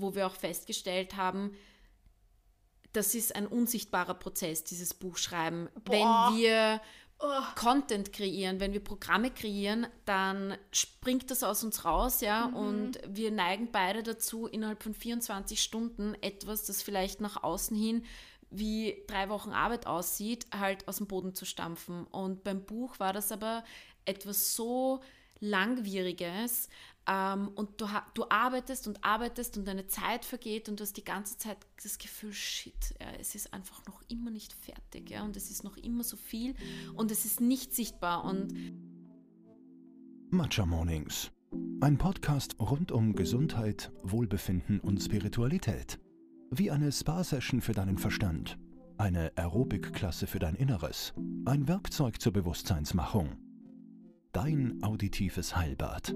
wo wir auch festgestellt haben, das ist ein unsichtbarer Prozess, dieses Buchschreiben. Boah. Wenn wir oh. Content kreieren, wenn wir Programme kreieren, dann springt das aus uns raus, ja, mhm. und wir neigen beide dazu, innerhalb von 24 Stunden etwas, das vielleicht nach außen hin wie drei Wochen Arbeit aussieht, halt aus dem Boden zu stampfen. Und beim Buch war das aber etwas so Langwieriges, und du, du arbeitest und arbeitest und deine Zeit vergeht und du hast die ganze Zeit das Gefühl, shit, ja, es ist einfach noch immer nicht fertig ja, und es ist noch immer so viel und es ist nicht sichtbar. Und Matcha Mornings. Ein Podcast rund um Gesundheit, Wohlbefinden und Spiritualität. Wie eine Spa-Session für deinen Verstand, eine Aerobic-Klasse für dein Inneres, ein Werkzeug zur Bewusstseinsmachung. Dein auditives Heilbad.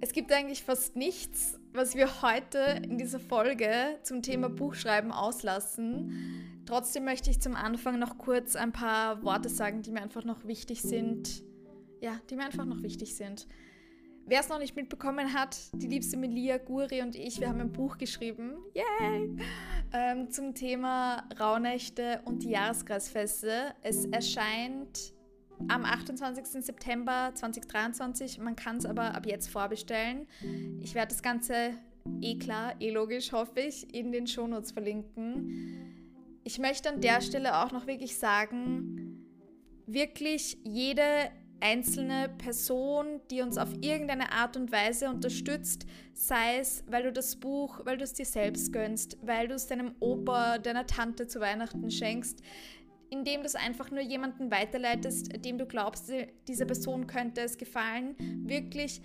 Es gibt eigentlich fast nichts, was wir heute in dieser Folge zum Thema Buchschreiben auslassen. Trotzdem möchte ich zum Anfang noch kurz ein paar Worte sagen, die mir einfach noch wichtig sind. Ja, die mir einfach noch wichtig sind. Wer es noch nicht mitbekommen hat, die liebste Melia, Guri und ich, wir haben ein Buch geschrieben, yay, ähm, zum Thema Rauhnächte und die Jahreskreisfeste. Es erscheint am 28. September 2023. Man kann es aber ab jetzt vorbestellen. Ich werde das Ganze eh klar, eh logisch, hoffe ich, in den Shownotes verlinken. Ich möchte an der Stelle auch noch wirklich sagen, wirklich jede einzelne Person, die uns auf irgendeine Art und Weise unterstützt, sei es, weil du das Buch, weil du es dir selbst gönnst, weil du es deinem Opa, deiner Tante zu Weihnachten schenkst, indem du es einfach nur jemanden weiterleitest, dem du glaubst, dieser Person könnte es gefallen. Wirklich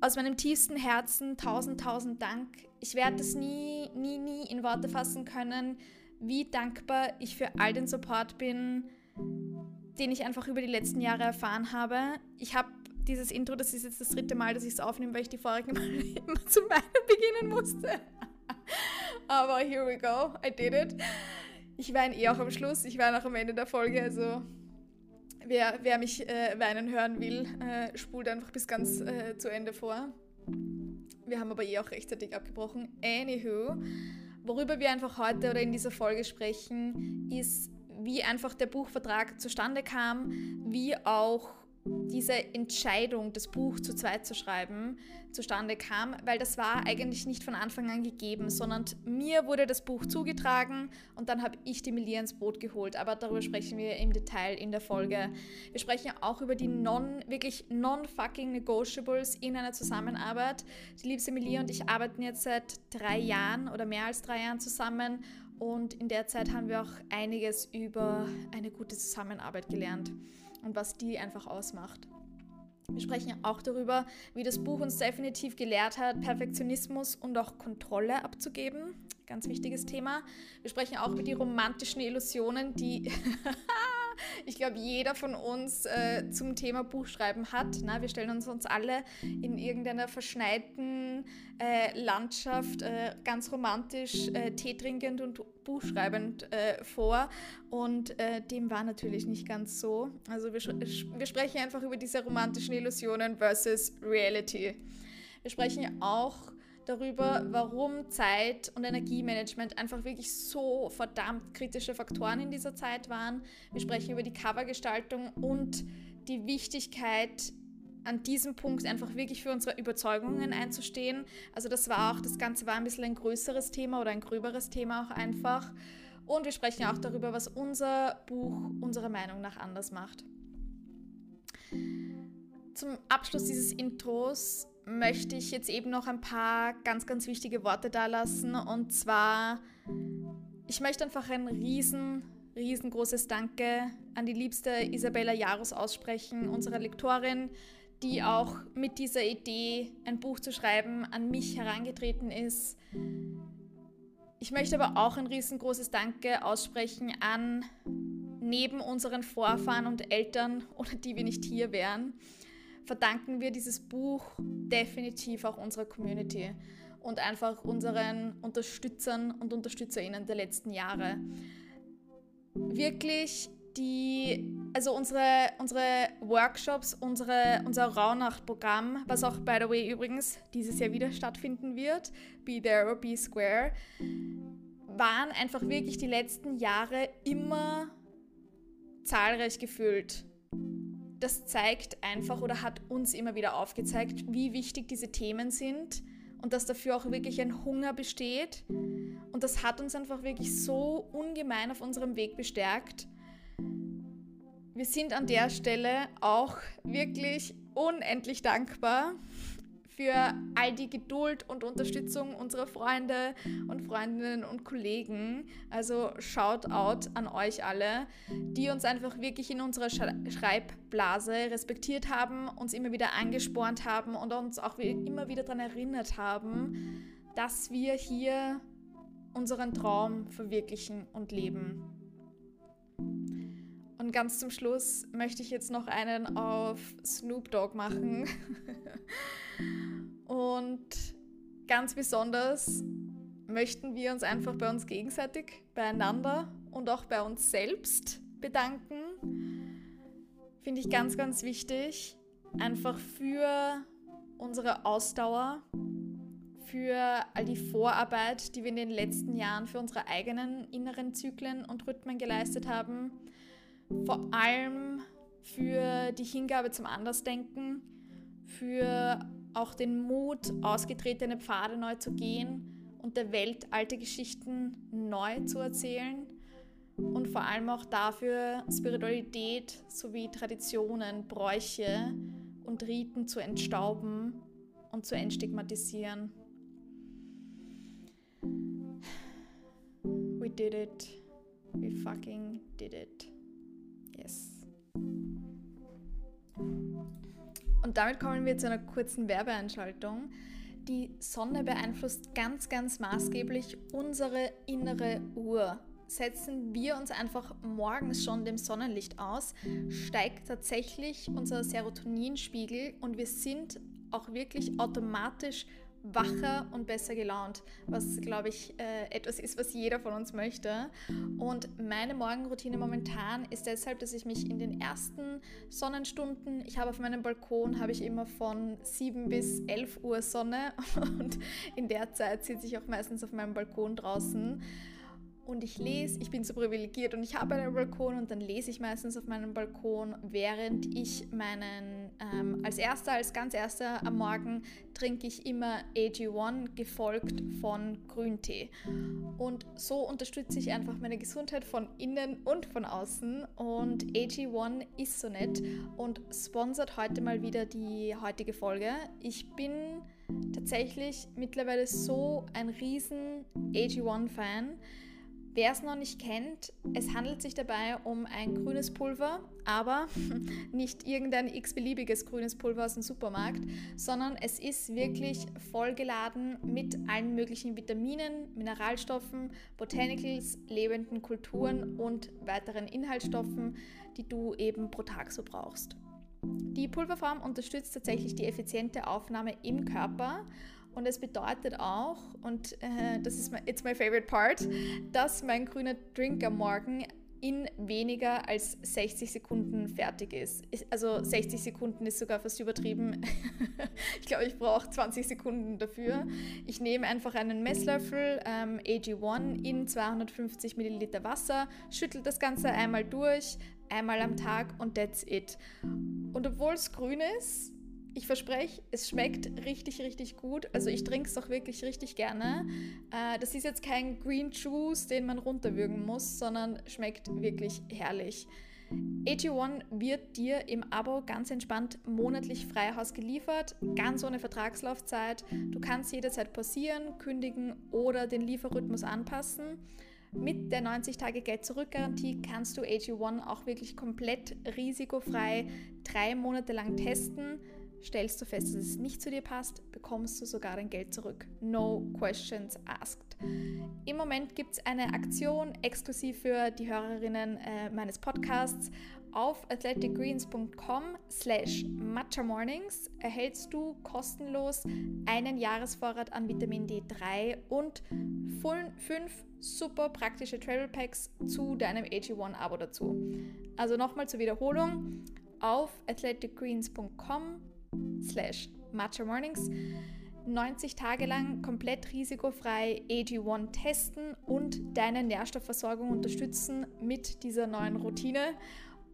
aus meinem tiefsten Herzen tausend, tausend Dank. Ich werde es nie, nie, nie in Worte fassen können, wie dankbar ich für all den Support bin, den ich einfach über die letzten Jahre erfahren habe. Ich habe dieses Intro, das ist jetzt das dritte Mal, dass ich es aufnehme, weil ich die vorigen Mal immer zu weinen beginnen musste. Aber here we go, I did it. Ich weine eh auch am Schluss, ich weine auch am Ende der Folge, also wer, wer mich äh, weinen hören will, äh, spult einfach bis ganz äh, zu Ende vor. Wir haben aber eh auch rechtzeitig abgebrochen. Anywho, worüber wir einfach heute oder in dieser Folge sprechen, ist, wie einfach der Buchvertrag zustande kam, wie auch diese Entscheidung, das Buch zu zweit zu schreiben, zustande kam, weil das war eigentlich nicht von Anfang an gegeben, sondern mir wurde das Buch zugetragen und dann habe ich die Melia ins Boot geholt. Aber darüber sprechen wir im Detail in der Folge. Wir sprechen auch über die non, wirklich non-fucking Negotiables in einer Zusammenarbeit. Die liebste Melia und ich arbeiten jetzt seit drei Jahren oder mehr als drei Jahren zusammen und in der Zeit haben wir auch einiges über eine gute Zusammenarbeit gelernt und was die einfach ausmacht. Wir sprechen auch darüber, wie das Buch uns definitiv gelehrt hat, Perfektionismus und auch Kontrolle abzugeben. Ganz wichtiges Thema. Wir sprechen auch über die romantischen Illusionen, die ich glaube, jeder von uns äh, zum Thema Buchschreiben hat. Na, wir stellen uns uns alle in irgendeiner verschneiten äh, Landschaft äh, ganz romantisch äh, Tee trinkend und buchschreibend äh, vor. Und äh, dem war natürlich nicht ganz so. Also wir, wir sprechen einfach über diese romantischen Illusionen versus Reality. Wir sprechen auch darüber, warum Zeit- und Energiemanagement einfach wirklich so verdammt kritische Faktoren in dieser Zeit waren. Wir sprechen über die Covergestaltung und die Wichtigkeit, an diesem Punkt einfach wirklich für unsere Überzeugungen einzustehen. Also das war auch, das Ganze war ein bisschen ein größeres Thema oder ein gröberes Thema auch einfach. Und wir sprechen auch darüber, was unser Buch unserer Meinung nach anders macht. Zum Abschluss dieses Intros möchte ich jetzt eben noch ein paar ganz, ganz wichtige Worte da lassen. Und zwar, ich möchte einfach ein riesen, riesengroßes Danke an die liebste Isabella Jarus aussprechen, unsere Lektorin, die auch mit dieser Idee, ein Buch zu schreiben, an mich herangetreten ist. Ich möchte aber auch ein riesengroßes Danke aussprechen an neben unseren Vorfahren und Eltern, ohne die wir nicht hier wären, verdanken wir dieses Buch definitiv auch unserer Community und einfach unseren Unterstützern und Unterstützerinnen der letzten Jahre. Wirklich die, also unsere, unsere Workshops, unsere, unser Rauhnacht-Programm, was auch, by the way, übrigens dieses Jahr wieder stattfinden wird, Be There or Be Square, waren einfach wirklich die letzten Jahre immer zahlreich gefüllt. Das zeigt einfach oder hat uns immer wieder aufgezeigt, wie wichtig diese Themen sind und dass dafür auch wirklich ein Hunger besteht. Und das hat uns einfach wirklich so ungemein auf unserem Weg bestärkt. Wir sind an der Stelle auch wirklich unendlich dankbar für all die Geduld und Unterstützung unserer Freunde und Freundinnen und Kollegen. Also shout out an euch alle, die uns einfach wirklich in unserer Schreibblase respektiert haben, uns immer wieder angespornt haben und uns auch immer wieder daran erinnert haben, dass wir hier unseren Traum verwirklichen und leben. Und ganz zum Schluss möchte ich jetzt noch einen auf Snoop Dogg machen. Und ganz besonders möchten wir uns einfach bei uns gegenseitig, beieinander und auch bei uns selbst bedanken. Finde ich ganz, ganz wichtig. Einfach für unsere Ausdauer, für all die Vorarbeit, die wir in den letzten Jahren für unsere eigenen inneren Zyklen und Rhythmen geleistet haben. Vor allem für die Hingabe zum Andersdenken, für auch den Mut, ausgetretene Pfade neu zu gehen und der Welt alte Geschichten neu zu erzählen und vor allem auch dafür Spiritualität sowie Traditionen, Bräuche und Riten zu entstauben und zu entstigmatisieren. We did it. We fucking did it. Und damit kommen wir zu einer kurzen Werbeeinschaltung. Die Sonne beeinflusst ganz, ganz maßgeblich unsere innere Uhr. Setzen wir uns einfach morgens schon dem Sonnenlicht aus, steigt tatsächlich unser Serotoninspiegel und wir sind auch wirklich automatisch wacher und besser gelaunt, was, glaube ich, äh, etwas ist, was jeder von uns möchte. Und meine Morgenroutine momentan ist deshalb, dass ich mich in den ersten Sonnenstunden, ich habe auf meinem Balkon, habe ich immer von 7 bis 11 Uhr Sonne und in der Zeit sitze ich auch meistens auf meinem Balkon draußen und ich lese, ich bin so privilegiert und ich habe einen Balkon und dann lese ich meistens auf meinem Balkon, während ich meinen, ähm, als erster, als ganz erster am Morgen trinke ich immer AG1 gefolgt von Grüntee. Und so unterstütze ich einfach meine Gesundheit von innen und von außen und AG1 ist so nett und sponsert heute mal wieder die heutige Folge. Ich bin tatsächlich mittlerweile so ein riesen AG1-Fan. Wer es noch nicht kennt, es handelt sich dabei um ein grünes Pulver, aber nicht irgendein x-beliebiges grünes Pulver aus dem Supermarkt, sondern es ist wirklich vollgeladen mit allen möglichen Vitaminen, Mineralstoffen, Botanicals, lebenden Kulturen und weiteren Inhaltsstoffen, die du eben pro Tag so brauchst. Die Pulverform unterstützt tatsächlich die effiziente Aufnahme im Körper und es bedeutet auch, und äh, das ist mein, it's my favorite part, dass mein grüner Drink am Morgen in weniger als 60 Sekunden fertig ist. Also 60 Sekunden ist sogar fast übertrieben. ich glaube, ich brauche 20 Sekunden dafür. Ich nehme einfach einen Messlöffel ähm, AG1 in 250 Milliliter Wasser, schüttel das Ganze einmal durch, einmal am Tag und that's it. Und obwohl es grün ist, ich verspreche, es schmeckt richtig, richtig gut. Also ich trinke es auch wirklich richtig gerne. Äh, das ist jetzt kein Green Juice, den man runterwürgen muss, sondern schmeckt wirklich herrlich. AG1 wird dir im Abo ganz entspannt monatlich frei Haus geliefert, ganz ohne Vertragslaufzeit. Du kannst jederzeit pausieren, kündigen oder den Lieferrhythmus anpassen. Mit der 90-Tage-Geld-Zurück-Garantie kannst du AG1 auch wirklich komplett risikofrei drei Monate lang testen. Stellst du fest, dass es nicht zu dir passt, bekommst du sogar dein Geld zurück. No questions asked. Im Moment gibt es eine Aktion exklusiv für die Hörerinnen äh, meines Podcasts Auf athleticgreens.com slash matchamornings erhältst du kostenlos einen Jahresvorrat an Vitamin D3 und fünf super praktische Travel Packs zu deinem AG1-Abo dazu. Also nochmal zur Wiederholung auf athleticgreens.com slash matchamornings 90 Tage lang komplett risikofrei AG1 testen und deine Nährstoffversorgung unterstützen mit dieser neuen Routine.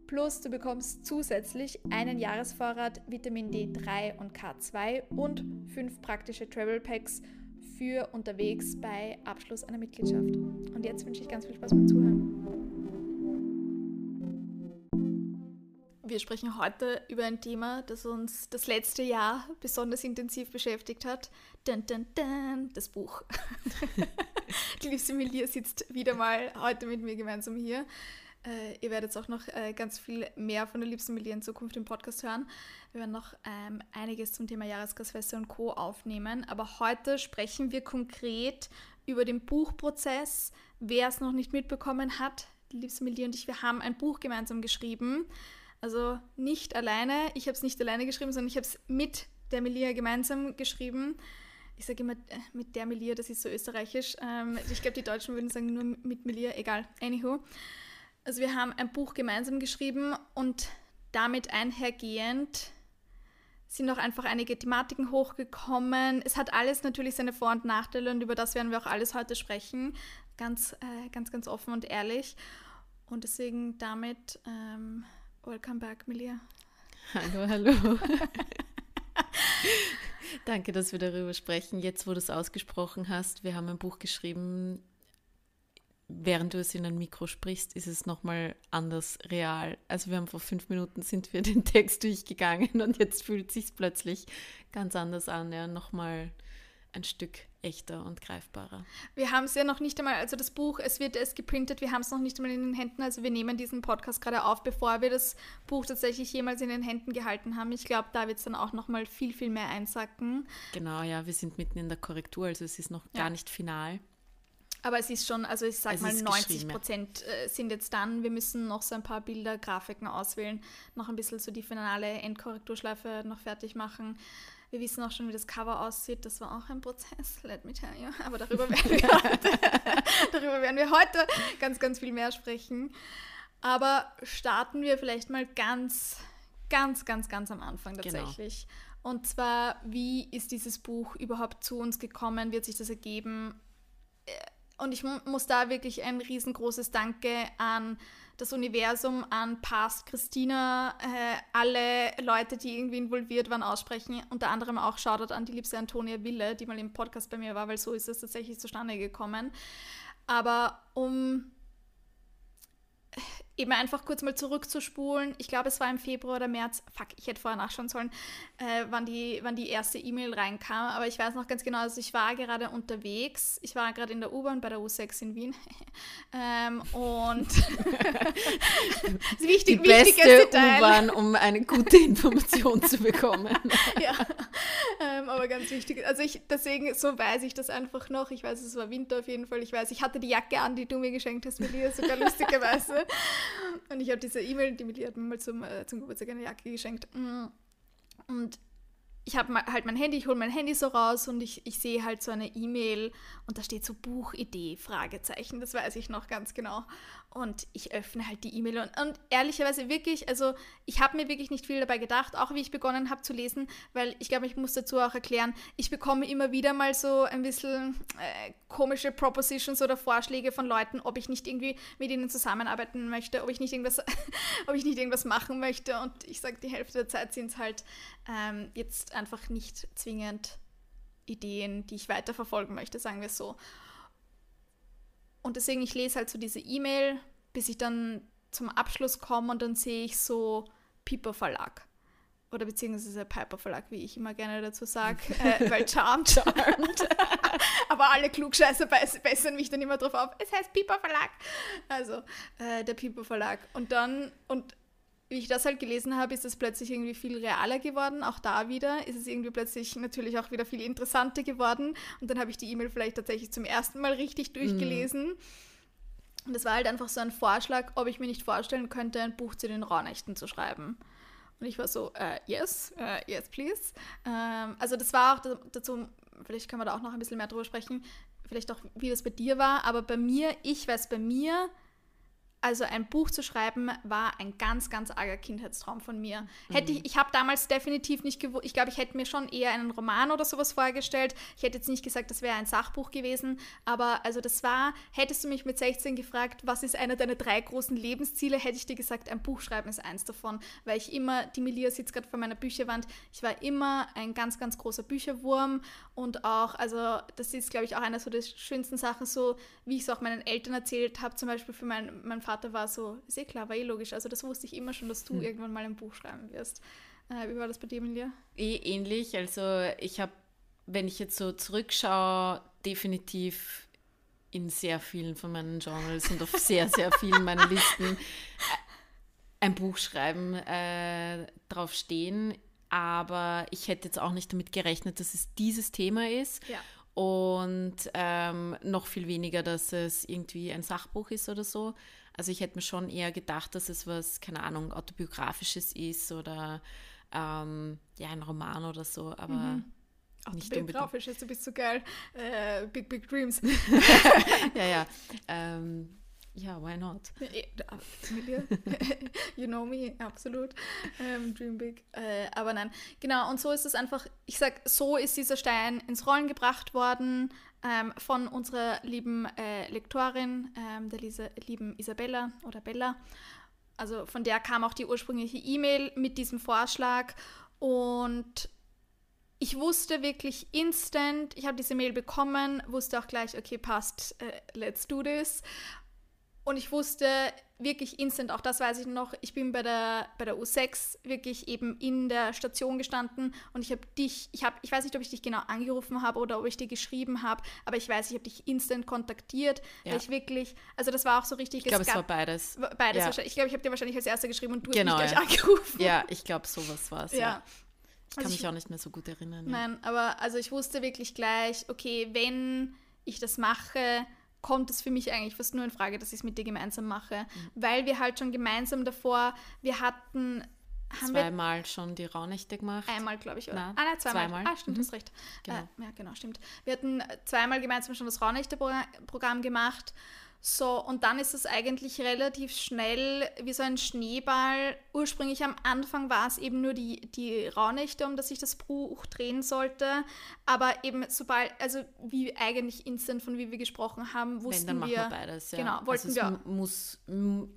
Plus du bekommst zusätzlich einen Jahresvorrat Vitamin D3 und K2 und fünf praktische Travel Packs für unterwegs bei Abschluss einer Mitgliedschaft. Und jetzt wünsche ich ganz viel Spaß beim Zuhören. Wir sprechen heute über ein Thema, das uns das letzte Jahr besonders intensiv beschäftigt hat. Dun, dun, dun, das Buch. Die liebe Emilia sitzt wieder mal heute mit mir gemeinsam hier. Äh, ihr werdet auch noch äh, ganz viel mehr von der liebsten Emilia in Zukunft im Podcast hören. Wir werden noch ähm, einiges zum Thema Jahresgasfeste und Co. aufnehmen. Aber heute sprechen wir konkret über den Buchprozess. Wer es noch nicht mitbekommen hat, die liebste Emilia und ich, wir haben ein Buch gemeinsam geschrieben. Also nicht alleine. Ich habe es nicht alleine geschrieben, sondern ich habe es mit der Melia gemeinsam geschrieben. Ich sage immer äh, mit der Melia, das ist so österreichisch. Ähm, ich glaube, die Deutschen würden sagen nur mit Melia, egal. Anywho. Also wir haben ein Buch gemeinsam geschrieben und damit einhergehend sind auch einfach einige Thematiken hochgekommen. Es hat alles natürlich seine Vor- und Nachteile und über das werden wir auch alles heute sprechen. Ganz, äh, ganz, ganz offen und ehrlich. Und deswegen damit ähm, Welcome back, Milia. Hallo, hallo. Danke, dass wir darüber sprechen. Jetzt, wo du es ausgesprochen hast, wir haben ein Buch geschrieben. Während du es in ein Mikro sprichst, ist es nochmal anders real. Also wir haben vor fünf Minuten sind wir den Text durchgegangen und jetzt fühlt es sich plötzlich ganz anders an. Ja, nochmal ein Stück echter und greifbarer. Wir haben es ja noch nicht einmal, also das Buch, es wird erst geprintet, wir haben es noch nicht einmal in den Händen, also wir nehmen diesen Podcast gerade auf, bevor wir das Buch tatsächlich jemals in den Händen gehalten haben. Ich glaube, da wird es dann auch noch mal viel, viel mehr einsacken. Genau, ja, wir sind mitten in der Korrektur, also es ist noch ja. gar nicht final. Aber es ist schon, also ich sag mal, 90 Prozent äh, sind jetzt dann. Wir müssen noch so ein paar Bilder, Grafiken auswählen, noch ein bisschen so die finale Endkorrekturschleife noch fertig machen. Wir wissen auch schon, wie das Cover aussieht. Das war auch ein Prozess, let me tell you. Aber darüber werden wir heute, darüber werden wir heute ganz, ganz viel mehr sprechen. Aber starten wir vielleicht mal ganz, ganz, ganz, ganz am Anfang genau. tatsächlich. Genau. Und zwar, wie ist dieses Buch überhaupt zu uns gekommen? Wird sich das ergeben? Und ich muss da wirklich ein riesengroßes Danke an das Universum, an Past Christina, äh, alle Leute, die irgendwie involviert waren, aussprechen. Unter anderem auch Shoutout an die liebste Antonia Wille, die mal im Podcast bei mir war, weil so ist es tatsächlich zustande gekommen. Aber um eben einfach kurz mal zurückzuspulen. Ich glaube, es war im Februar oder März. Fuck, ich hätte vorher nachschauen sollen, äh, wann, die, wann die erste E-Mail reinkam. Aber ich weiß noch ganz genau, also ich war gerade unterwegs. Ich war gerade in der U-Bahn bei der U6 in Wien. ähm, und wichtig, die beste U-Bahn, um eine gute Information zu bekommen. ja, ähm, aber ganz wichtig. Also ich, deswegen, so weiß ich das einfach noch. Ich weiß, es war Winter auf jeden Fall. Ich weiß, ich hatte die Jacke an, die du mir geschenkt hast, Melia, sogar lustigerweise. Und ich habe diese E-Mail, die mir hat mir mal zum, äh, zum Geburtstag eine Jacke geschenkt. Mm. Und ich habe halt mein Handy, ich hole mein Handy so raus und ich, ich sehe halt so eine E-Mail und da steht so Buchidee, Fragezeichen, das weiß ich noch ganz genau. Und ich öffne halt die E-Mail und, und, ehrlicherweise wirklich, also ich habe mir wirklich nicht viel dabei gedacht, auch wie ich begonnen habe zu lesen, weil ich glaube, ich muss dazu auch erklären, ich bekomme immer wieder mal so ein bisschen äh, komische Propositions oder Vorschläge von Leuten, ob ich nicht irgendwie mit ihnen zusammenarbeiten möchte, ob ich nicht irgendwas, ob ich nicht irgendwas machen möchte und ich sage, die Hälfte der Zeit sind es halt ähm, jetzt einfach nicht zwingend Ideen, die ich weiterverfolgen möchte, sagen wir so. Und deswegen, ich lese halt so diese E-Mail, bis ich dann zum Abschluss komme und dann sehe ich so Piper Verlag. Oder beziehungsweise Piper Verlag, wie ich immer gerne dazu sage, äh, weil Charmed. Charmed. Aber alle Klugscheißer bessern mich dann immer drauf auf. Es heißt Piper Verlag. Also äh, der Piper Verlag. Und dann, und wie ich das halt gelesen habe, ist es plötzlich irgendwie viel realer geworden. Auch da wieder ist es irgendwie plötzlich natürlich auch wieder viel interessanter geworden. Und dann habe ich die E-Mail vielleicht tatsächlich zum ersten Mal richtig durchgelesen. Mm. Und das war halt einfach so ein Vorschlag, ob ich mir nicht vorstellen könnte, ein Buch zu den Rauhnächten zu schreiben. Und ich war so, äh, yes, äh, yes, please. Ähm, also das war auch dazu, vielleicht können wir da auch noch ein bisschen mehr drüber sprechen, vielleicht auch, wie das bei dir war, aber bei mir, ich weiß bei mir, also ein Buch zu schreiben war ein ganz, ganz arger Kindheitstraum von mir. Hätte ich, mhm. ich habe damals definitiv nicht gewusst, ich glaube, ich hätte mir schon eher einen Roman oder sowas vorgestellt. Ich hätte jetzt nicht gesagt, das wäre ein Sachbuch gewesen, aber also das war, hättest du mich mit 16 gefragt, was ist einer deiner drei großen Lebensziele, hätte ich dir gesagt, ein Buch schreiben ist eins davon, weil ich immer, die Melia sitzt gerade vor meiner Bücherwand, ich war immer ein ganz, ganz großer Bücherwurm und auch, also das ist, glaube ich, auch eine so der schönsten Sachen, so wie ich es auch meinen Eltern erzählt habe, zum Beispiel für meinen mein Vater war so, ist eh klar, war eh logisch. Also das wusste ich immer schon, dass du hm. irgendwann mal ein Buch schreiben wirst. Äh, wie war das bei dir, Emilia? Eh ähnlich. Also ich habe, wenn ich jetzt so zurückschaue, definitiv in sehr vielen von meinen Journals und auf sehr, sehr vielen meiner Listen äh, ein Buch schreiben äh, drauf stehen. Aber ich hätte jetzt auch nicht damit gerechnet, dass es dieses Thema ist. Ja und ähm, noch viel weniger, dass es irgendwie ein Sachbuch ist oder so. Also ich hätte mir schon eher gedacht, dass es was, keine Ahnung, autobiografisches ist oder ähm, ja, ein Roman oder so, aber mhm. nicht Autobiografisch ist, du bist so geil. Äh, big, big dreams. ja, ja. Ähm, ja, why not? you know me, absolut. Ähm, dream big. Äh, aber nein, genau, und so ist es einfach, ich sag, so ist dieser Stein ins Rollen gebracht worden ähm, von unserer lieben äh, Lektorin, ähm, der Lisa, lieben Isabella oder Bella. Also von der kam auch die ursprüngliche E-Mail mit diesem Vorschlag und ich wusste wirklich instant, ich habe diese Mail bekommen, wusste auch gleich, okay, passt, äh, let's do this. Und ich wusste wirklich instant, auch das weiß ich noch, ich bin bei der, bei der U6 wirklich eben in der Station gestanden und ich habe dich, ich habe, ich weiß nicht, ob ich dich genau angerufen habe oder ob ich dir geschrieben habe, aber ich weiß, ich habe dich instant kontaktiert, ja. weil ich wirklich, also das war auch so richtig. Ich glaube, es, war beides. Beides ja. wahrscheinlich. Ich glaube, ich habe dir wahrscheinlich als erster geschrieben und du genau, hast mich ja. gleich angerufen. Ja, ich glaube, sowas war es, ja. ja. Ich kann also mich ich, auch nicht mehr so gut erinnern. Nein, aber also ich wusste wirklich gleich, okay, wenn ich das mache, kommt es für mich eigentlich fast nur in Frage, dass ich es mit dir gemeinsam mache, mhm. weil wir halt schon gemeinsam davor, wir hatten zweimal schon die Raunächte gemacht. Einmal, glaube ich, oder? Na, ah, nein, zweimal. zweimal. Ah, stimmt, mhm. hast recht. Genau. Äh, ja, genau, stimmt. Wir hatten zweimal gemeinsam schon das Raunächte-Programm gemacht so, und dann ist es eigentlich relativ schnell wie so ein Schneeball. Ursprünglich am Anfang war es eben nur die, die Raunächte, um das sich das Buch drehen sollte. Aber eben sobald, also wie eigentlich instant, von wie wir gesprochen haben, wussten Wenn, dann wir. Machen wir beides, ja. Genau, wollten also wir. muss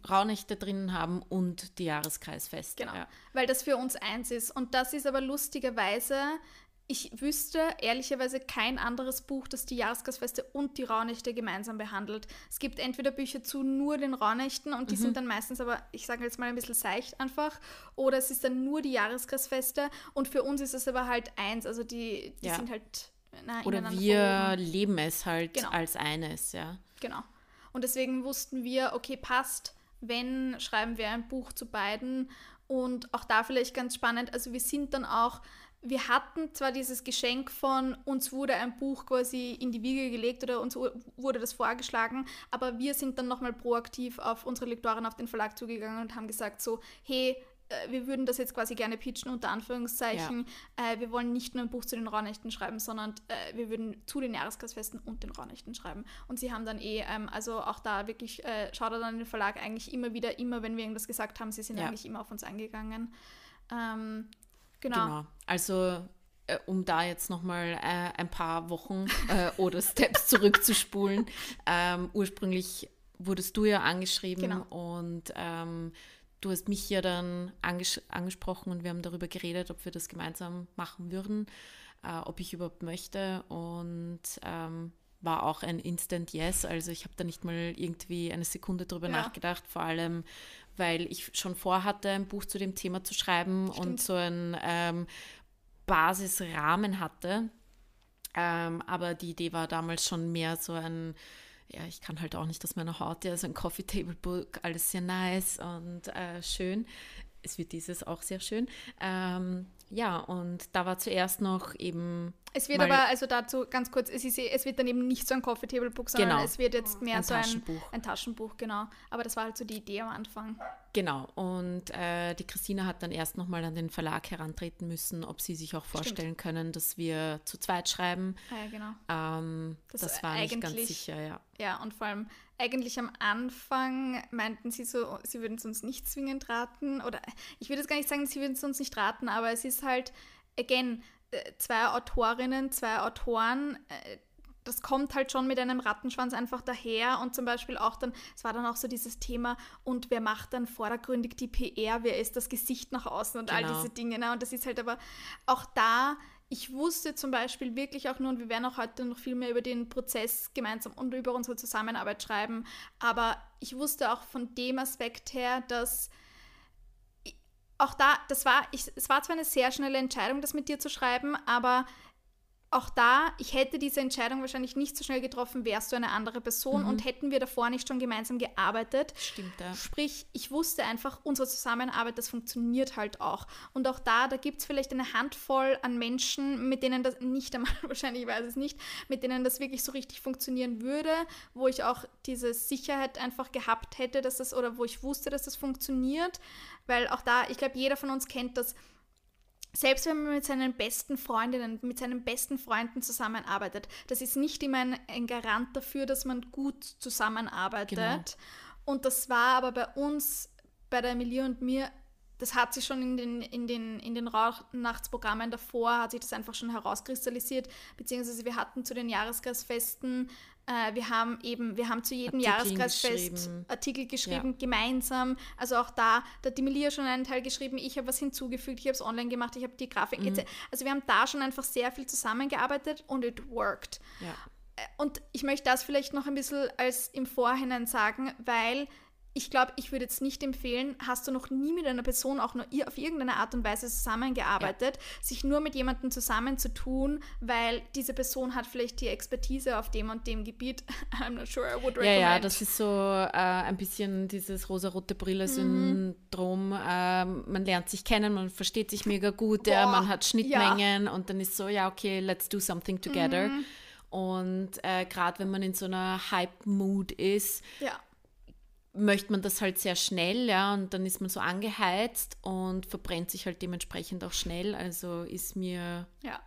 Raunächte drinnen haben und die Jahreskreisfeste. Genau, ja. weil das für uns eins ist. Und das ist aber lustigerweise ich wüsste ehrlicherweise kein anderes Buch, das die Jahresgasfeste und die Rauhnächte gemeinsam behandelt. Es gibt entweder Bücher zu nur den Rauhnächten und die mhm. sind dann meistens aber, ich sage jetzt mal ein bisschen seicht einfach, oder es ist dann nur die Jahresgasfeste und für uns ist es aber halt eins, also die, die ja. sind halt na, Oder wir leben es halt genau. als eines, ja. Genau. Und deswegen wussten wir, okay, passt, wenn schreiben wir ein Buch zu beiden und auch da vielleicht ganz spannend, also wir sind dann auch wir hatten zwar dieses Geschenk von, uns wurde ein Buch quasi in die Wiege gelegt oder uns wurde das vorgeschlagen, aber wir sind dann nochmal proaktiv auf unsere Lektorin, auf den Verlag zugegangen und haben gesagt so, hey, äh, wir würden das jetzt quasi gerne pitchen, unter Anführungszeichen. Ja. Äh, wir wollen nicht nur ein Buch zu den Raunächten schreiben, sondern äh, wir würden zu den Jahreskreisfesten und den Raunächten schreiben. Und sie haben dann eh, ähm, also auch da wirklich, äh, schaut dann den Verlag eigentlich immer wieder, immer wenn wir irgendwas gesagt haben, sie sind ja. eigentlich immer auf uns eingegangen. Ähm, Genau. genau. Also äh, um da jetzt nochmal äh, ein paar Wochen äh, oder Steps zurückzuspulen. Ähm, ursprünglich wurdest du ja angeschrieben genau. und ähm, du hast mich ja dann anges angesprochen und wir haben darüber geredet, ob wir das gemeinsam machen würden, äh, ob ich überhaupt möchte und ähm, war auch ein Instant Yes. Also ich habe da nicht mal irgendwie eine Sekunde drüber ja. nachgedacht, vor allem weil ich schon vorhatte, ein Buch zu dem Thema zu schreiben Stimmt. und so einen ähm, Basisrahmen hatte. Ähm, aber die Idee war damals schon mehr so ein, ja, ich kann halt auch nicht aus meiner Haut, ja, so ein Coffee Table Book, alles sehr nice und äh, schön. Es wird dieses auch sehr schön. Ähm, ja, und da war zuerst noch eben Es wird aber, also dazu ganz kurz, es, ist, es wird dann eben nicht so ein Coffee Table Book, sondern genau. es wird jetzt mehr ein so Taschenbuch. Ein, ein Taschenbuch, genau. Aber das war halt so die Idee am Anfang. Genau, und äh, die Christina hat dann erst nochmal an den Verlag herantreten müssen, ob sie sich auch vorstellen Stimmt. können, dass wir zu zweit schreiben. Ah, ja, genau. Ähm, das, das, war nicht ganz sicher, ja. Ja, und vor allem eigentlich am Anfang meinten sie so, sie würden es uns nicht zwingend raten. Oder ich würde jetzt gar nicht sagen, sie würden es uns nicht raten, aber es ist halt, again, äh, zwei Autorinnen, zwei Autoren, äh, das kommt halt schon mit einem Rattenschwanz einfach daher und zum Beispiel auch dann, es war dann auch so dieses Thema und wer macht dann vordergründig die PR, wer ist das Gesicht nach außen und genau. all diese Dinge. Ne? Und das ist halt aber auch da, ich wusste zum Beispiel wirklich auch nur, und wir werden auch heute noch viel mehr über den Prozess gemeinsam und über unsere Zusammenarbeit schreiben, aber ich wusste auch von dem Aspekt her, dass auch da, das war, ich, es war zwar eine sehr schnelle Entscheidung, das mit dir zu schreiben, aber auch da, ich hätte diese Entscheidung wahrscheinlich nicht so schnell getroffen, wärst du eine andere Person mhm. und hätten wir davor nicht schon gemeinsam gearbeitet. Stimmt, ja. Sprich, ich wusste einfach, unsere Zusammenarbeit, das funktioniert halt auch. Und auch da, da gibt es vielleicht eine Handvoll an Menschen, mit denen das nicht einmal, wahrscheinlich weiß es nicht, mit denen das wirklich so richtig funktionieren würde, wo ich auch diese Sicherheit einfach gehabt hätte, dass das, oder wo ich wusste, dass das funktioniert. Weil auch da, ich glaube, jeder von uns kennt das, selbst wenn man mit seinen besten Freundinnen, mit seinen besten Freunden zusammenarbeitet, das ist nicht immer ein, ein Garant dafür, dass man gut zusammenarbeitet. Genau. Und das war aber bei uns, bei der Emilie und mir, das hat sich schon in den, in den, in den Rauhnachtsprogrammen davor, hat sich das einfach schon herauskristallisiert, beziehungsweise wir hatten zu den Jahreskreisfesten äh, wir haben eben, wir haben zu jedem Artikel Jahreskreisfest geschrieben. Artikel geschrieben, ja. gemeinsam. Also auch da, da hat die Melia schon einen Teil geschrieben, ich habe was hinzugefügt, ich habe es online gemacht, ich habe die Grafik. Mhm. Also wir haben da schon einfach sehr viel zusammengearbeitet und it worked. Ja. Äh, und ich möchte das vielleicht noch ein bisschen als im Vorhinein sagen, weil ich glaube, ich würde jetzt nicht empfehlen, hast du noch nie mit einer Person auch nur auf irgendeine Art und Weise zusammengearbeitet, ja. sich nur mit jemandem zusammenzutun, weil diese Person hat vielleicht die Expertise auf dem und dem Gebiet. I'm not sure I would recommend. Ja, ja, das ist so äh, ein bisschen dieses rosa-rote Brille-Syndrom. Mhm. Äh, man lernt sich kennen, man versteht sich mega gut, ja, man hat Schnittmengen ja. und dann ist so, ja, okay, let's do something together. Mhm. Und äh, gerade wenn man in so einer Hype-Mood ist, ja möchte man das halt sehr schnell, ja, und dann ist man so angeheizt und verbrennt sich halt dementsprechend auch schnell. Also ist mir ja.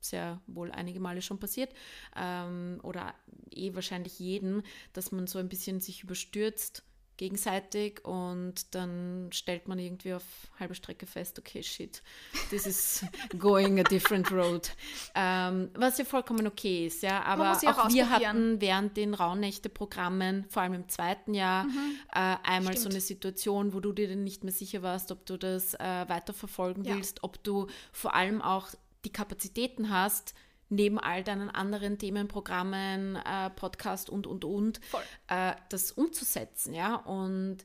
sehr wohl einige Male schon passiert ähm, oder eh wahrscheinlich jeden, dass man so ein bisschen sich überstürzt gegenseitig und dann stellt man irgendwie auf halbe Strecke fest, okay, shit, this is going a different road. Ähm, was ja vollkommen okay ist, ja, aber auch, auch wir hatten während den Rauhnächte-Programmen, vor allem im zweiten Jahr, mhm. äh, einmal Stimmt. so eine Situation, wo du dir dann nicht mehr sicher warst, ob du das äh, weiterverfolgen ja. willst, ob du vor allem auch die Kapazitäten hast, neben all deinen anderen Themenprogrammen, äh, Podcast und, und, und, äh, das umzusetzen, ja, und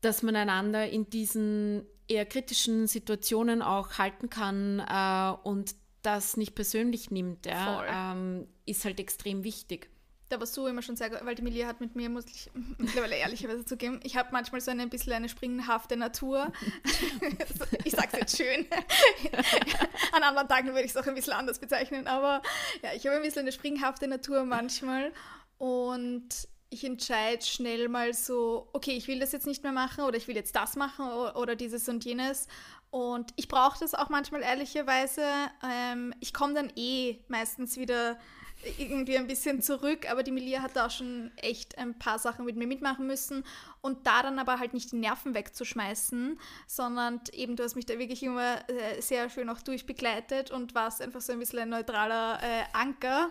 dass man einander in diesen eher kritischen Situationen auch halten kann äh, und das nicht persönlich nimmt, ja, ähm, ist halt extrem wichtig da warst du immer schon sehr weil die Emilia hat mit mir, muss ich mittlerweile ehrlicherweise zugeben, ich habe manchmal so ein bisschen eine springhafte Natur. ich sag's jetzt schön. An anderen Tagen würde ich es auch ein bisschen anders bezeichnen, aber ja, ich habe ein bisschen eine springhafte Natur manchmal und ich entscheide schnell mal so, okay, ich will das jetzt nicht mehr machen oder ich will jetzt das machen oder dieses und jenes. Und ich brauche das auch manchmal ehrlicherweise. Ähm, ich komme dann eh meistens wieder irgendwie ein bisschen zurück, aber die Melia hat da auch schon echt ein paar Sachen mit mir mitmachen müssen und da dann aber halt nicht die Nerven wegzuschmeißen, sondern eben du hast mich da wirklich immer äh, sehr schön auch durchbegleitet und warst einfach so ein bisschen ein neutraler äh, Anker.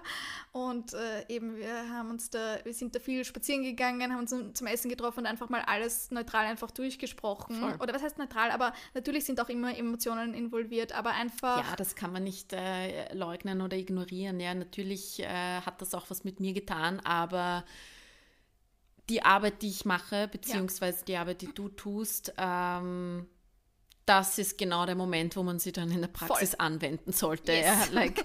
Und äh, eben wir haben uns da, wir sind da viel spazieren gegangen, haben uns zum Essen getroffen und einfach mal alles neutral einfach durchgesprochen. Voll. oder was heißt neutral, aber natürlich sind auch immer Emotionen involviert, aber einfach... Ja, das kann man nicht äh, leugnen oder ignorieren, ja, natürlich äh, hat das auch was mit mir getan, aber die Arbeit, die ich mache, beziehungsweise ja. die Arbeit, die du tust, ähm, das ist genau der Moment, wo man sie dann in der Praxis Voll. anwenden sollte. Yes. Ja, like,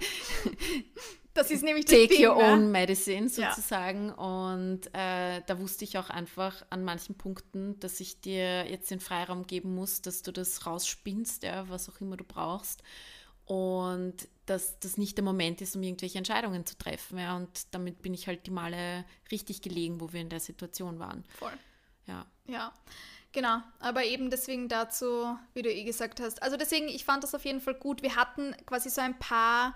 das ist nämlich Take Ding, your ne? own medicine sozusagen. Ja. Und äh, da wusste ich auch einfach an manchen Punkten, dass ich dir jetzt den Freiraum geben muss, dass du das rausspinnst, ja, was auch immer du brauchst. Und dass das nicht der Moment ist, um irgendwelche Entscheidungen zu treffen. Ja. Und damit bin ich halt die Male richtig gelegen, wo wir in der Situation waren. Voll. Ja. Ja. Genau, aber eben deswegen dazu, wie du eh gesagt hast. Also deswegen, ich fand das auf jeden Fall gut. Wir hatten quasi so ein paar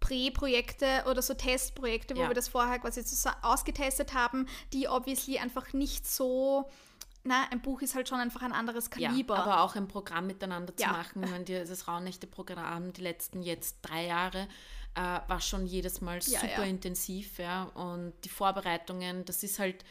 Prä-Projekte oder so Testprojekte, wo Ja. wir das vorher quasi so ausgetestet haben, die obviously einfach nicht so, na, ein Buch ist halt schon einfach ein anderes Kaliber. Ja, aber auch ein Programm miteinander zu Ja. machen. Ich meine, dieses Rauhnächte-Programm, die letzten jetzt drei Jahre, äh, war schon jedes Mal Ja, super intensiv. Ja. Und die Vorbereitungen, das ist halt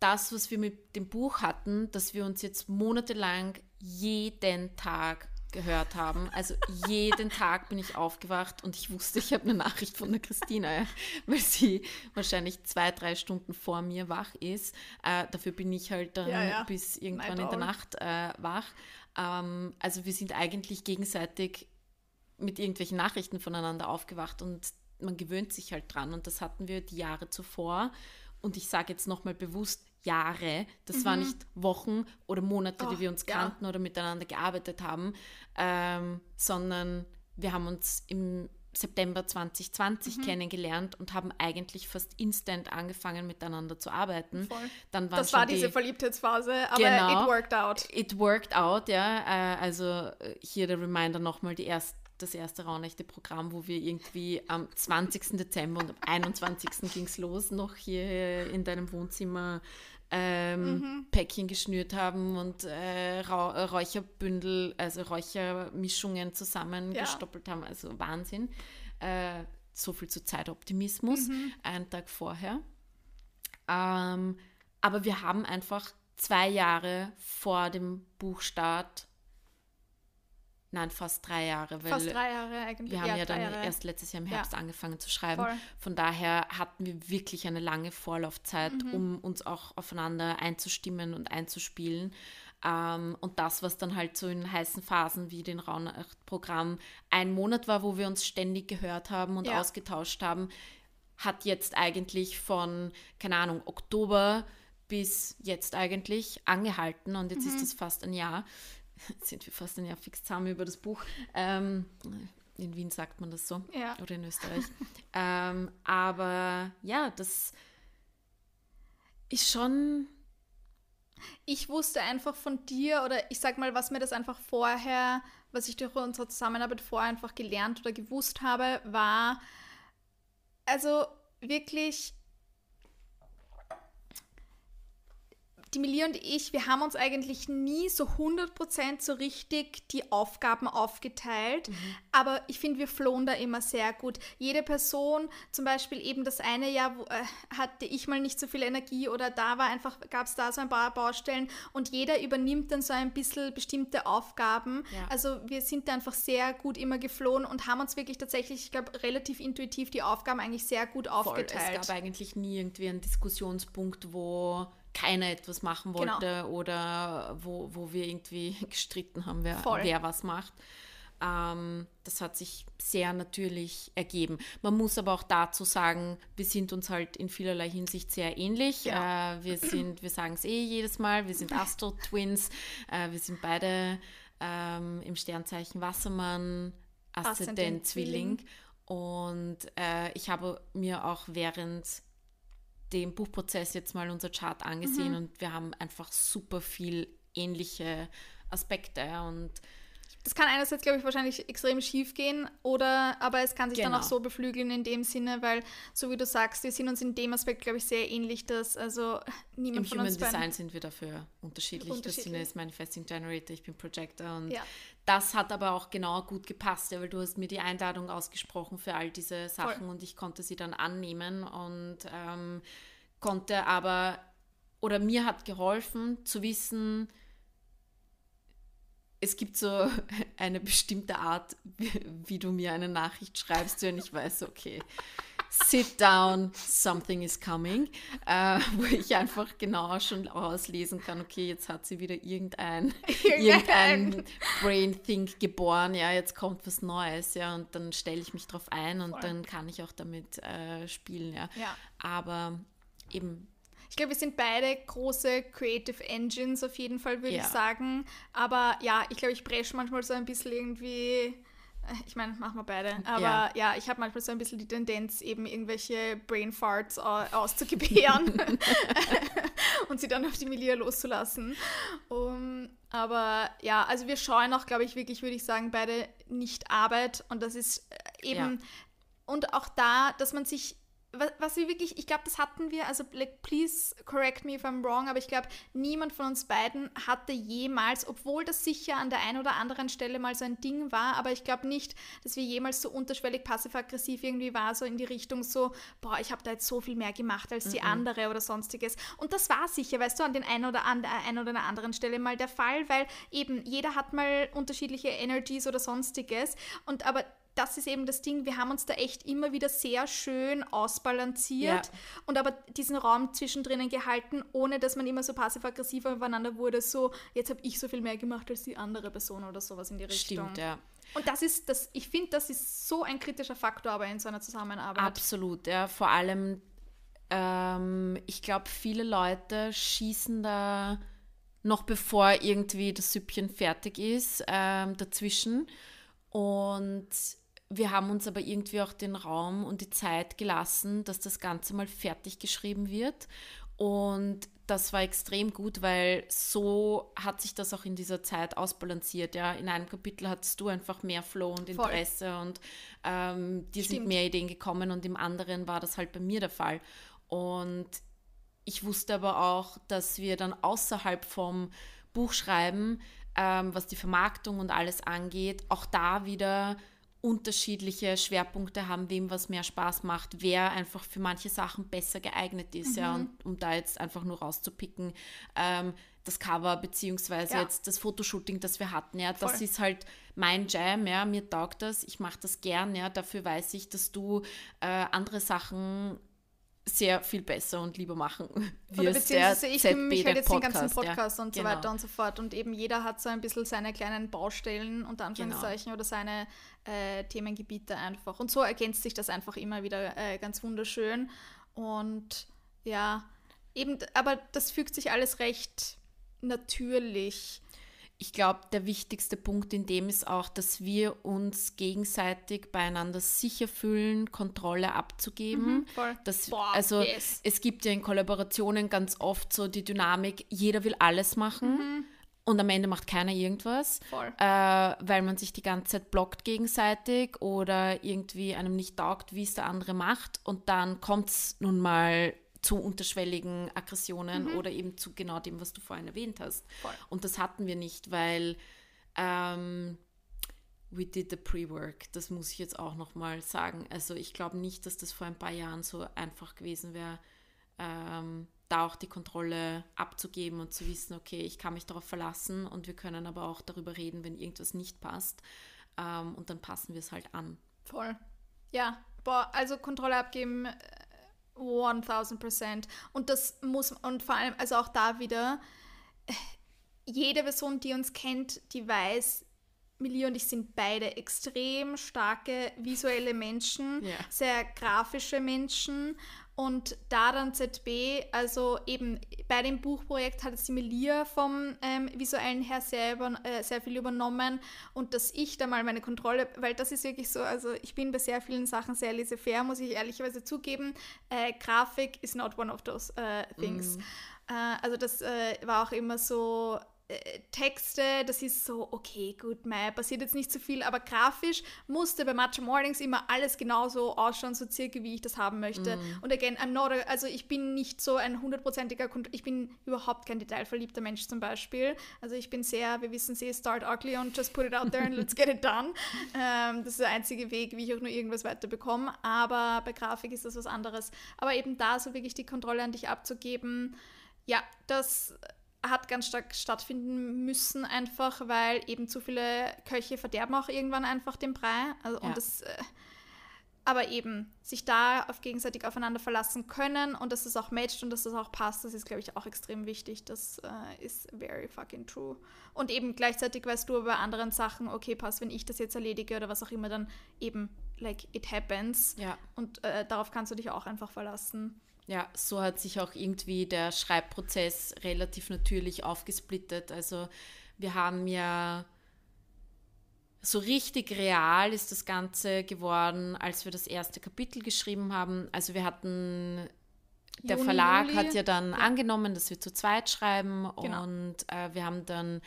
das, was wir mit dem Buch hatten, dass wir uns jetzt monatelang jeden Tag gehört haben. Also jeden Tag bin ich aufgewacht und ich wusste, ich habe eine Nachricht von der Christina, ja, weil sie wahrscheinlich zwei, drei Stunden vor mir wach ist. Äh, dafür bin ich halt dann Ja, ja. bis irgendwann in der. Nacht äh, wach. Ähm, also wir sind eigentlich gegenseitig mit irgendwelchen Nachrichten voneinander aufgewacht und man gewöhnt sich halt dran. Und das hatten wir die Jahre zuvor. Und ich sage jetzt nochmal bewusst Jahre. Das waren nicht Wochen oder Monate, Oh, die wir uns ja. kannten oder miteinander gearbeitet haben, ähm, sondern wir haben uns im September 2020 Mhm. kennengelernt und haben eigentlich fast instant angefangen miteinander zu arbeiten. Voll. Dann waren das war diese die, Verliebtheitsphase, aber Genau. it worked out. It worked out, ja. Äh, also äh, hier der Reminder nochmal, die erst, das erste Rauhnächte-Programm, wo wir irgendwie am 20. Dezember und am 21. ging es los, noch hier in deinem Wohnzimmer ähm, Päckchen geschnürt haben und äh, äh, Räucherbündel, also Räuchermischungen zusammengestoppelt haben. Also Wahnsinn. Äh, so viel zu Zeitoptimismus, einen Tag vorher. Ähm, aber wir haben einfach zwei Jahre vor dem Buchstart, nein, fast drei Jahre, weil Fast drei Jahre eigentlich. wir haben ja, drei dann Jahre. erst letztes Jahr im Ja. Herbst angefangen zu schreiben. Voll. Von daher hatten wir wirklich eine lange Vorlaufzeit, Mhm. um uns auch aufeinander einzustimmen und einzuspielen. Ähm, und das, was dann halt so in heißen Phasen wie den Raunacht-Programm ein Monat war, wo wir uns ständig gehört haben und Ja. ausgetauscht haben, hat jetzt eigentlich von, keine Ahnung, Oktober bis jetzt eigentlich angehalten und jetzt Mhm. ist das fast ein Jahr. Jetzt sind wir fast ein Jahr fix zusammen über das Buch. Ähm, in Wien sagt man das so Ja. oder in Österreich. ähm, aber ja, das ist schon ich wusste einfach von dir oder ich sag mal, was mir das einfach vorher, was ich durch unsere Zusammenarbeit vorher einfach gelernt oder gewusst habe, war, also wirklich, die Melia und ich, wir haben uns eigentlich nie so 100% so richtig die Aufgaben aufgeteilt, aber ich finde, wir flohen da immer sehr gut. Jede Person, zum Beispiel eben das eine Jahr, wo, äh, hatte ich mal nicht so viel Energie oder da war einfach, gab es da so ein paar Baustellen und jeder übernimmt dann so ein bisschen bestimmte Aufgaben. Ja. Also wir sind da einfach sehr gut immer geflohen und haben uns wirklich tatsächlich, ich glaube, relativ intuitiv die Aufgaben eigentlich sehr gut voll. aufgeteilt. Es gab eigentlich nie irgendwie einen Diskussionspunkt, wo keiner etwas machen Genau. wollte oder wo, wo wir irgendwie gestritten haben, wer, Voll. wer was macht. Ähm, das hat sich sehr natürlich ergeben. Man muss aber auch dazu sagen, wir sind uns halt in vielerlei Hinsicht sehr ähnlich. Ja. Äh, wir sind, wir sagen es eh jedes Mal, wir sind Astro-Twins, äh, wir sind beide ähm, im Sternzeichen Wassermann, Aszendent Aszendent Zwilling. Und äh, ich habe mir auch während dem Buchprozess jetzt mal unser Chart angesehen und wir haben einfach super viel ähnliche Aspekte und Das kann einerseits, glaube ich, wahrscheinlich extrem schief gehen, oder aber es kann sich dann Genau. auch so beflügeln in dem Sinne, weil, so wie du sagst, wir sind uns in dem Aspekt, glaube ich, sehr ähnlich, dass also niemand im von Human uns Design sind wir dafür unterschiedlich. Unterschiedlich. Christine ist Manifesting Generator, ich bin Projector und Ja. das hat aber auch genau gut gepasst, ja, weil du hast mir die Einladung ausgesprochen für all diese Sachen Voll. und ich konnte sie dann annehmen und ähm, konnte aber, oder mir hat geholfen zu wissen, es gibt so eine bestimmte Art, wie, du mir eine Nachricht schreibst, und ich weiß, okay, sit down, something is coming, äh, wo ich einfach genau schon auslesen kann, okay, jetzt hat sie wieder irgendein, irgendein Brain Think geboren, ja, jetzt kommt was Neues, ja, und dann stelle ich mich drauf ein und Voll. dann kann ich auch damit äh, spielen, ja. Ja. Aber eben, Ich glaube, wir sind beide große Creative Engines auf jeden Fall, würde Ja. ich sagen. Aber ja, ich glaube, ich presche manchmal so ein bisschen irgendwie ich meine, machen wir beide. Aber ja, ja ich habe manchmal so ein bisschen die Tendenz, eben irgendwelche Brain Farts auszugebären und sie dann auf die Melia loszulassen. Um, aber ja, also wir schauen auch, glaube ich, wirklich, würde ich sagen, beide nicht Arbeit. Und das ist äh, eben. Ja. Und auch da, dass man sich was, wir wirklich, ich glaube, das hatten wir, also like, please correct me if I'm wrong, aber ich glaube, niemand von uns beiden hatte jemals, obwohl das sicher an der einen oder anderen Stelle mal so ein Ding war, aber ich glaube nicht, dass wir jemals so unterschwellig passiv-aggressiv irgendwie war, so in die Richtung so, boah, ich habe da jetzt so viel mehr gemacht als die -mm. andere oder sonstiges. Und das war sicher, weißt du, an den einen oder an der einen oder der anderen Stelle mal der Fall, weil eben jeder hat mal unterschiedliche Energies oder sonstiges und aber das ist eben das Ding, wir haben uns da echt immer wieder sehr schön ausbalanciert ja. und aber diesen Raum zwischendrin gehalten, ohne dass man immer so passiv-aggressiv aufeinander wurde, so jetzt habe ich so viel mehr gemacht als die andere Person oder sowas in die Richtung. Stimmt, ja. Und das ist, das, ich finde, das ist so ein kritischer Faktor aber in so einer Zusammenarbeit. Absolut, ja. Vor allem, ähm, ich glaube, viele Leute schießen da noch bevor irgendwie das Süppchen fertig ist, ähm, dazwischen. Und wir haben uns aber irgendwie auch den Raum und die Zeit gelassen, dass das Ganze mal fertig geschrieben wird. Und das war extrem gut, weil so hat sich das auch in dieser Zeit ausbalanciert. Ja, in einem Kapitel hattest du einfach mehr Flow und Interesse Voll. und ähm, dir sind mehr Ideen gekommen und im anderen war das halt bei mir der Fall. Und ich wusste aber auch, dass wir dann außerhalb vom Buchschreiben, ähm, was die Vermarktung und alles angeht, auch da wieder unterschiedliche Schwerpunkte haben, wem was mehr Spaß macht, wer einfach für manche Sachen besser geeignet ist, mhm. ja, und um da jetzt einfach nur rauszupicken, ähm, das Cover beziehungsweise ja. jetzt das Fotoshooting, das wir hatten, ja, das Voll. ist halt mein Jam, ja, mir taugt das, ich mache das gern, ja, dafür weiß ich, dass du äh, andere Sachen sehr viel besser und lieber machen wirst. beziehungsweise ich ZB, mich halt jetzt Podcast, den ganzen Podcast ja, und so genau. weiter und so fort. Und eben jeder hat so ein bisschen seine kleinen Baustellen unter Anführungszeichen genau. oder seine äh, Themengebiete einfach. Und so ergänzt sich das einfach immer wieder äh, ganz wunderschön. Und ja, eben, aber das fügt sich alles recht natürlich ich glaube, der wichtigste Punkt in dem ist auch, dass wir uns gegenseitig beieinander sicher fühlen, Kontrolle abzugeben. Mhm. Dass, Boah, also yes. es gibt ja in Kollaborationen ganz oft so die Dynamik, jeder will alles machen. Mhm. Und am Ende macht keiner irgendwas, äh, weil man sich die ganze Zeit blockt gegenseitig oder irgendwie einem nicht taugt, wie es der andere macht. Und dann kommt es nun mal zu unterschwelligen Aggressionen mhm. oder eben zu genau dem, was du vorhin erwähnt hast. Voll. Und das hatten wir nicht, weil ähm, we did the pre-work. Das muss ich jetzt auch nochmal sagen. Also ich glaube nicht, dass das vor ein paar Jahren so einfach gewesen wäre, ähm, da auch die Kontrolle abzugeben und zu wissen, okay, ich kann mich darauf verlassen und wir können aber auch darüber reden, wenn irgendwas nicht passt. Ähm, und dann passen wir es halt an. Voll. Ja, boah, also Kontrolle abgeben 1000 Prozent. Und das muss, und vor allem, also auch da wieder, jede Person, die uns kennt, die weiß, Millie und ich sind beide extrem starke visuelle Menschen, yeah. sehr grafische Menschen und da dann ZB, also eben bei dem Buchprojekt hat die Melia vom ähm, visuellen her sehr, äh, sehr viel übernommen und dass ich da mal meine Kontrolle, weil das ist wirklich so, also ich bin bei sehr vielen Sachen sehr laissez-faire, muss ich ehrlicherweise zugeben. Äh, Grafik is not one of those uh, things. Mm. Äh, also das äh, war auch immer so, äh, Texte, das ist so, okay, gut, mei, passiert jetzt nicht so viel, aber grafisch musste bei Matcha Mornings immer alles genauso ausschauen, so circa wie ich das haben möchte. Mm. Und again, I'm not a, also ich bin nicht so ein hundertprozentiger, ich bin überhaupt kein detailverliebter Mensch zum Beispiel. Also ich bin sehr, wir wissen sehr, start ugly und just put it out there and let's get it done. Ähm, das ist der einzige Weg, wie ich auch nur irgendwas weiterbekomme. Aber bei Grafik ist das was anderes. Aber eben da so wirklich die Kontrolle an dich abzugeben, ja, das hat ganz stark stattfinden müssen, einfach weil eben zu viele Köche verderben auch irgendwann einfach den Brei. Also, ja. und das, äh, aber eben sich da auf gegenseitig aufeinander verlassen können und dass es auch matcht und dass es auch passt, das ist, glaube ich, auch extrem wichtig. Das äh, ist very fucking true. Und eben gleichzeitig weißt du bei anderen Sachen, okay, pass, wenn ich das jetzt erledige oder was auch immer, dann eben, like, it happens. Ja. Und äh, darauf kannst du dich auch einfach verlassen. Ja, so hat sich auch irgendwie der Schreibprozess relativ natürlich aufgesplittet. Also wir haben ja so richtig real ist das Ganze geworden, als wir das erste Kapitel geschrieben haben. Also wir hatten, der Juni, Verlag Juli. hat ja dann angenommen, dass wir zu zweit schreiben Genau. und äh, wir haben dann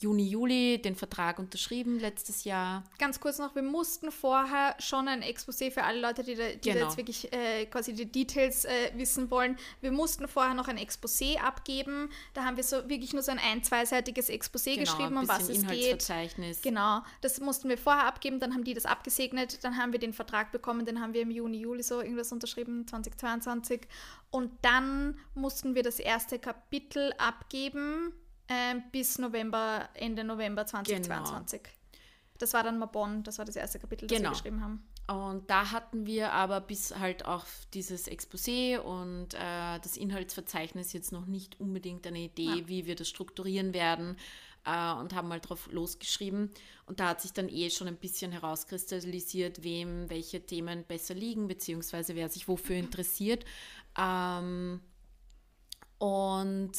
Juni, Juli den Vertrag unterschrieben letztes Jahr. Ganz kurz noch, wir mussten vorher schon ein Exposé für alle Leute, die da, die da Genau. jetzt wirklich äh, quasi die Details äh, wissen wollen. Wir mussten vorher noch ein Exposé abgeben. Da haben wir so wirklich nur so ein ein-, zweiseitiges Exposé geschrieben, Genau, ein um was es geht. Genau, das mussten wir vorher abgeben, dann haben die das abgesegnet, dann haben wir den Vertrag bekommen, den haben wir im Juni, Juli so irgendwas unterschrieben, 2022. Und dann mussten wir das erste Kapitel abgeben ähm, bis November, Ende November 2022. Das war dann Mabon, das war das erste Kapitel, das Genau. wir geschrieben haben. Und da hatten wir aber bis halt auf dieses Exposé und äh, das Inhaltsverzeichnis jetzt noch nicht unbedingt eine Idee, Ja. wie wir das strukturieren werden äh, und haben mal drauf losgeschrieben. Und da hat sich dann eh schon ein bisschen herauskristallisiert, wem welche Themen besser liegen, beziehungsweise wer sich wofür interessiert. Ähm, und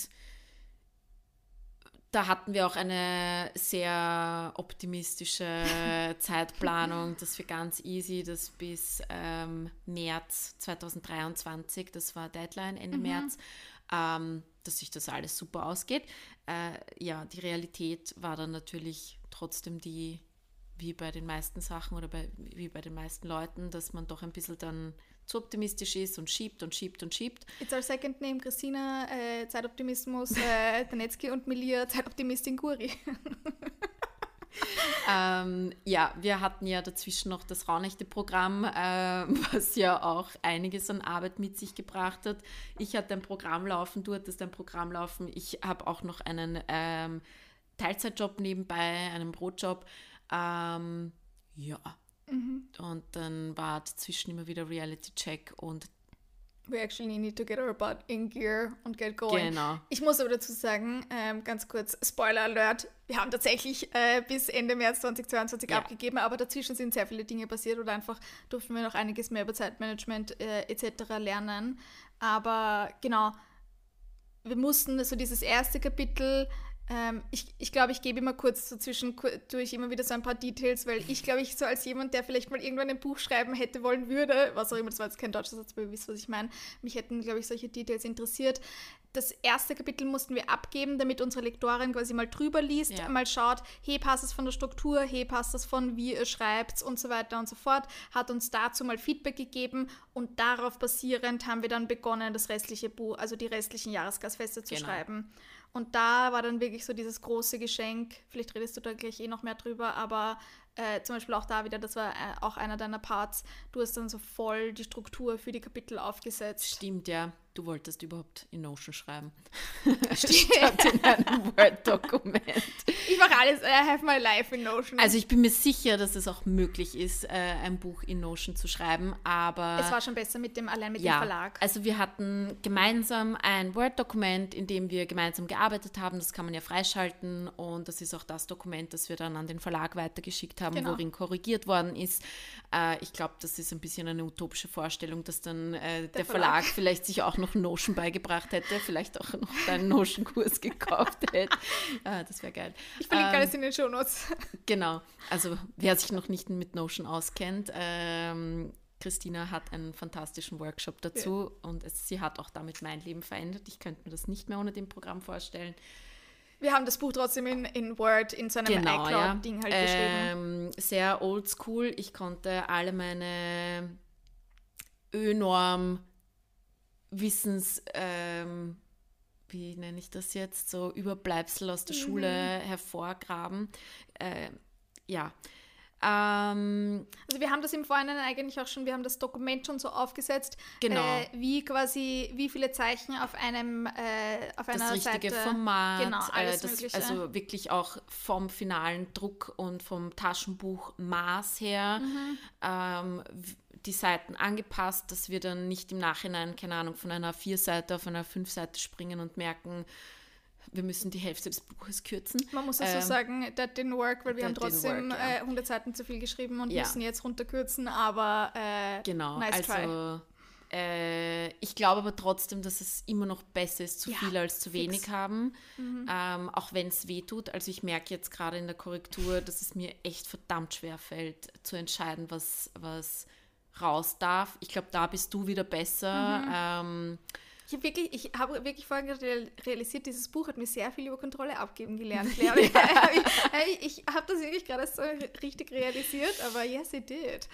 da hatten wir auch eine sehr optimistische Zeitplanung, dass wir ganz easy das bis ähm, März 2023, das war Deadline Ende März, ähm, dass sich das alles super ausgeht. Äh, ja, die Realität war dann natürlich trotzdem die, wie bei den meisten Sachen oder bei, wie bei den meisten Leuten, dass man doch ein bisschen dann zu optimistisch ist und schiebt und schiebt und schiebt. It's our second name, Christina, äh, Zeitoptimismus, äh, Danetzky und Melia, Zeitoptimistin Guri. Ähm, ja, wir hatten ja dazwischen noch das Rauhnächte-Programm, äh, was ja auch einiges an Arbeit mit sich gebracht hat. Ich hatte ein Programm laufen, du hattest ein Programm laufen. Ich habe auch noch einen ähm, Teilzeitjob nebenbei, einen Brotjob. Ähm, ja. Und dann war dazwischen immer wieder Reality-Check und We actually need to get our butt in gear und get going. genau. Ich muss aber dazu sagen, ähm, ganz kurz, Spoiler Alert, wir haben tatsächlich äh, bis Ende März 2022 Ja. abgegeben, aber dazwischen sind sehr viele Dinge passiert oder einfach durften wir noch einiges mehr über Zeitmanagement äh, etc. lernen. Aber genau, wir mussten so dieses erste Kapitel, ähm, ich, ich glaube, ich gebe immer kurz so zwischendurch immer wieder so ein paar Details, weil ich glaube, ich so als jemand, der vielleicht mal irgendwann ein Buch schreiben hätte wollen würde, was auch immer, das war jetzt kein deutscher Satz, aber ihr wisst, was ich meine, mich hätten, glaube ich, solche Details interessiert. Das erste Kapitel mussten wir abgeben, damit unsere Lektorin quasi mal drüber liest, Ja. mal schaut, hey, passt das von der Struktur, hey, passt das von wie ihr schreibt und so weiter und so fort, hat uns dazu mal Feedback gegeben und darauf basierend haben wir dann begonnen, das restliche Buch, also die restlichen Jahresgastfeste zu Genau. schreiben. Und da war dann wirklich so dieses große Geschenk, vielleicht redest du da gleich eh noch mehr drüber, aber äh, zum Beispiel auch da wieder, das war äh, auch einer deiner Parts, du hast dann so voll die Struktur für die Kapitel aufgesetzt. Stimmt, ja. Du wolltest überhaupt in Notion schreiben. Statt in einem Word-Dokument. Ich mache alles, I have my life in Notion. Also ich bin mir sicher, dass es auch möglich ist, äh, ein Buch in Notion zu schreiben, aber es war schon besser mit dem, allein mit ja, dem Verlag. also wir hatten gemeinsam ein Word-Dokument, in dem wir gemeinsam gearbeitet haben. Das kann man ja freischalten und das ist auch das Dokument, das wir dann an den Verlag weitergeschickt haben, Genau. worin korrigiert worden ist. Äh, ich glaube, das ist ein bisschen eine utopische Vorstellung, dass dann äh, der, Verlag. Verlag vielleicht sich auch noch Notion beigebracht hätte, vielleicht auch noch deinen Notion-Kurs gekauft hätte. Äh, das wäre geil. Ich verlinke Ähm, alles in den Shownotes. Genau, also wer sich noch nicht mit Notion auskennt, ähm, Christina hat einen fantastischen Workshop dazu und es, sie hat auch damit mein Leben verändert. Ich könnte mir das nicht mehr ohne dem Programm vorstellen. Wir haben das Buch trotzdem in, in Word, in so einem Genau, ja. iCloud-Ding halt geschrieben. Ähm, sehr oldschool. Ich konnte alle meine Ö-Norm Wissens, ähm, wie nenne ich das jetzt, so Überbleibsel aus der Mhm. Schule hervorgraben. Äh, ja. Ähm, Also wir haben das im Vorhinein eigentlich auch schon, wir haben das Dokument schon so aufgesetzt, Genau. äh, wie quasi, wie viele Zeichen auf einem, äh, auf das einer richtige Seite. Format, Genau, alles äh, das, Mögliche. also wirklich auch vom finalen Druck und vom Taschenbuch Maß her Mhm. ähm, die Seiten angepasst, dass wir dann nicht im Nachhinein, keine Ahnung, von einer Vier-Seite auf einer Fünf-Seite springen und merken, wir müssen die Hälfte des Buches kürzen. Man muss also Ähm, sagen, that didn't work, weil wir haben trotzdem work, ja. äh, 100 Seiten zu viel geschrieben und Ja. müssen jetzt runterkürzen, aber äh, Genau, nice try. also äh, ich glaube aber trotzdem, dass es immer noch besser ist, zu Ja, viel als zu fix. wenig haben. Ähm, auch wenn es weh tut. Also ich merke jetzt gerade in der Korrektur, dass es mir echt verdammt schwer fällt, zu entscheiden, was, was raus darf. Ich glaube, da bist du wieder besser. Ähm, Ich habe wirklich, ich habe wirklich vorhin real- realisiert, dieses Buch hat mir sehr viel über Kontrolle abgeben gelernt. Und ich ich, ich habe das wirklich gerade so richtig realisiert, aber yes, it did.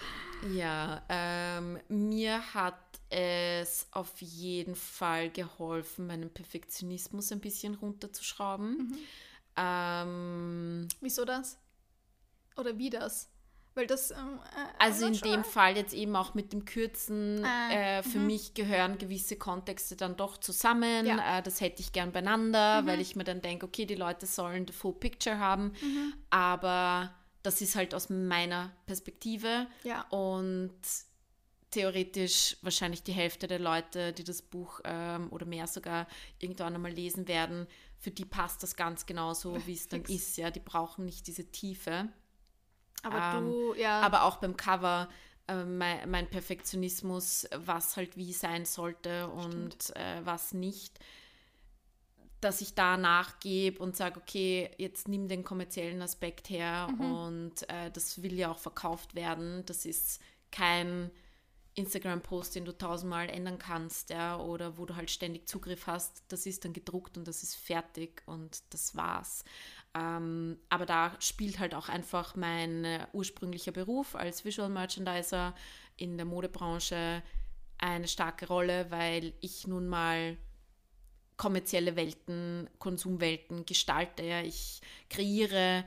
Ja, ähm, mir hat es auf jeden Fall geholfen, meinen Perfektionismus ein bisschen runterzuschrauben. Ähm, Wieso das? Oder wie das? Weil das. Ähm, äh, also I'm in not dem sure. Fall jetzt eben auch mit dem Kürzen, Ah, äh, für mich gehören gewisse Kontexte dann doch zusammen. Ja. Mhm. Äh, das hätte ich gern beieinander, weil ich mir dann denke, okay, die Leute sollen the full picture haben. Mhm. Aber das ist halt aus meiner Perspektive. Ja. Und theoretisch wahrscheinlich die Hälfte der Leute, die das Buch ähm, oder mehr sogar irgendwann einmal lesen werden, für die passt das ganz genauso, wie es dann ist. Ja, die brauchen nicht diese Tiefe. Aber ähm, du, ja. Aber auch beim Cover, äh, mein, mein Perfektionismus, was halt wie sein sollte und äh, was nicht, dass ich da nachgebe und sage, okay, jetzt nimm den kommerziellen Aspekt her und äh, das will ja auch verkauft werden. Das ist kein Instagram-Post, den du tausendmal ändern kannst, ja, oder wo du halt ständig Zugriff hast. Das ist dann gedruckt und das ist fertig und das war's. Ähm, aber da spielt halt auch einfach mein äh, ursprünglicher Beruf als Visual Merchandiser in der Modebranche eine starke Rolle, weil ich nun mal kommerzielle Welten, Konsumwelten gestalte. Ich kreiere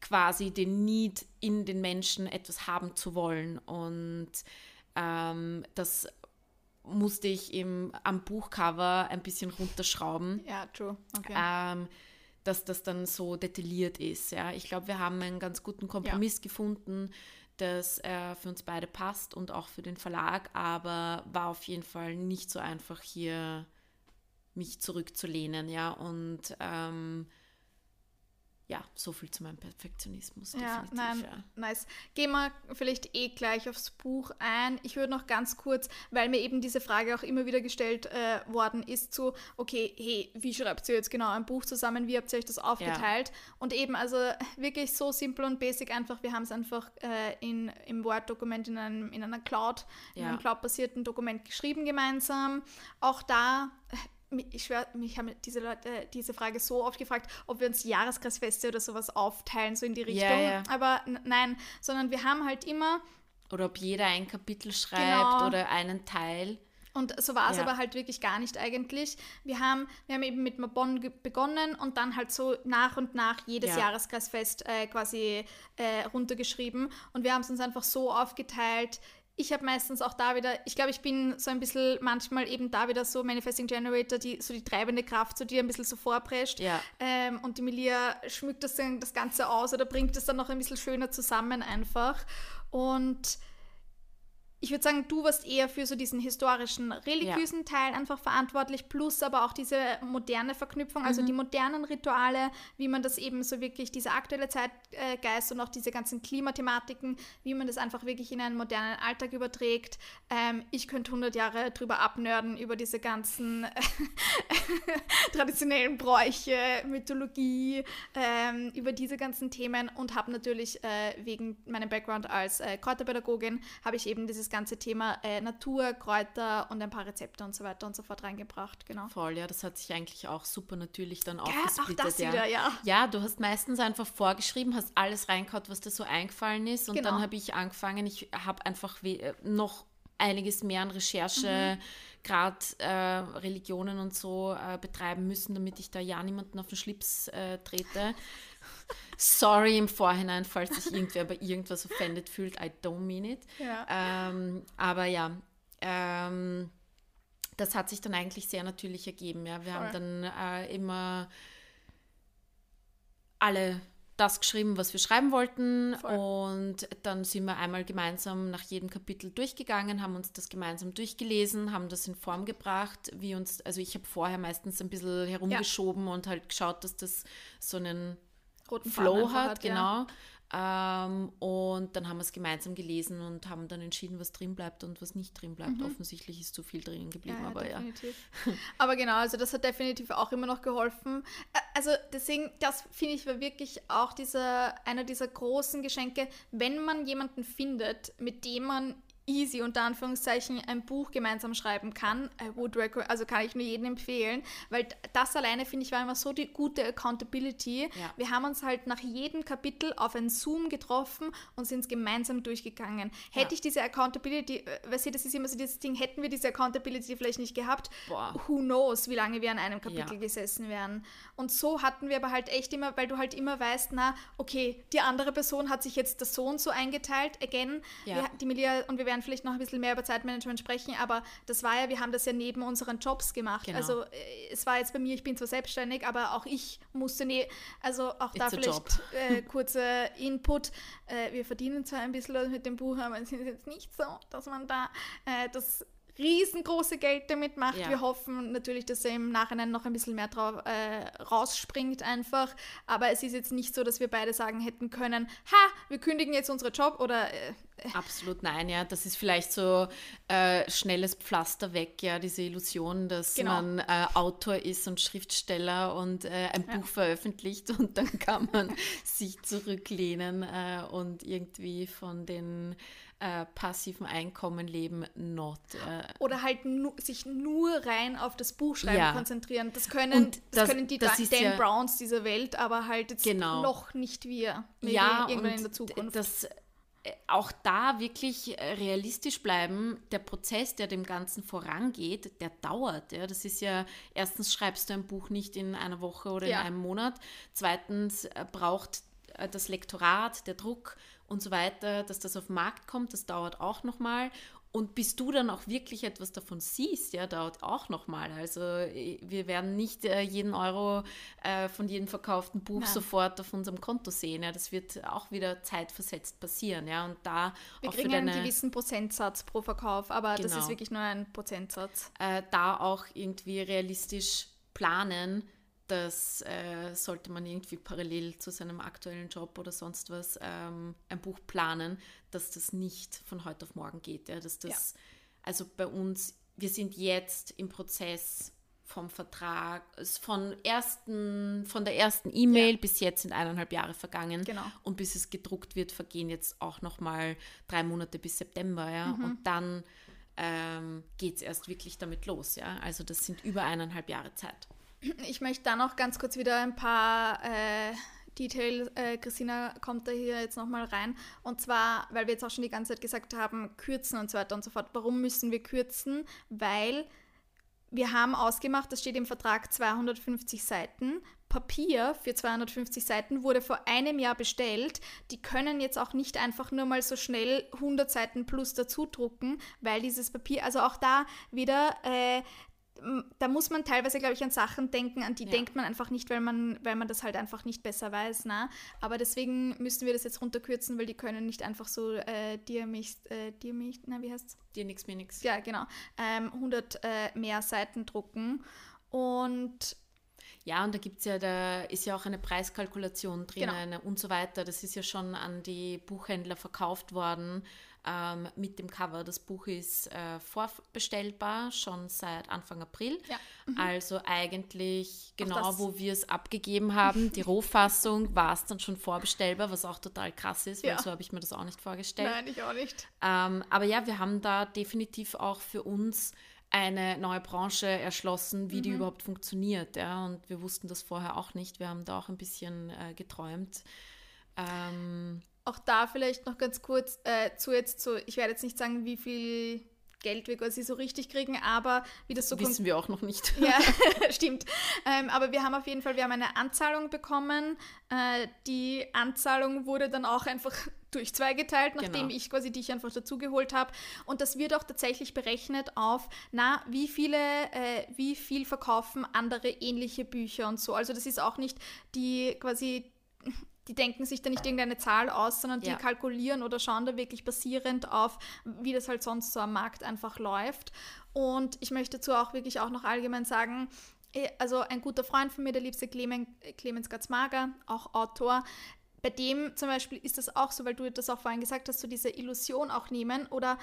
quasi den Need in den Menschen, etwas haben zu wollen. Und ähm, das musste ich im, am Buchcover ein bisschen runterschrauben ja, true. Okay. ähm, dass das dann so detailliert ist. Ja. Ich glaube, wir haben einen ganz guten Kompromiss gefunden, das äh, für uns beide passt und auch für den Verlag, aber war auf jeden Fall nicht so einfach hier mich zurückzulehnen, ja. Und ähm, ja, so viel zu meinem Perfektionismus. Ja, definitiv, nein, ja. nice. Gehen wir vielleicht eh gleich aufs Buch ein. Ich würde noch ganz kurz, weil mir eben diese Frage auch immer wieder gestellt äh, worden ist, so, okay, hey, wie schreibt ihr jetzt genau ein Buch zusammen? Wie habt ihr euch das aufgeteilt? Und eben, also wirklich so simpel und basic einfach, wir haben es einfach äh, in, im Word-Dokument in, einem, in einer Cloud, in Ja. einem Cloud-basierten Dokument geschrieben gemeinsam. Auch da ich schwör, mich haben diese Leute diese Frage so oft gefragt, ob wir uns Jahreskreisfeste oder sowas aufteilen, so in die Richtung. Ja, ja. Aber nein, sondern wir haben halt immer, Oder ob jeder ein Kapitel schreibt Genau. oder einen Teil. und so war es Ja. aber halt wirklich gar nicht eigentlich. Wir haben, wir haben eben mit Mabon begonnen und dann halt so nach und nach jedes Ja. Jahreskreisfest äh, quasi äh, runtergeschrieben. Und wir haben es uns einfach so aufgeteilt. Ich habe meistens auch da wieder, ich glaube, ich bin so ein bisschen manchmal eben da wieder so Manifesting Generator, die so die treibende Kraft, so die ein bisschen so vorprescht. Ja. Ähm, und die Melia schmückt das das Ganze aus oder bringt es dann noch ein bisschen schöner zusammen einfach. Und ich würde sagen, du warst eher für so diesen historischen, religiösen Teil einfach verantwortlich, plus aber auch diese moderne Verknüpfung, also Mhm. die modernen Rituale, wie man das eben so wirklich, diese aktuelle Zeitgeist und auch diese ganzen Klimathematiken, wie man das einfach wirklich in einen modernen Alltag überträgt. Ähm, ich könnte 100 Jahre drüber abnörden, über diese ganzen traditionellen Bräuche, Mythologie, ähm, über diese ganzen Themen und habe natürlich äh, wegen meinem Background als äh, Kräuterpädagogin, habe ich eben dieses ganze Thema äh, Natur, Kräuter und ein paar Rezepte und so weiter und so fort reingebracht, genau. Voll, ja, das hat sich eigentlich auch super natürlich dann auch aufgesplittet. das ja. wieder, ja. Ja, du hast meistens einfach vorgeschrieben, hast alles reingehauen, was dir so eingefallen ist. Und Genau. dann habe ich angefangen, ich habe einfach äh, noch einiges mehr an Recherche, gerade äh, Religionen und so äh, betreiben müssen, damit ich da ja niemanden auf den Schlips äh, trete. Sorry im Vorhinein, falls sich irgendwer bei irgendwas offended fühlt. I don't mean it. Ja. Ähm, aber ja, ähm, das hat sich dann eigentlich sehr natürlich ergeben. Ja. Wir haben Voll. dann äh, immer alle das geschrieben, was wir schreiben wollten. Voll. Und dann sind wir einmal gemeinsam nach jedem Kapitel durchgegangen, haben uns das gemeinsam durchgelesen, haben das in Form gebracht, wie uns, also ich habe vorher meistens ein bisschen herumgeschoben und halt geschaut, dass das so einen Roten Flow hat, ja. genau. Ähm, und dann haben wir es gemeinsam gelesen und haben dann entschieden, was drin bleibt und was nicht drin bleibt. Mhm. Offensichtlich ist zu viel drin geblieben, ja, ja, aber definitiv. ja. aber genau, also das hat definitiv auch immer noch geholfen. Also deswegen, das finde ich war wirklich auch dieser, einer dieser großen Geschenke, wenn man jemanden findet, mit dem man easy unter Anführungszeichen ein Buch gemeinsam schreiben kann. I would also kann ich nur jedem empfehlen, weil das alleine finde ich war immer so die gute Accountability. Ja. Wir haben uns halt nach jedem Kapitel auf ein Zoom getroffen und sind es gemeinsam durchgegangen. Hätte ja. ich diese Accountability, äh, weißt du, das ist immer so dieses Ding, hätten wir diese Accountability vielleicht nicht gehabt, Boah. who knows, wie lange wir an einem Kapitel ja. gesessen wären. Und so hatten wir aber halt echt immer, weil du halt immer weißt, na, okay, die andere Person hat sich jetzt das so und so eingeteilt, again, wir, die Melia und wir werden werden vielleicht noch ein bisschen mehr über Zeitmanagement sprechen, aber das war ja, wir haben das ja neben unseren Jobs gemacht. Genau. Also äh, es war jetzt bei mir, ich bin zwar selbstständig, aber auch ich musste, ne, also auch It's da vielleicht äh, kurzer Input. Äh, wir verdienen zwar ein bisschen mit dem Buch, aber es ist jetzt nicht so, dass man da äh, das riesengroße Geld damit macht. Ja. Wir hoffen natürlich, dass er im Nachhinein noch ein bisschen mehr drauf, äh, rausspringt einfach. Aber es ist jetzt nicht so, dass wir beide sagen hätten können, ha, wir kündigen jetzt unseren Job oder äh, Absolut nein, ja. Das ist vielleicht so äh, schnelles Pflaster weg, ja, diese Illusion, dass genau. man äh, Autor ist und Schriftsteller und äh, ein ja. Buch veröffentlicht und dann kann man sich zurücklehnen äh, und irgendwie von den äh, passiven Einkommen leben, not. Äh. Oder halt nu sich nur rein auf das Buchschreiben ja. konzentrieren. Das können, das, das, können die das Dan ja, Browns dieser Welt, aber halt jetzt genau. noch nicht wir. Ja, irgendwann in der Zukunft. Das, auch da wirklich äh, realistisch bleiben, der Prozess, der dem Ganzen vorangeht, der dauert. Ja. Das ist ja, erstens schreibst du ein Buch nicht in einer Woche oder ja. in einem Monat. Zweitens äh, braucht äh, das Lektorat, der Druck und so weiter, dass das auf den Markt kommt, das dauert auch nochmal. Und bis du dann auch wirklich etwas davon siehst, ja, dauert auch nochmal. Also wir werden nicht äh, jeden Euro äh, von jedem verkauften Buch Nein. sofort auf unserem Konto sehen. Ja. Das wird auch wieder zeitversetzt passieren. Ja. Und da wir kriegen einen gewissen Prozentsatz pro Verkauf, aber genau. das ist wirklich nur ein Prozentsatz. Äh, da auch irgendwie realistisch planen, das äh, sollte man irgendwie parallel zu seinem aktuellen Job oder sonst was ähm, ein Buch planen, dass das nicht von heute auf morgen geht. Ja, dass das, ja. also bei uns, wir sind jetzt im Prozess vom Vertrag, von, ersten, von der ersten E-Mail ja. bis jetzt sind eineinhalb Jahre vergangen. Genau. Und bis es gedruckt wird, vergehen jetzt auch nochmal drei Monate bis September. Ja? Mhm. Und dann ähm, geht es erst wirklich damit los. Ja? Also das sind über eineinhalb Jahre Zeit. Ich möchte da noch ganz kurz wieder ein paar äh, Details, äh, Christina kommt da hier jetzt nochmal rein. Und zwar, weil wir jetzt auch schon die ganze Zeit gesagt haben, kürzen und so weiter und so fort. Warum müssen wir kürzen? Weil wir haben ausgemacht, das steht im Vertrag 250 Seiten. Papier für 250 Seiten wurde vor einem Jahr bestellt. Die können jetzt auch nicht einfach nur mal so schnell 100 Seiten plus dazu drucken, weil dieses Papier, also auch da wieder, äh, da muss man teilweise, glaube ich, an Sachen denken, an die ja. denkt man einfach nicht, weil man, weil man das halt einfach nicht besser weiß. Ne? Aber deswegen müssen wir das jetzt runterkürzen, weil die können nicht einfach so äh, dir mich, äh, dir mich, na, wie heißt's? Dir nix, mir nix. Ja, genau. Ähm, 100 äh, mehr Seiten drucken. Und ja, und da gibt es ja, da ist ja auch eine Preiskalkulation drinnen genau. und so weiter. Das ist ja schon an die Buchhändler verkauft worden ähm, mit dem Cover. Das Buch ist äh, vorbestellbar, schon seit Anfang April. Ja. Mhm. Also eigentlich genau, wo wir es abgegeben haben, die Rohfassung, war es dann schon vorbestellbar, was auch total krass ist, weil ja. so habe ich mir das auch nicht vorgestellt. Nein, ich auch nicht. Ähm, aber ja, wir haben da definitiv auch für uns eine neue Branche erschlossen, wie mhm. die überhaupt funktioniert. Ja? Und wir wussten das vorher auch nicht. Wir haben da auch ein bisschen äh, geträumt. Ähm, auch da vielleicht noch ganz kurz äh, zu jetzt so, ich werde jetzt nicht sagen, wie viel Geld wir quasi so richtig kriegen, aber wie das so wissen wir auch noch nicht. Ja, stimmt. Ähm, aber wir haben auf jeden Fall, wir haben eine Anzahlung bekommen. Äh, die Anzahlung wurde dann auch einfach durch zwei geteilt, nachdem genau. ich quasi dich einfach dazugeholt habe. Und das wird auch tatsächlich berechnet auf, na, wie viele, äh, wie viel verkaufen andere ähnliche Bücher und so. Also das ist auch nicht die quasi die denken sich da nicht irgendeine Zahl aus, sondern die ja. kalkulieren oder schauen da wirklich basierend auf, wie das halt sonst so am Markt einfach läuft. Und ich möchte dazu auch wirklich auch noch allgemein sagen, eh, also ein guter Freund von mir, der liebste Clemens, Clemens Gatzmager, auch Autor, bei dem zum Beispiel ist das auch so, weil du das auch vorhin gesagt hast, so diese Illusion auch nehmen oder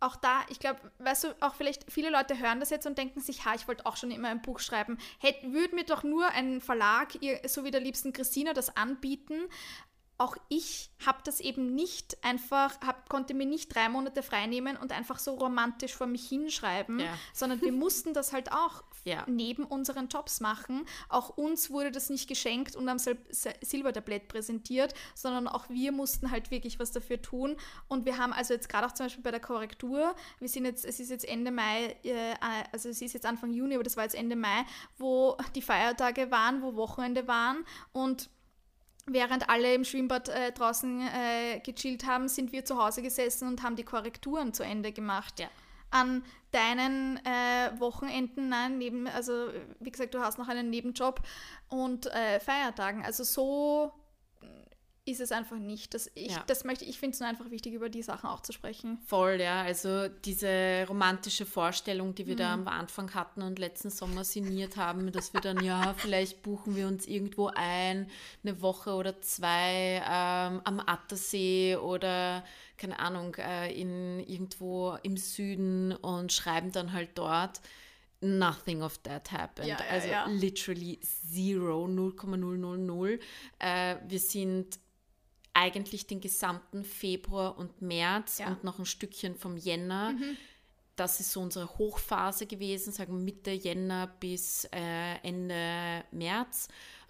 auch da, ich glaube, weißt du, auch vielleicht viele Leute hören das jetzt und denken sich, ha, ich wollte auch schon immer ein Buch schreiben. Hätte, würde mir doch nur ein Verlag, so wie der liebsten Christina, das anbieten auch ich habe das eben nicht einfach, hab, konnte mir nicht drei Monate freinehmen und einfach so romantisch vor mich hinschreiben, ja. sondern wir mussten das halt auch ja. neben unseren Jobs machen. Auch uns wurde das nicht geschenkt und am Sil Silbertablett präsentiert, sondern auch wir mussten halt wirklich was dafür tun. Und wir haben also jetzt gerade auch zum Beispiel bei der Korrektur, wir sind jetzt, es ist jetzt Ende Mai, äh, also es ist jetzt Anfang Juni, aber das war jetzt Ende Mai, wo die Feiertage waren, wo Wochenende waren und Während alle im Schwimmbad äh, draußen äh, gechillt haben, sind wir zu Hause gesessen und haben die Korrekturen zu Ende gemacht. Ja. An deinen äh, Wochenenden, nein, neben, also wie gesagt, du hast noch einen Nebenjob und äh, Feiertagen. Also so ist es einfach nicht. Das, ich, ja. das möchte, ich finde es nur einfach wichtig, über die Sachen auch zu sprechen. Voll, ja. Also diese romantische Vorstellung, die wir mhm. da am Anfang hatten und letzten Sommer sinniert haben, dass wir dann, ja, vielleicht buchen wir uns irgendwo ein, eine Woche oder zwei ähm, am Attersee oder keine Ahnung, äh, in irgendwo im Süden und schreiben dann halt dort nothing of that happened. Ja, also ja. literally zero, 0,000. Äh, wir sind eigentlich den gesamten Februar und März und noch ein Stückchen vom Jänner. Mhm. Das ist so unsere Hochphase gewesen, sagen Mitte Jänner bis äh, Ende März.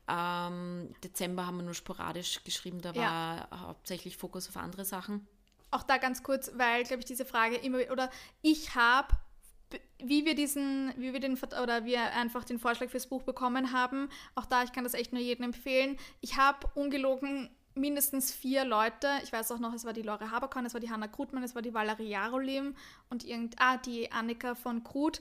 Ähm, Dezember haben wir nur sporadisch geschrieben, da war hauptsächlich Fokus auf andere Sachen. Auch da ganz kurz, weil, glaube ich, diese Frage immer, oder ich habe wie wir diesen, wie wir den oder wir einfach den Vorschlag fürs Buch bekommen haben, auch da, ich kann das echt nur jedem empfehlen. Ich habe ungelogen mindestens vier Leute, ich weiß auch noch, es war die Lore Haberkorn, es war die Hanna Krutmann, es war die Valerie Jarolim und irgend, ah, die Annika von Krut.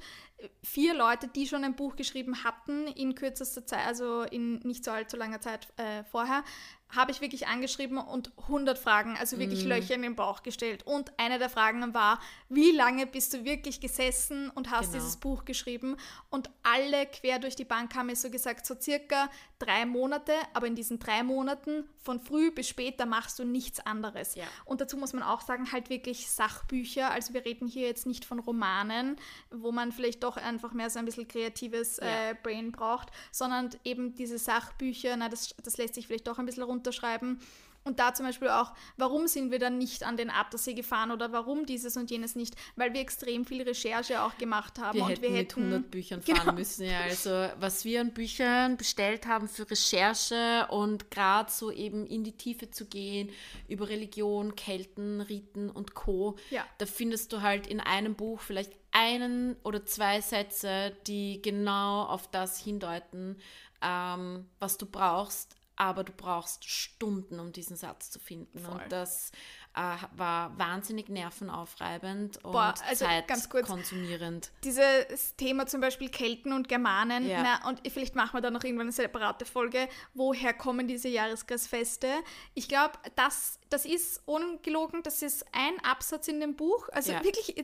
Vier Leute, die schon ein Buch geschrieben hatten in kürzester Zeit, also in nicht so allzu langer Zeit äh, vorher, habe ich wirklich angeschrieben und 100 Fragen, also wirklich mm. Löcher in den Bauch gestellt. Und eine der Fragen war, wie lange bist du wirklich gesessen und hast genau. dieses Buch geschrieben? Und alle quer durch die Bank haben mir so gesagt, so circa drei Monate, aber in diesen drei Monaten von früh bis später machst du nichts anderes. Ja. Und dazu muss man auch sagen, halt wirklich Sachbücher. Also wir reden hier jetzt nicht von Romanen, wo man vielleicht doch einfach mehr so ein bisschen kreatives ja. äh, Brain braucht, sondern eben diese Sachbücher, na, das, das lässt sich vielleicht doch ein bisschen runter unterschreiben. Und da zum Beispiel auch, warum sind wir dann nicht an den Attersee gefahren oder warum dieses und jenes nicht? Weil wir extrem viel Recherche auch gemacht haben. Wir und hätten wir hätten mit 100 Büchern fahren genau. müssen. Ja, also was wir an Büchern bestellt haben für Recherche und gerade so eben in die Tiefe zu gehen über Religion, Kelten, Riten und Co. Ja. Da findest du halt in einem Buch vielleicht einen oder zwei Sätze, die genau auf das hindeuten, ähm, was du brauchst aber du brauchst Stunden, um diesen Satz zu finden. Voll. Und das äh, war wahnsinnig nervenaufreibend und Boah, also zeitkonsumierend. Dieses Thema zum Beispiel Kelten und Germanen, ja. na, und vielleicht machen wir da noch irgendwann eine separate Folge, woher kommen diese Jahreskreisfeste? Ich glaube, das, das ist ungelogen, das ist ein Absatz in dem Buch, also ja. wirklich,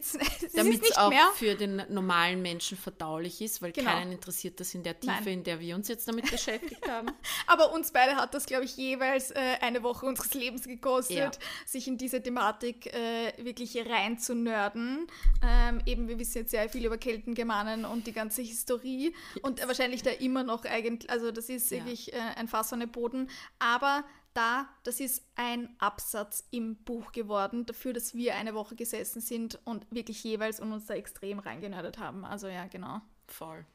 damit es auch mehr. für den normalen Menschen verdaulich ist, weil genau. keinen interessiert das in der Tiefe, Nein. in der wir uns jetzt damit beschäftigt haben. Aber uns beide hat das, glaube ich, jeweils äh, eine Woche unseres Lebens gekostet, ja. sich in die diese Thematik äh, wirklich reinzunörden. Ähm, eben, wir wissen jetzt sehr viel über Keltengermanen und die ganze Historie und wahrscheinlich da immer noch eigentlich, also das ist ja. wirklich äh, ein Fass ohne Boden, aber da, das ist ein Absatz im Buch geworden, dafür, dass wir eine Woche gesessen sind und wirklich jeweils und uns da extrem reingenördet haben. Also ja, genau. Voll.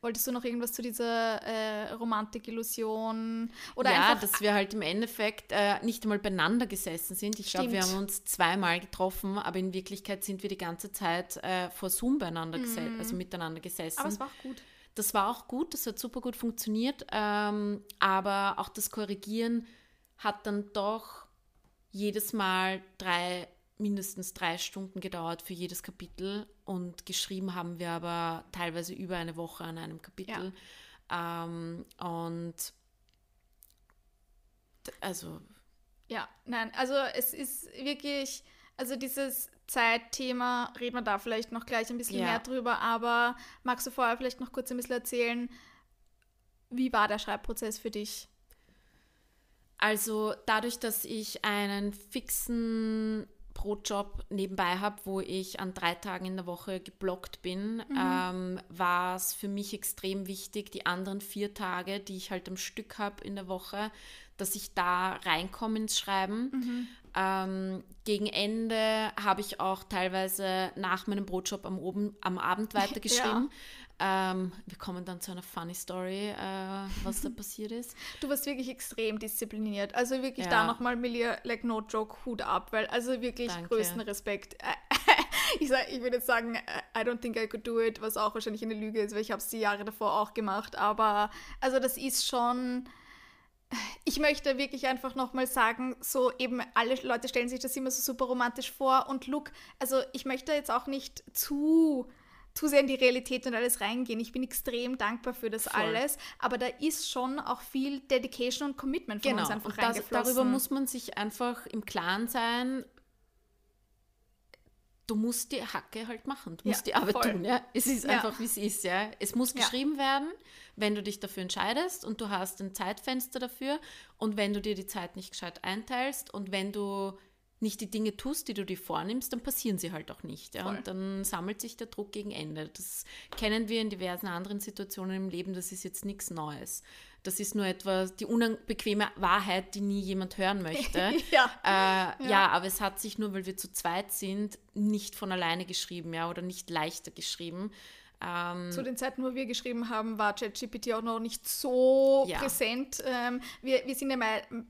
Wolltest du noch irgendwas zu dieser äh, Romantik-Illusion? Oder ja, einfach, dass wir halt im Endeffekt äh, nicht einmal beieinander gesessen sind. Ich glaube, wir haben uns zweimal getroffen, aber in Wirklichkeit sind wir die ganze Zeit äh, vor Zoom beieinander gesessen, mm. also miteinander gesessen. Aber es war auch gut. Das war auch gut, das hat super gut funktioniert. Ähm, aber auch das Korrigieren hat dann doch jedes Mal drei mindestens drei Stunden gedauert für jedes Kapitel und geschrieben haben wir aber teilweise über eine Woche an einem Kapitel. Ja. Ähm, und also. Ja, nein, also es ist wirklich, also dieses Zeitthema, reden wir da vielleicht noch gleich ein bisschen ja. mehr drüber, aber magst du vorher vielleicht noch kurz ein bisschen erzählen, wie war der Schreibprozess für dich? Also dadurch, dass ich einen fixen Brotjob nebenbei habe, wo ich an drei Tagen in der Woche geblockt bin, mhm. ähm, war es für mich extrem wichtig, die anderen vier Tage, die ich halt am Stück habe in der Woche, dass ich da reinkomme ins Schreiben. Mhm. Ähm, gegen Ende habe ich auch teilweise nach meinem Brotjob am, oben, am Abend weitergeschrieben. Ähm, wir kommen dann zu einer funny Story, äh, was da passiert ist. Du warst wirklich extrem diszipliniert. Also wirklich ja. da nochmal, Melia, like no joke, Hut ab, weil also wirklich Danke. größten Respekt. ich, sag, ich würde jetzt sagen, I don't think I could do it, was auch wahrscheinlich eine Lüge ist, weil ich habe es die Jahre davor auch gemacht. Aber also das ist schon ich möchte wirklich einfach nochmal sagen, so eben alle Leute stellen sich das immer so super romantisch vor und look, also ich möchte jetzt auch nicht zu zu sehr in die Realität und alles reingehen. Ich bin extrem dankbar für das Voll. alles, aber da ist schon auch viel Dedication und Commitment von genau. uns einfach und das, Darüber muss man sich einfach im Klaren sein, du musst die Hacke halt machen, du musst ja, die Arbeit voll. tun, ja. Es ist ja. einfach, wie es ist, ja. Es muss geschrieben ja. werden, wenn du dich dafür entscheidest und du hast ein Zeitfenster dafür und wenn du dir die Zeit nicht gescheit einteilst und wenn du nicht die Dinge tust, die du dir vornimmst, dann passieren sie halt auch nicht. Ja? Und dann sammelt sich der Druck gegen Ende. Das kennen wir in diversen anderen Situationen im Leben, das ist jetzt nichts Neues. Das ist nur etwas, die unbequeme Wahrheit, die nie jemand hören möchte. ja. Äh, ja. ja. aber es hat sich nur, weil wir zu zweit sind, nicht von alleine geschrieben, ja, oder nicht leichter geschrieben. Ähm, Zu den Zeiten, wo wir geschrieben haben, war ChatGPT auch noch nicht so ja. präsent. Ähm, wir, wir sind ja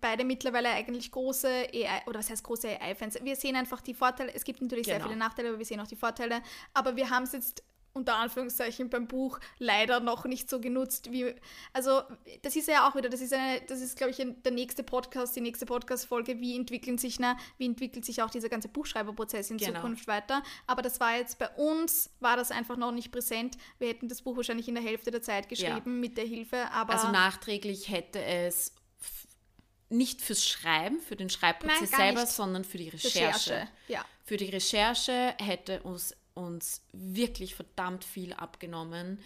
beide mittlerweile eigentlich große AI, oder was heißt große AI-Fans. Wir sehen einfach die Vorteile. Es gibt natürlich genau. sehr viele Nachteile, aber wir sehen auch die Vorteile. Aber wir haben es jetzt unter Anführungszeichen beim Buch leider noch nicht so genutzt wie also das ist ja auch wieder das ist eine das ist glaube ich der nächste Podcast die nächste Podcast Folge wie entwickeln sich na wie entwickelt sich auch dieser ganze Buchschreiberprozess in genau. Zukunft weiter aber das war jetzt bei uns war das einfach noch nicht präsent wir hätten das Buch wahrscheinlich in der Hälfte der Zeit geschrieben ja. mit der Hilfe aber also nachträglich hätte es nicht fürs Schreiben, für den Schreibprozess Nein, selber, nicht. sondern für die Recherche. Recherche. Ja. Für die Recherche hätte uns uns wirklich verdammt viel abgenommen.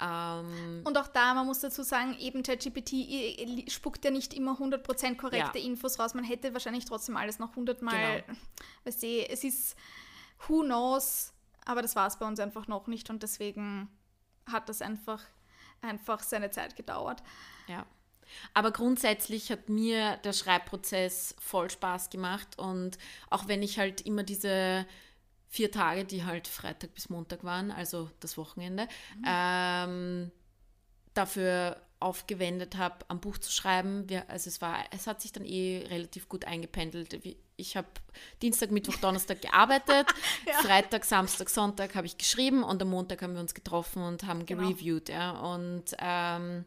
Ähm, und auch da, man muss dazu sagen, eben ChatGPT spuckt ja nicht immer 100% korrekte ja. Infos raus. Man hätte wahrscheinlich trotzdem alles noch 100 Mal, genau. weißt du, es ist, who knows, aber das war es bei uns einfach noch nicht und deswegen hat das einfach, einfach seine Zeit gedauert. Ja. Aber grundsätzlich hat mir der Schreibprozess voll Spaß gemacht und auch wenn ich halt immer diese vier Tage, die halt Freitag bis Montag waren, also das Wochenende, mhm. ähm, dafür aufgewendet habe, am Buch zu schreiben. Wir, also es war, es hat sich dann eh relativ gut eingependelt. Ich habe Dienstag, Mittwoch, Donnerstag gearbeitet, ja. Freitag, Samstag, Sonntag habe ich geschrieben und am Montag haben wir uns getroffen und haben genau. gereviewt. Ja. Und ähm,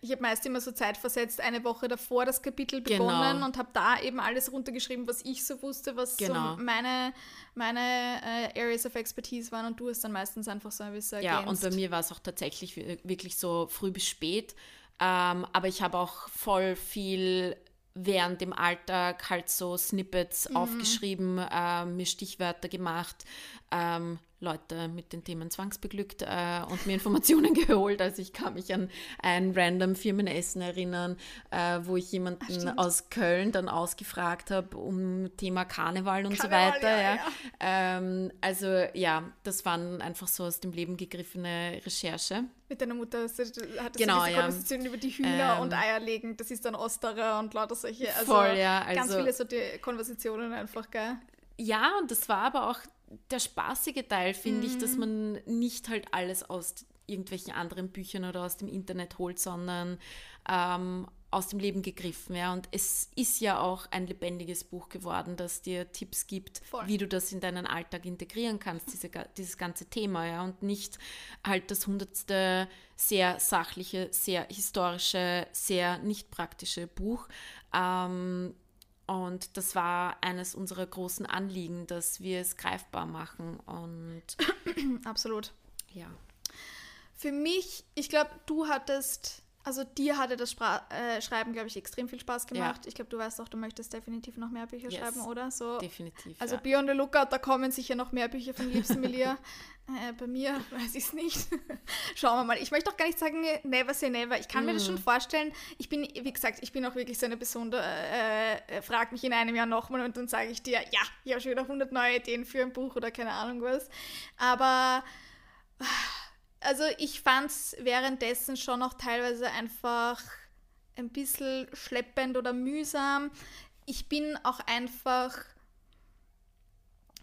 ich habe meist immer so Zeit versetzt, eine Woche davor das Kapitel begonnen genau. und habe da eben alles runtergeschrieben, was ich so wusste, was genau. so meine, meine äh, Areas of Expertise waren und du hast dann meistens einfach so ein bisschen Ja, und bei mir war es auch tatsächlich wirklich so früh bis spät, ähm, aber ich habe auch voll viel während dem Alltag halt so Snippets mhm. aufgeschrieben, äh, mir Stichwörter gemacht, ähm, Leute mit den Themen zwangsbeglückt äh, und mir Informationen geholt. Also ich kann mich an ein random Firmenessen erinnern, äh, wo ich jemanden Ach, aus Köln dann ausgefragt habe um Thema Karneval und Karneval, so weiter. Ja, ja. Ähm, also ja, das waren einfach so aus dem Leben gegriffene Recherche. Mit deiner Mutter hat es genau, diese ja. Konversation über die Hühner ähm, und Eier legen, das ist dann Osterer und lauter solche. Also voll, ja. Also, ganz viele so die Konversationen einfach, gell? Ja, und das war aber auch der spaßige Teil, finde mhm. ich, dass mhm. man nicht halt alles aus irgendwelchen anderen Büchern oder aus dem Internet holt, sondern ähm, aus dem Leben gegriffen. Ja. Und es ist ja auch ein lebendiges Buch geworden, das dir Tipps gibt, Voll. wie du das in deinen Alltag integrieren kannst, diese, dieses ganze Thema. Ja. Und nicht halt das hundertste sehr sachliche, sehr historische, sehr nicht praktische Buch. Ähm, und das war eines unserer großen Anliegen, dass wir es greifbar machen. Und absolut. Ja. Für mich, ich glaube, du hattest Also dir hatte das Spra äh, Schreiben, glaube ich, extrem viel Spaß gemacht. Ja. Ich glaube, du weißt auch, du möchtest definitiv noch mehr Bücher yes. schreiben, oder? So, definitiv. Also ja. Be on the Lookout, da kommen sicher noch mehr Bücher von Liebsten Melia. äh, bei mir weiß ich es nicht. Schauen wir mal. Ich möchte auch gar nicht sagen, never say never. Ich kann mm. mir das schon mm. vorstellen. Ich bin, wie gesagt, ich bin auch wirklich so eine Person, äh, äh frag mich in einem Jahr nochmal und dann sage ich dir, ja, ich habe schon wieder 100 neue Ideen für ein Buch oder keine Ahnung was. Aber also ich fand es währenddessen schon noch teilweise einfach ein bisschen schleppend oder mühsam. Ich bin auch einfach.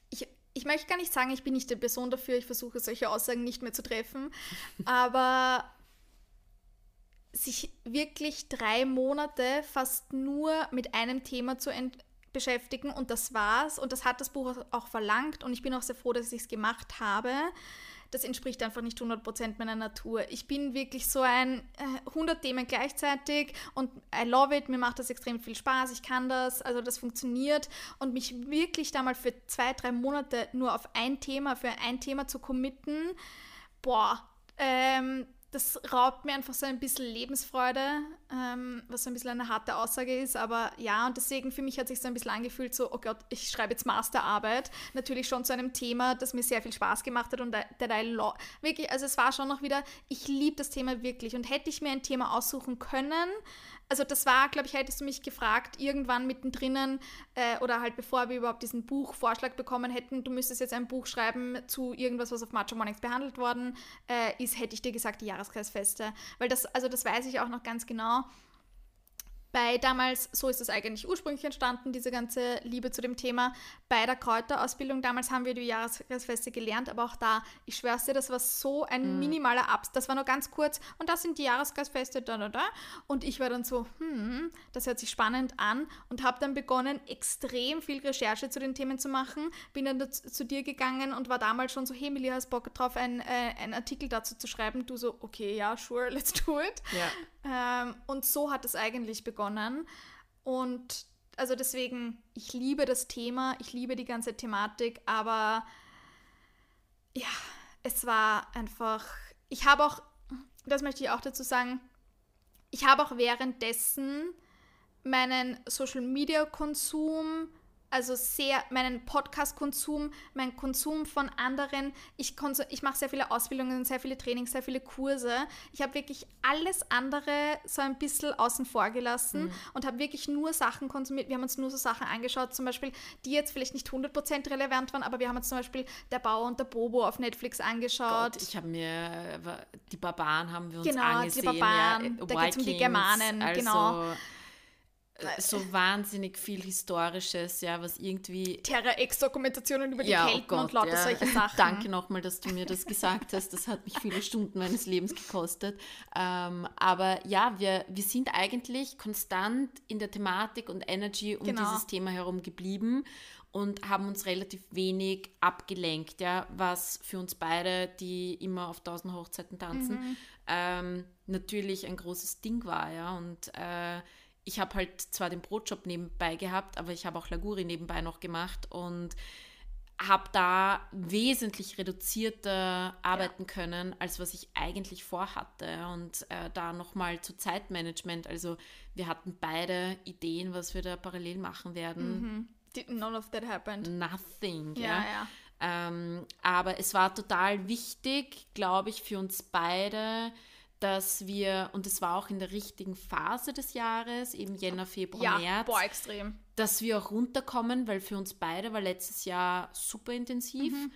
Ich, ich möchte gar nicht sagen, ich bin nicht die Person dafür, ich versuche solche Aussagen nicht mehr zu treffen, aber sich wirklich drei Monate fast nur mit einem Thema zu beschäftigen und das war's und das hat das Buch auch verlangt und ich bin auch sehr froh, dass ich es gemacht habe das entspricht einfach nicht 100% meiner Natur. Ich bin wirklich so ein äh, 100 Themen gleichzeitig und I love it, mir macht das extrem viel Spaß, ich kann das, also das funktioniert und mich wirklich da mal für zwei, drei Monate nur auf ein Thema, für ein Thema zu committen, boah, ähm, das raubt mir einfach so ein bisschen Lebensfreude, ähm, was so ein bisschen eine harte Aussage ist, aber ja, und deswegen für mich hat sich so ein bisschen angefühlt, so, oh Gott, ich schreibe jetzt Masterarbeit, natürlich schon zu einem Thema, das mir sehr viel Spaß gemacht hat und that I wirklich, also es war schon noch wieder, ich liebe das Thema wirklich. Und hätte ich mir ein Thema aussuchen können, also das war, glaube ich, hättest du mich gefragt, irgendwann mittendrin äh, oder halt bevor wir überhaupt diesen Buchvorschlag bekommen hätten, du müsstest jetzt ein Buch schreiben zu irgendwas, was auf Macho Mornings behandelt worden äh, ist, hätte ich dir gesagt, die Jahreskreisfeste. Weil das, also das weiß ich auch noch ganz genau bei damals, so ist es eigentlich ursprünglich entstanden, diese ganze Liebe zu dem Thema. Bei der Kräuterausbildung damals haben wir die Jahresfeste gelernt, aber auch da, ich schwör's dir, das war so ein mm. minimaler Abs. Das war nur ganz kurz und das sind die Jahreskreisfeste, da, da, da. Und ich war dann so, hm, das hört sich spannend an und habe dann begonnen, extrem viel Recherche zu den Themen zu machen. Bin dann zu, dir gegangen und war damals schon so, hey, Millie, hast Bock drauf, ein, äh, einen Artikel dazu zu schreiben? Du so, okay, ja, sure, let's do it. Ja. Ähm, und so hat es eigentlich begonnen. Und also deswegen, ich liebe das Thema, ich liebe die ganze Thematik, aber ja, es war einfach, ich habe auch, das möchte ich auch dazu sagen, ich habe auch währenddessen meinen Social-Media-Konsum also sehr meinen Podcast-Konsum, meinen Konsum von anderen. Ich, ich mache sehr viele Ausbildungen, sehr viele Trainings, sehr viele Kurse. Ich habe wirklich alles andere so ein bisschen außen vor gelassen mhm. und habe wirklich nur Sachen konsumiert. Wir haben uns nur so Sachen angeschaut, zum Beispiel, die jetzt vielleicht nicht 100% relevant waren, aber wir haben uns zum Beispiel Der Bauer und der Bobo auf Netflix angeschaut. Gott, ich habe mir, die Barbaren haben wir uns genau, angesehen. Genau, die Barbaren, ja, da geht es um die Germanen, also, genau äh, so wahnsinnig viel Historisches, ja, was irgendwie. Terra-Ex-Dokumentationen über die ja, oh Kelten oh Gott, und lauter ja. solche Sachen. Danke nochmal, dass du mir das gesagt hast. Das hat mich viele Stunden meines Lebens gekostet. Ähm, aber ja, wir, wir sind eigentlich konstant in der Thematik und Energy um genau. dieses Thema herum geblieben und haben uns relativ wenig abgelenkt, ja, was für uns beide, die immer auf tausend Hochzeiten tanzen, mhm. ähm, natürlich ein großes Ding war, ja. Und äh, ich habe halt zwar den Brotjob nebenbei gehabt, aber ich habe auch Laguri nebenbei noch gemacht und habe da wesentlich reduzierter arbeiten ja. können, als was ich eigentlich vorhatte. Und äh, da nochmal zu Zeitmanagement. Also wir hatten beide Ideen, was wir da parallel machen werden. Mhm. Did none of that happened. Nothing, ja. ja. ja. Ähm, aber es war total wichtig, glaube ich, für uns beide, dass wir, und es war auch in der richtigen Phase des Jahres, eben Jänner, Februar, ja, März, boah, extrem. dass wir auch runterkommen, weil für uns beide war letztes Jahr super intensiv. Mhm.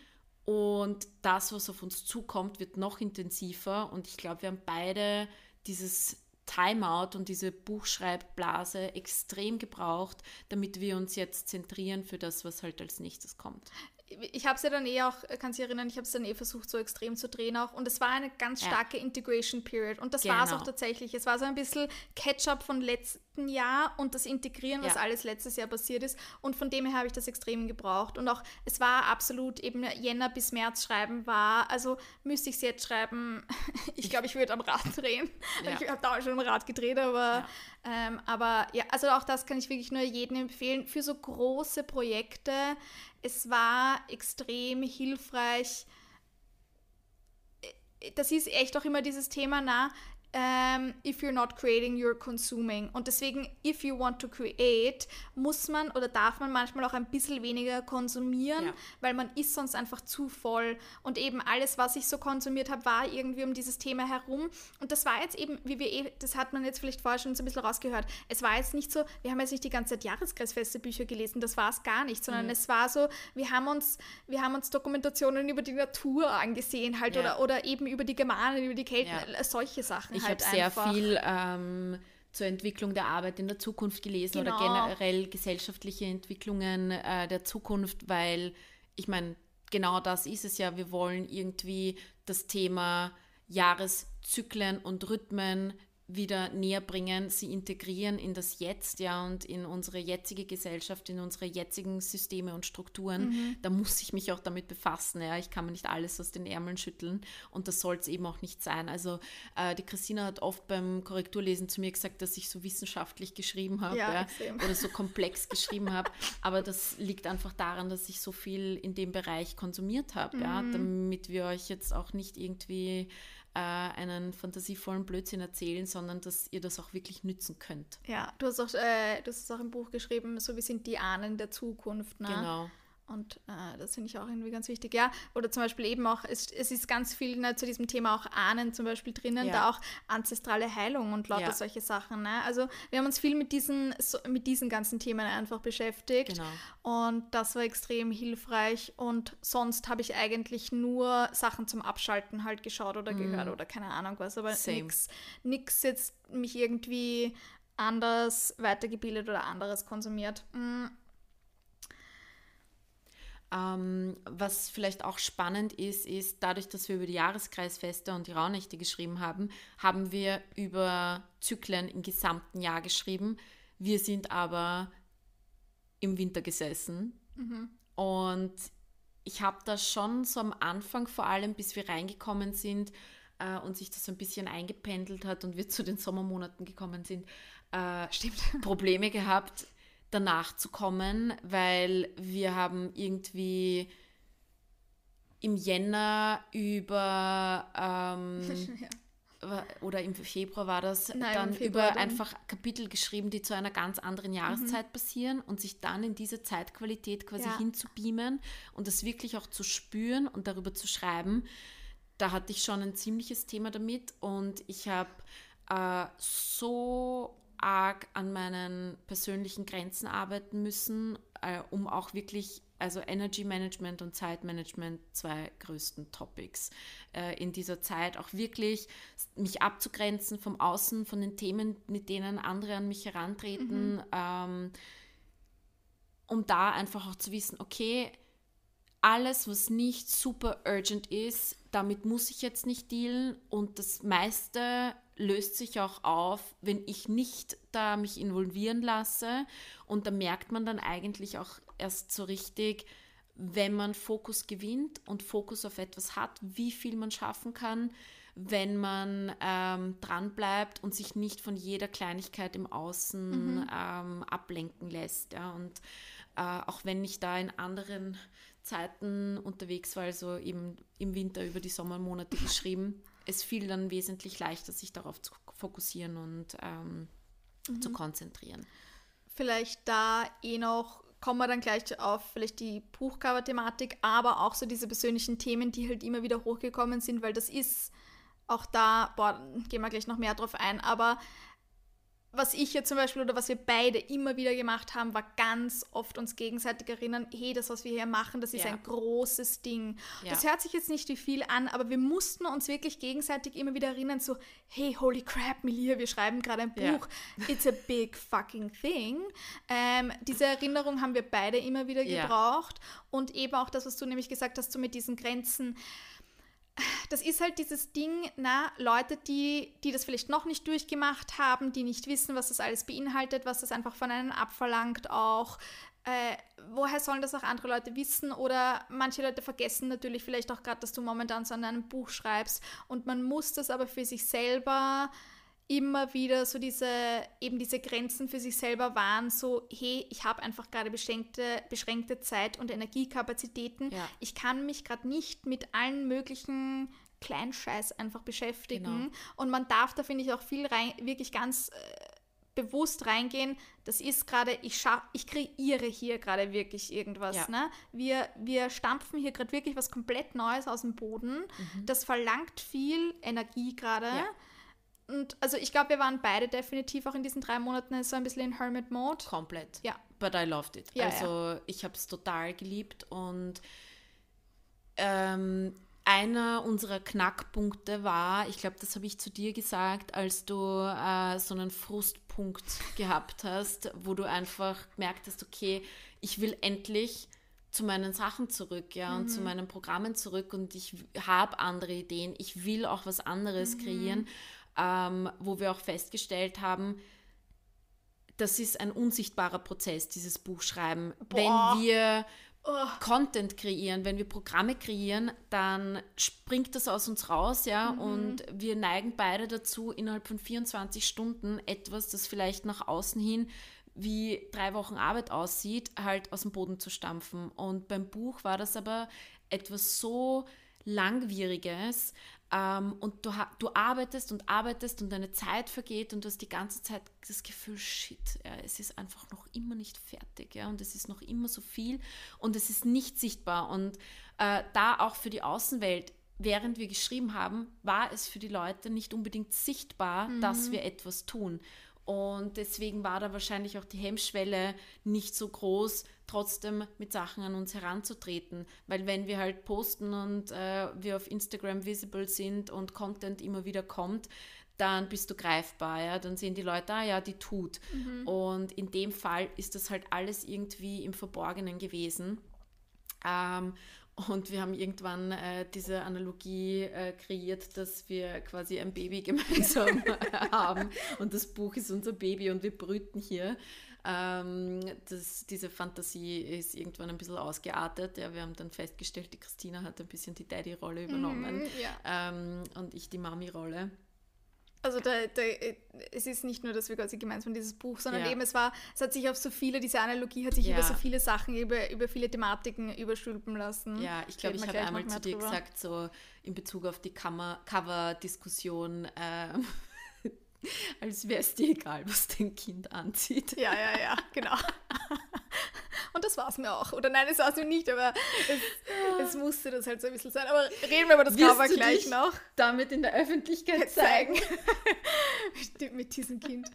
Und das, was auf uns zukommt, wird noch intensiver. Und ich glaube, wir haben beide dieses Timeout und diese Buchschreibblase extrem gebraucht, damit wir uns jetzt zentrieren für das, was halt als nächstes kommt ich habe es ja dann eh auch, kann sich erinnern, ich habe es dann eh versucht, so extrem zu drehen auch. Und es war eine ganz starke ja. Integration Period. Und das genau. war es auch tatsächlich. Es war so ein bisschen Catch-up von letzten Jahr und das Integrieren, was ja. alles letztes Jahr passiert ist. Und von dem her habe ich das extrem gebraucht. Und auch, es war absolut eben Jänner bis März schreiben war, also müsste ich es jetzt schreiben, ich glaube, ich würde am Rad drehen. Ja. Ich habe damals schon am Rad gedreht, aber, ähm, aber ja, also auch das kann ich wirklich nur jedem empfehlen. Für so große Projekte es war extrem hilfreich. Das ist echt auch immer dieses Thema, na, ähm, if you're not creating, you're consuming. Und deswegen, if you want to create, muss man oder darf man manchmal auch ein bisschen weniger konsumieren, ja. weil man ist sonst einfach zu voll. Und eben alles, was ich so konsumiert habe, war irgendwie um dieses Thema herum. Und das war jetzt eben, wie wir eh, das hat man jetzt vielleicht vorher schon so ein bisschen rausgehört. Es war jetzt nicht so, wir haben jetzt nicht die ganze Zeit Jahreskreisfeste Bücher gelesen, das war es gar nicht, sondern mhm. es war so, wir haben uns, wir haben uns Dokumentationen über die Natur angesehen halt ja. oder, oder eben über die Germanen, über die Kelten, ja. solche Sachen ich halt habe sehr viel ähm, zur Entwicklung der Arbeit in der Zukunft gelesen genau. oder generell gesellschaftliche Entwicklungen äh, der Zukunft, weil ich meine, genau das ist es ja. Wir wollen irgendwie das Thema Jahreszyklen und Rhythmen wieder näher bringen, sie integrieren in das Jetzt, ja, und in unsere jetzige Gesellschaft, in unsere jetzigen Systeme und Strukturen. Mhm. Da muss ich mich auch damit befassen, ja. Ich kann mir nicht alles aus den Ärmeln schütteln und das soll es eben auch nicht sein. Also äh, die Christina hat oft beim Korrekturlesen zu mir gesagt, dass ich so wissenschaftlich geschrieben habe ja, ja, oder so komplex geschrieben habe. Aber das liegt einfach daran, dass ich so viel in dem Bereich konsumiert habe, mhm. ja, damit wir euch jetzt auch nicht irgendwie äh, einen fantasievollen Blödsinn erzählen, sondern dass ihr das auch wirklich nützen könnt. Ja, du hast auch, äh, du hast auch im Buch geschrieben, so wie sind die Ahnen der Zukunft. Ne? Genau. Und äh, das finde ich auch irgendwie ganz wichtig. Ja, oder zum Beispiel eben auch, es, es ist ganz viel ne, zu diesem Thema auch Ahnen zum Beispiel drinnen, ja. da auch ancestrale Heilung und lauter ja. solche Sachen. Ne? Also wir haben uns viel mit diesen, so, mit diesen ganzen Themen einfach beschäftigt. Genau. Und das war extrem hilfreich. Und sonst habe ich eigentlich nur Sachen zum Abschalten halt geschaut oder mm. gehört oder keine Ahnung was. Aber nichts jetzt mich irgendwie anders weitergebildet oder anderes konsumiert. Mm. Ähm, was vielleicht auch spannend ist, ist, dadurch, dass wir über die Jahreskreisfeste und die Rauhnächte geschrieben haben, haben wir über Zyklen im gesamten Jahr geschrieben. Wir sind aber im Winter gesessen. Mhm. Und ich habe da schon so am Anfang, vor allem bis wir reingekommen sind äh, und sich das so ein bisschen eingependelt hat und wir zu den Sommermonaten gekommen sind, äh, Probleme gehabt danach zu kommen, weil wir haben irgendwie im Jänner über ähm, ja. oder im Februar war das Nein, dann über dann. einfach Kapitel geschrieben, die zu einer ganz anderen Jahreszeit mhm. passieren und sich dann in diese Zeitqualität quasi ja. hinzubeamen und das wirklich auch zu spüren und darüber zu schreiben. Da hatte ich schon ein ziemliches Thema damit und ich habe äh, so arg an meinen persönlichen Grenzen arbeiten müssen, äh, um auch wirklich, also Energy Management und Zeitmanagement, zwei größten Topics äh, in dieser Zeit, auch wirklich mich abzugrenzen vom Außen, von den Themen, mit denen andere an mich herantreten, mhm. ähm, um da einfach auch zu wissen, okay, alles, was nicht super urgent ist, damit muss ich jetzt nicht dealen und das meiste löst sich auch auf, wenn ich nicht da mich involvieren lasse. Und da merkt man dann eigentlich auch erst so richtig, wenn man Fokus gewinnt und Fokus auf etwas hat, wie viel man schaffen kann, wenn man ähm, dran bleibt und sich nicht von jeder Kleinigkeit im Außen mhm. ähm, ablenken lässt. Ja. Und äh, auch wenn ich da in anderen Zeiten unterwegs war, also eben im Winter über die Sommermonate geschrieben, es fiel dann wesentlich leichter, sich darauf zu fokussieren und ähm, mhm. zu konzentrieren. Vielleicht da eh noch kommen wir dann gleich auf vielleicht die Buchcover-Thematik, aber auch so diese persönlichen Themen, die halt immer wieder hochgekommen sind, weil das ist auch da, boah, gehen wir gleich noch mehr drauf ein, aber was ich jetzt zum Beispiel oder was wir beide immer wieder gemacht haben, war ganz oft uns gegenseitig erinnern, hey, das, was wir hier machen, das ist ja. ein großes Ding. Ja. Das hört sich jetzt nicht wie viel an, aber wir mussten uns wirklich gegenseitig immer wieder erinnern, so, hey, holy crap, Melia, wir schreiben gerade ein Buch. Ja. It's a big fucking thing. Ähm, diese Erinnerung haben wir beide immer wieder gebraucht. Und eben auch das, was du nämlich gesagt hast, so mit diesen Grenzen das ist halt dieses Ding, na, Leute, die, die das vielleicht noch nicht durchgemacht haben, die nicht wissen, was das alles beinhaltet, was das einfach von einem abverlangt auch. Äh, woher sollen das auch andere Leute wissen? Oder manche Leute vergessen natürlich vielleicht auch gerade, dass du momentan so an einem Buch schreibst und man muss das aber für sich selber immer wieder so diese, eben diese Grenzen für sich selber waren, so, hey, ich habe einfach gerade beschränkte, beschränkte Zeit und Energiekapazitäten. Ja. Ich kann mich gerade nicht mit allen möglichen Kleinscheiß einfach beschäftigen. Genau. Und man darf da, finde ich, auch viel rein, wirklich ganz äh, bewusst reingehen. Das ist gerade, ich, ich kreiere hier gerade wirklich irgendwas. Ja. Ne? Wir, wir stampfen hier gerade wirklich was komplett Neues aus dem Boden. Mhm. Das verlangt viel Energie gerade. Ja. Und also ich glaube, wir waren beide definitiv auch in diesen drei Monaten so ein bisschen in Hermit Mode. Komplett. Ja. But I loved it. Ja, also ja. ich habe es total geliebt und ähm, einer unserer Knackpunkte war, ich glaube, das habe ich zu dir gesagt, als du äh, so einen Frustpunkt gehabt hast, wo du einfach gemerkt hast, okay, ich will endlich zu meinen Sachen zurück, ja, mhm. und zu mhm. meinen Programmen zurück und ich habe andere Ideen, ich will auch was anderes mhm. kreieren, ähm, wo wir auch festgestellt haben, das ist ein unsichtbarer Prozess, dieses Buchschreiben. Boah. Wenn wir oh. Content kreieren, wenn wir Programme kreieren, dann springt das aus uns raus, ja, mhm. und wir neigen beide dazu, innerhalb von 24 Stunden etwas, das vielleicht nach außen hin wie drei Wochen Arbeit aussieht, halt aus dem Boden zu stampfen. Und beim Buch war das aber etwas so Langwieriges, ähm, und du, du arbeitest und arbeitest und deine Zeit vergeht und du hast die ganze Zeit das Gefühl, shit, ja, es ist einfach noch immer nicht fertig ja, und es ist noch immer so viel und es ist nicht sichtbar. Und äh, da auch für die Außenwelt, während wir geschrieben haben, war es für die Leute nicht unbedingt sichtbar, mhm. dass wir etwas tun. Und deswegen war da wahrscheinlich auch die Hemmschwelle nicht so groß, trotzdem mit Sachen an uns heranzutreten. Weil wenn wir halt posten und äh, wir auf Instagram visible sind und Content immer wieder kommt, dann bist du greifbar, ja, dann sehen die Leute, ah ja, die tut. Mhm. Und in dem Fall ist das halt alles irgendwie im Verborgenen gewesen. Ähm, und wir haben irgendwann äh, diese Analogie äh, kreiert, dass wir quasi ein Baby gemeinsam haben. Und das Buch ist unser Baby und wir brüten hier. Ähm, das, diese Fantasie ist irgendwann ein bisschen ausgeartet. Ja, wir haben dann festgestellt, die Christina hat ein bisschen die Daddy-Rolle übernommen mhm, ja. ähm, und ich die Mami-Rolle. Also da, da, es ist nicht nur, dass wir quasi gemeinsam dieses Buch, sondern ja. eben es war, es hat sich auf so viele, diese Analogie hat sich ja. über so viele Sachen, über, über viele Thematiken überstülpen lassen. Ja, ich glaube, ich habe einmal zu dir drüber. gesagt, so in Bezug auf die Cover-Diskussion, äh, als wäre es dir egal, was dein Kind anzieht. Ja, ja, ja, genau. Und das war es mir auch. Oder nein, es war es mir nicht, aber es, es, musste das halt so ein bisschen sein. Aber reden wir über das Wirst Cover gleich noch. Damit in der Öffentlichkeit zeigen. mit, mit diesem Kind.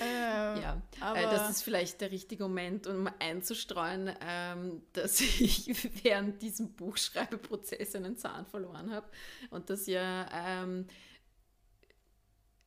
Ähm, ja, aber das ist vielleicht der richtige Moment, um einzustreuen, ähm, dass ich während diesem Buchschreibeprozess einen Zahn verloren habe. Und dass ja. Ähm,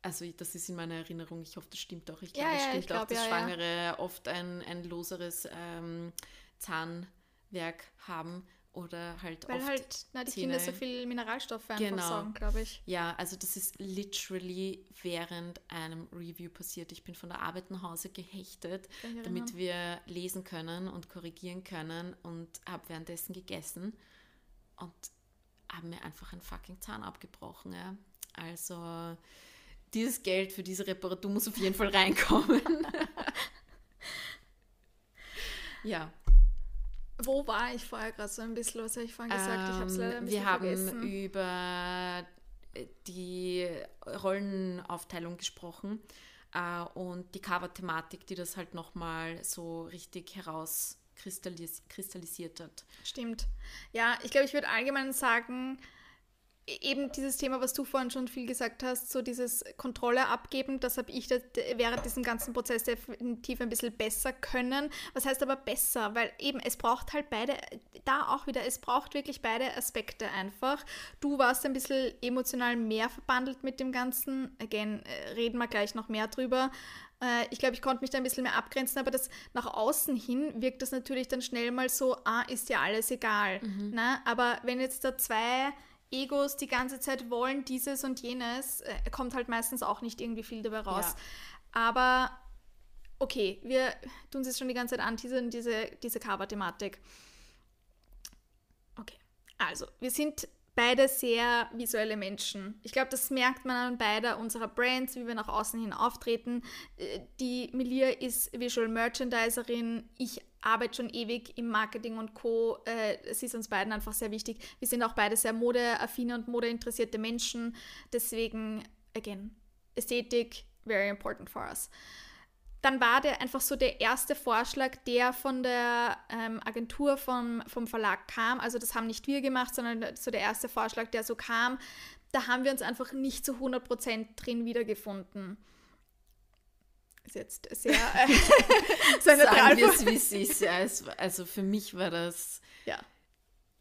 also das ist in meiner Erinnerung, ich hoffe, das stimmt auch. Ich glaube, ja, es stimmt glaub, auch, dass ja, Schwangere ja. oft ein, ein loseres ähm, Zahnwerk haben oder halt Weil oft halt na, die Zähne, Kinder so viel Mineralstoffe einfach genau. sagen, glaube ich. Ja, also das ist literally während einem Review passiert. Ich bin von der Arbeit nach Hause gehechtet, damit wir lesen können und korrigieren können und habe währenddessen gegessen und habe mir einfach einen fucking Zahn abgebrochen. Ja. Also dieses Geld für diese Reparatur muss auf jeden Fall reinkommen. ja. Wo war ich vorher gerade so ein bisschen? Was habe ich vorhin gesagt? ich habe es leider ein bisschen Wir haben vergessen. über äh, die Rollenaufteilung gesprochen äh, und die Cover-Thematik, die das halt nochmal so richtig herauskristallisiert hat. Stimmt. Ja, ich glaube, ich würde allgemein sagen, eben dieses Thema, was du vorhin schon viel gesagt hast, so dieses Kontrolle abgeben, das habe ich während diesem ganzen Prozess definitiv ein bisschen besser können. Was heißt aber besser? Weil eben es braucht halt beide, da auch wieder, es braucht wirklich beide Aspekte einfach. Du warst ein bisschen emotional mehr verbandelt mit dem Ganzen. Again, äh, reden wir gleich noch mehr drüber. Äh, ich glaube, ich konnte mich da ein bisschen mehr abgrenzen, aber das nach außen hin wirkt das natürlich dann schnell mal so, ah, ist ja alles egal. Mhm. Na? Ne? Aber wenn jetzt da zwei Egos die ganze Zeit wollen dieses und jenes, äh, kommt halt meistens auch nicht irgendwie viel dabei raus. Ja. Aber okay, wir tun es jetzt schon die ganze Zeit anteasern, diese, diese Cover-Thematik. Okay, also wir sind beide sehr visuelle Menschen. Ich glaube, das merkt man an beider unserer Brands, wie wir nach außen hin auftreten. Äh, die Melia ist Visual Merchandiserin, ich arbeite schon ewig im Marketing und Co. Äh, es ist uns beiden einfach sehr wichtig. Wir sind auch beide sehr modeaffine und modeinteressierte Menschen. Deswegen, again, Ästhetik, very important for us. Dann war der einfach so der erste Vorschlag, der von der ähm, Agentur vom, vom Verlag kam. Also das haben nicht wir gemacht, sondern so der erste Vorschlag, der so kam. Da haben wir uns einfach nicht zu 100% drin wiedergefunden ist jetzt sehr äh, so eine Sagen wir es, wie es ist. Ja, es, also für mich war das. Ja.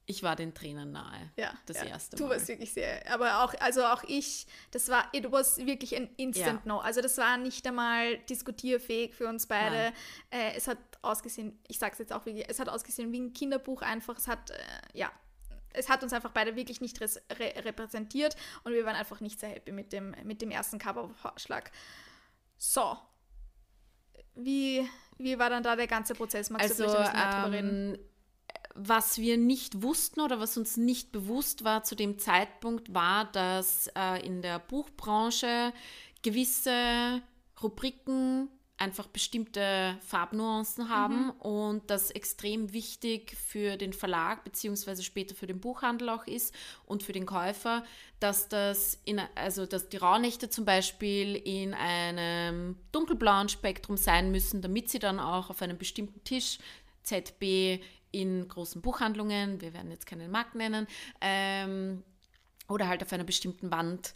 Ich war den Tränen nahe. Ja. Das ja. erste Mal. Du warst wirklich sehr. Aber auch, also auch ich, das war, it was wirklich ein Instant ja. No. Also das war nicht einmal diskutierfähig für uns beide. Äh, es hat ausgesehen, ich sag's jetzt auch wirklich, es hat ausgesehen wie ein Kinderbuch einfach. Es hat, äh, ja, es hat uns einfach beide wirklich nicht re repräsentiert und wir waren einfach nicht sehr happy mit dem, mit dem ersten Covervorschlag. So, wie, wie war dann da der ganze Prozess? Magst also, du ähm, was wir nicht wussten oder was uns nicht bewusst war zu dem Zeitpunkt, war, dass äh, in der Buchbranche gewisse Rubriken einfach bestimmte Farbnuancen haben mhm. und das extrem wichtig für den Verlag beziehungsweise später für den Buchhandel auch ist und für den Käufer, dass das in, also dass die Rauhnächte zum Beispiel in einem dunkelblauen Spektrum sein müssen, damit sie dann auch auf einem bestimmten Tisch ZB in großen Buchhandlungen, wir werden jetzt keinen Markt nennen, ähm, oder halt auf einer bestimmten Wand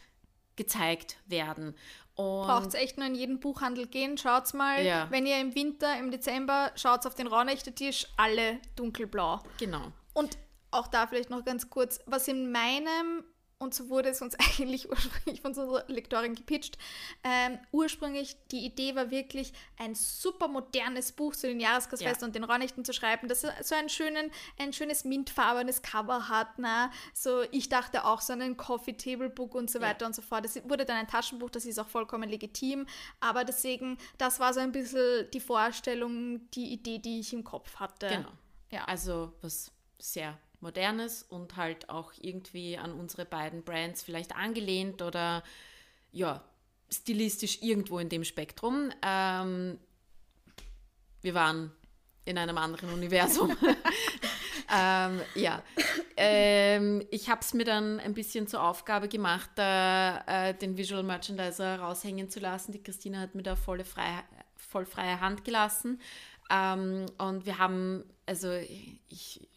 gezeigt werden. Braucht es echt nur in jeden Buchhandel gehen. Schaut's mal, ja. wenn ihr im Winter, im Dezember, schaut auf den Raunächte-Tisch, alle dunkelblau. Genau. Und auch da vielleicht noch ganz kurz, was in meinem und so wurde es uns eigentlich ursprünglich von unserer Lektorin gepitcht. Ähm, ursprünglich, die Idee war wirklich, ein super modernes Buch zu den Jahreskreisfesten ja. und den Raunächten zu schreiben, das so ein, schönen, ein schönes mintfarbenes Cover hat. Na? So, ich dachte auch so ein Coffee Table Book und so weiter ja. und so fort. Das wurde dann ein Taschenbuch, das ist auch vollkommen legitim. Aber deswegen, das war so ein bisschen die Vorstellung, die Idee, die ich im Kopf hatte. Genau. Ja. Also was sehr Modernes und halt auch irgendwie an unsere beiden Brands vielleicht angelehnt oder ja, stilistisch irgendwo in dem Spektrum. Ähm, wir waren in einem anderen Universum. ähm, ja, ähm, ich habe es mir dann ein bisschen zur Aufgabe gemacht, äh, den Visual Merchandiser raushängen zu lassen. Die Christina hat mir da volle freie, voll freie Hand gelassen. Ähm, und wir haben, also ich,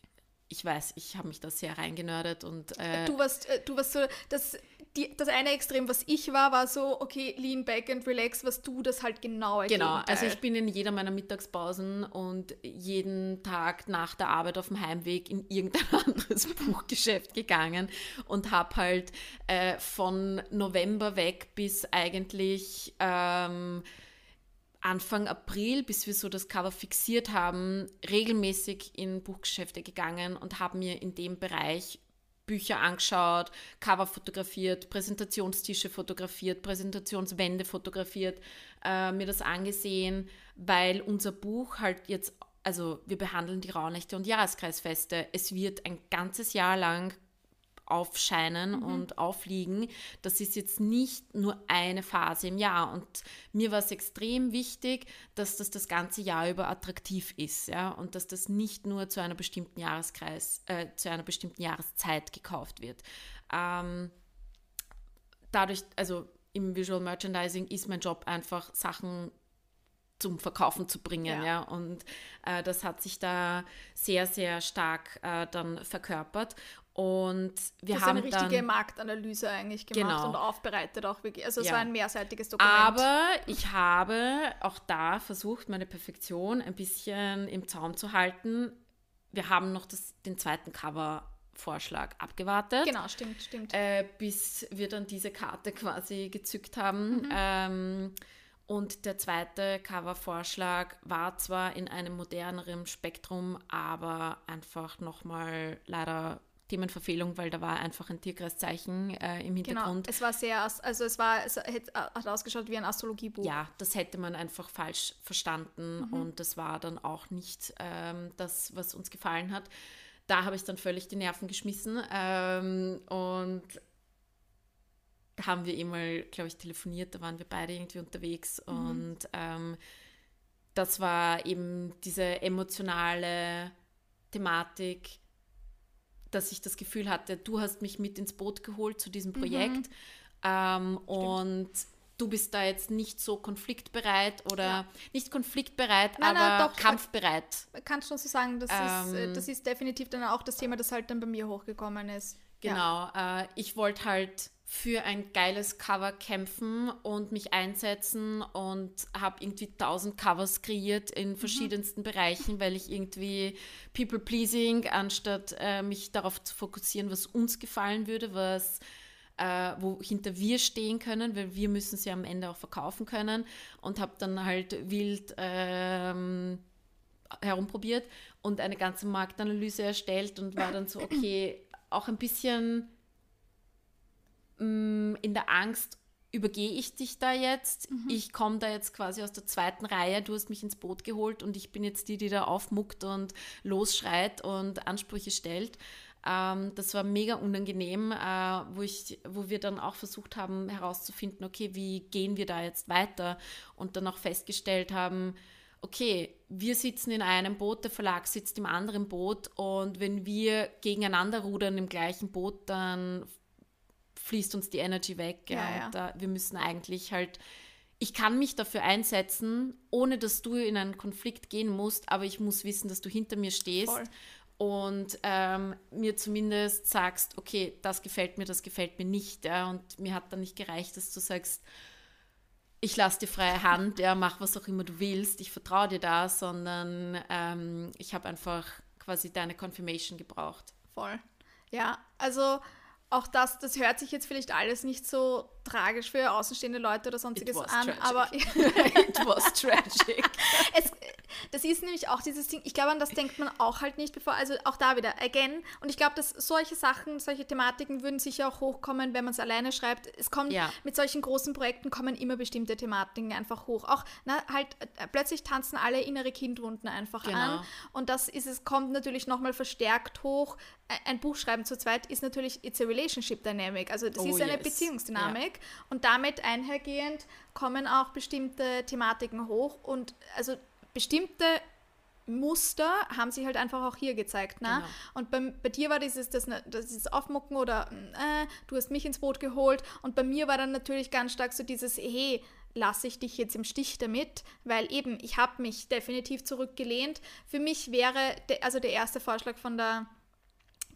ich weiß, ich habe mich da sehr reingenördet und äh, du warst, äh, du warst so, das, die, das eine Extrem, was ich war, war so, okay, lean back and relax, was du das halt genau Genau, Gegenteil. also ich bin in jeder meiner Mittagspausen und jeden Tag nach der Arbeit auf dem Heimweg in irgendein anderes Buchgeschäft gegangen und habe halt äh, von November weg bis eigentlich ähm, Anfang April, bis wir so das Cover fixiert haben, regelmäßig in Buchgeschäfte gegangen und haben mir in dem Bereich Bücher angeschaut, Cover fotografiert, Präsentationstische fotografiert, Präsentationswände fotografiert, äh, mir das angesehen, weil unser Buch halt jetzt, also wir behandeln die Rauhnächte und Jahreskreisfeste. Es wird ein ganzes Jahr lang aufscheinen mhm. und aufliegen. Das ist jetzt nicht nur eine Phase im Jahr. Und mir war es extrem wichtig, dass das das ganze Jahr über attraktiv ist, ja, und dass das nicht nur zu einer bestimmten Jahreskreis, äh, zu einer bestimmten Jahreszeit gekauft wird. Ähm, dadurch, also im Visual Merchandising ist mein Job einfach Sachen zum Verkaufen zu bringen, ja. ja? Und äh, das hat sich da sehr, sehr stark äh, dann verkörpert. Und wir das haben eine richtige dann, Marktanalyse eigentlich gemacht genau. und aufbereitet auch wirklich. Also es ja. war ein mehrseitiges Dokument. Aber ich habe auch da versucht, meine Perfektion ein bisschen im Zaum zu halten. Wir haben noch das, den zweiten Cover-Vorschlag abgewartet. Genau, stimmt, stimmt. Äh, bis wir dann diese Karte quasi gezückt haben. Mhm. Ähm, und der zweite Cover-Vorschlag war zwar in einem moderneren Spektrum, aber einfach nochmal leider Themenverfehlung, weil da war einfach ein Tierkreiszeichen äh, im genau, Hintergrund. Genau, es war sehr, also es war, es hat ausgeschaut wie ein Astrologiebuch. Ja, das hätte man einfach falsch verstanden mhm. und das war dann auch nicht ähm, das, was uns gefallen hat. Da habe ich dann völlig die Nerven geschmissen ähm, und da haben wir eh mal, glaube ich, telefoniert, da waren wir beide irgendwie unterwegs mhm. und ähm, das war eben diese emotionale Thematik, dass ich das Gefühl hatte, du hast mich mit ins Boot geholt zu diesem Projekt mhm. ähm, und du bist da jetzt nicht so konfliktbereit oder ja. nicht konfliktbereit, nein, aber nein, doch, kampfbereit. Kannst du so sagen, das, ähm, ist, das ist definitiv dann auch das Thema, das halt dann bei mir hochgekommen ist. Genau, ja. äh, ich wollte halt für ein geiles Cover kämpfen und mich einsetzen und habe irgendwie tausend Covers kreiert in mhm. verschiedensten mhm. Bereichen, weil ich irgendwie People pleasing, anstatt äh, mich darauf zu fokussieren, was uns gefallen würde, was äh, wo hinter wir stehen können, weil wir müssen sie am Ende auch verkaufen können und habe dann halt wild ähm, herumprobiert und eine ganze Marktanalyse erstellt und war dann so, okay, auch ein bisschen mh, mm, in der Angst, übergehe ich dich da jetzt? Mhm. Ich komme da jetzt quasi aus der zweiten Reihe, du hast mich ins Boot geholt und ich bin jetzt die, die da aufmuckt und losschreit und Ansprüche stellt. Ähm, das war mega unangenehm, äh, wo, ich, wo wir dann auch versucht haben herauszufinden, okay, wie gehen wir da jetzt weiter? Und dann auch festgestellt haben, okay, wir sitzen in einem Boot, der Verlag sitzt im anderen Boot und wenn wir gegeneinander rudern im gleichen Boot, dann fließt uns die Energy weg. Ja, ja. Da, wir müssen eigentlich halt, ich kann mich dafür einsetzen, ohne dass du in einen Konflikt gehen musst, aber ich muss wissen, dass du hinter mir stehst. Voll und ähm, mir zumindest sagst, okay, das gefällt mir, das gefällt mir nicht. Ja? Und mir hat dann nicht gereicht, dass du sagst, ich lasse dir freie Hand, ja, mach was auch immer du willst, ich vertraue dir da, sondern ähm, ich habe einfach quasi deine Confirmation gebraucht. Voll. Ja, also auch das, das hört sich jetzt vielleicht alles nicht so tragisch für außenstehende Leute oder sonstiges an, tragic. aber it was tragic. es, das ist nämlich auch dieses Ding, ich glaube, an das denkt man auch halt nicht, bevor, also auch da wieder, again, und ich glaube, dass solche Sachen, solche Thematiken würden sicher auch hochkommen, wenn man es alleine schreibt. Es kommt, ja. mit solchen großen Projekten kommen immer bestimmte Thematiken einfach hoch. Auch, na, halt, äh, plötzlich tanzen alle innere Kindwunden einfach genau. an und das ist es, kommt natürlich nochmal verstärkt hoch. Ein Buch schreiben zu zweit ist natürlich, it's a relationship dynamic, also das oh, ist eine yes. Beziehungsdynamik. Ja. Und damit einhergehend kommen auch bestimmte Thematiken hoch und also bestimmte Muster haben sich halt einfach auch hier gezeigt. Ne? Genau. Und bei, bei dir war dieses das, das Aufmucken oder äh, du hast mich ins Boot geholt. Und bei mir war dann natürlich ganz stark so dieses, hey, lasse ich dich jetzt im Stich damit, weil eben ich habe mich definitiv zurückgelehnt. Für mich wäre, de, also der erste Vorschlag von der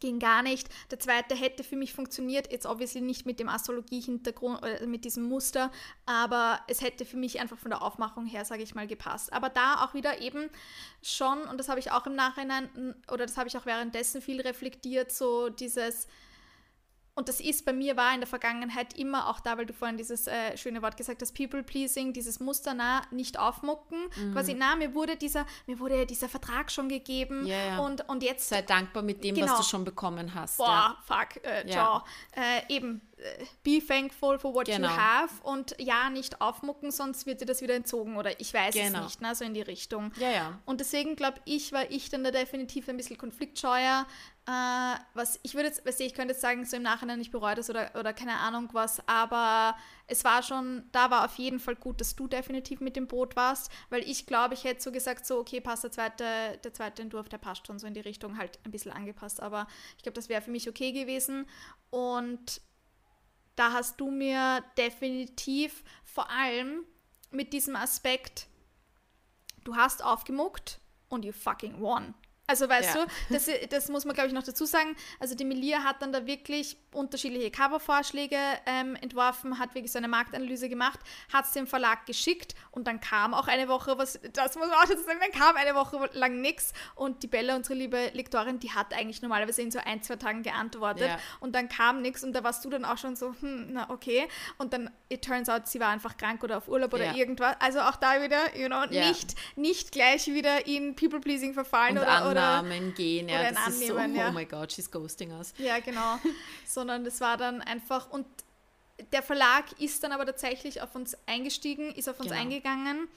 ging gar nicht. Der zweite hätte für mich funktioniert, jetzt obviously nicht mit dem Astrologie-Hintergrund, äh, mit diesem Muster, aber es hätte für mich einfach von der Aufmachung her, sage ich mal, gepasst. Aber da auch wieder eben schon, und das habe ich auch im Nachhinein, oder das habe ich auch währenddessen viel reflektiert, so dieses, und das ist bei mir war in der Vergangenheit immer auch da, weil du vorhin dieses äh, schöne Wort gesagt hast, People-Pleasing, dieses Muster, na, nicht aufmucken. Mhm. Quasi, na, mir wurde dieser, mir wurde dieser Vertrag schon gegeben ja, ja. Und, und jetzt... Sei dankbar mit dem, genau. was du schon bekommen hast. Boah, ja. fuck, äh, ciao. Äh, eben, äh, be thankful for what genau. you have und ja, nicht aufmucken, sonst wird dir das wieder entzogen oder ich weiß genau. es nicht, ne, so in die Richtung. Ja, ja. Und deswegen glaube ich, war ich dann da definitiv ein bisschen konfliktscheuer. Äh, was ich würde jetzt, weißt du, ich könnte jetzt sagen, so im Nachhinein, ich bereue das oder, oder keine Ahnung was, aber es war schon, da war auf jeden Fall gut, dass du definitiv mit dem Boot warst, weil ich glaube, ich hätte so gesagt, so, okay, passt der zweite, der zweite Entwurf, der passt schon so in die Richtung, halt ein bisschen angepasst, aber ich glaube, das wäre für mich okay gewesen und da hast du mir definitiv vor allem mit diesem Aspekt, du hast aufgemuckt und you fucking won. Also weißt ja. du, das, das muss man glaube ich noch dazu sagen. Also die Melia hat dann da wirklich unterschiedliche Covervorschläge ähm, entworfen, hat wirklich so eine Marktanalyse gemacht, hat es dem Verlag geschickt und dann kam auch eine Woche was, das muss man auch dazu sagen, dann kam eine Woche lang nichts und die Bella, unsere liebe Lektorin, die hat eigentlich normalerweise in so ein, zwei Tagen geantwortet ja. und dann kam nichts und da warst du dann auch schon so, hm, na okay und dann, it turns out, sie war einfach krank oder auf Urlaub oder ja. irgendwas. Also auch da wieder, you know, nicht, nicht gleich wieder in People-Pleasing verfallen und oder, Annahmen gehen, ja, das annehmen, ist so, oh my god, she's ghosting us. Ja, genau. so sondern das war dann einfach und der Verlag ist dann aber tatsächlich auf uns eingestiegen, ist auf uns genau. eingegangen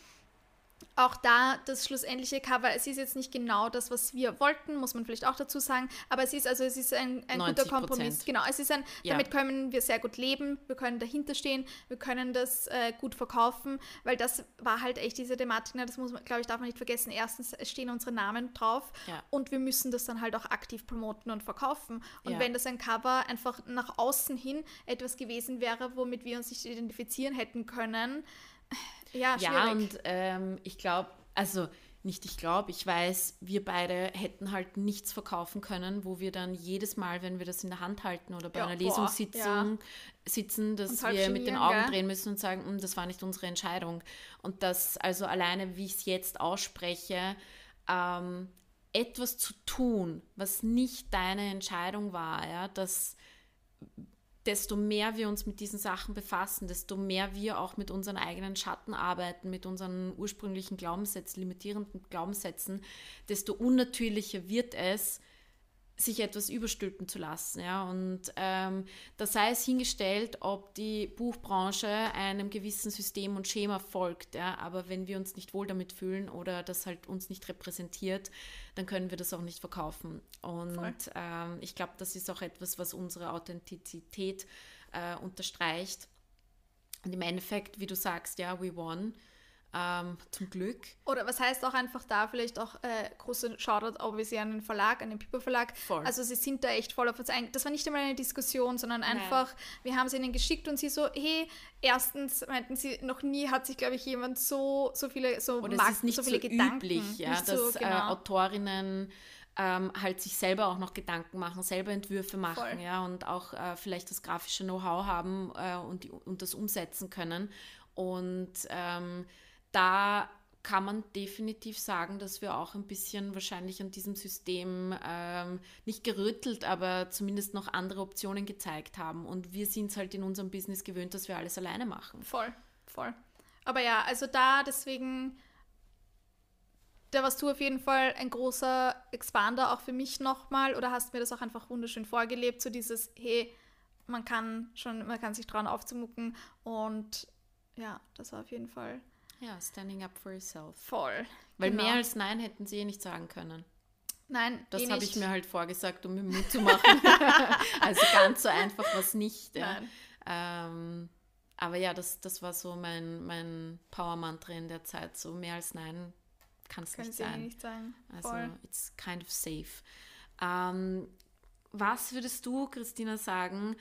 auch da das schlussendliche Cover, es ist jetzt nicht genau das, was wir wollten, muss man vielleicht auch dazu sagen, aber es ist also es ist ein, ein guter Kompromiss. Genau, es ist ein, ja. damit können wir sehr gut leben, wir können dahinter stehen, wir können das äh, gut verkaufen, weil das war halt echt diese Thematik, ne, das muss man, glaube ich, darf man nicht vergessen. Erstens, stehen unsere Namen drauf ja. und wir müssen das dann halt auch aktiv promoten und verkaufen. Und ja. wenn das ein Cover einfach nach außen hin etwas gewesen wäre, womit wir uns nicht identifizieren hätten können, ja, schwierig. Ja, und ähm, ich glaube, also nicht ich glaube, ich weiß, wir beide hätten halt nichts verkaufen können, wo wir dann jedes Mal, wenn wir das in der Hand halten oder bei ja, einer boah, Lesungssitzung ja. sitzen, dass wir mit den Augen gell? drehen müssen und sagen, hm, das war nicht unsere Entscheidung. Und das, also alleine, wie ich es jetzt ausspreche, ähm, etwas zu tun, was nicht deine Entscheidung war, ja, das desto mehr wir uns mit diesen Sachen befassen, desto mehr wir auch mit unseren eigenen Schatten arbeiten, mit unseren ursprünglichen Glaubenssätzen, limitierenden Glaubenssätzen, desto unnatürlicher wird es, sich etwas überstülpen zu lassen. Ja? Und ähm, da sei es hingestellt, ob die Buchbranche einem gewissen System und Schema folgt. Ja? Aber wenn wir uns nicht wohl damit fühlen oder das halt uns nicht repräsentiert, dann können wir das auch nicht verkaufen. Und ähm, ich glaube, das ist auch etwas, was unsere Authentizität äh, unterstreicht. Und im Endeffekt, wie du sagst, ja, we won. Ähm, zum Glück. Oder was heißt auch einfach da vielleicht auch äh, große Shoutout obviously an den Verlag, an den Piper Verlag. Voll. Also sie sind da echt voll auf uns ein. Das war nicht einmal eine Diskussion, sondern einfach, Nein. wir haben sie ihnen geschickt und sie so, hey, erstens meinten sie, noch nie hat sich, glaube ich, jemand so, so viele, so, Oder Marken, so viele so Gedanken. Üblich, ja, dass so, äh, genau. äh, Autorinnen ähm, halt sich selber auch noch Gedanken machen, selber Entwürfe machen, Voll. ja, und auch äh, vielleicht das grafische Know-how haben äh, und, die, und das umsetzen können. Und ähm, da kann man definitiv sagen, dass wir auch ein bisschen wahrscheinlich an diesem System ähm, nicht gerüttelt, aber zumindest noch andere Optionen gezeigt haben. Und wir sind es halt in unserem Business gewöhnt, dass wir alles alleine machen. Voll, voll. Aber ja, also da deswegen, da warst du auf jeden Fall ein großer Expander auch für mich nochmal oder hast mir das auch einfach wunderschön vorgelebt, so dieses, hey, man kann schon, man kann sich trauen aufzumucken und ja, das war auf jeden Fall ja, standing up for yourself. Voll. Weil genau. mehr als Nein hätten sie eh nicht sagen können. Nein, das eh habe ich mir halt vorgesagt, um mir Mut zu machen. also ganz so einfach was nicht. Ja. Ähm, aber ja, das, das war so mein, mein Power-Mantra in der Zeit. So mehr als Nein kann es nicht sein. nicht sagen. Also it's kind of safe. Ähm, was würdest du, Christina, sagen,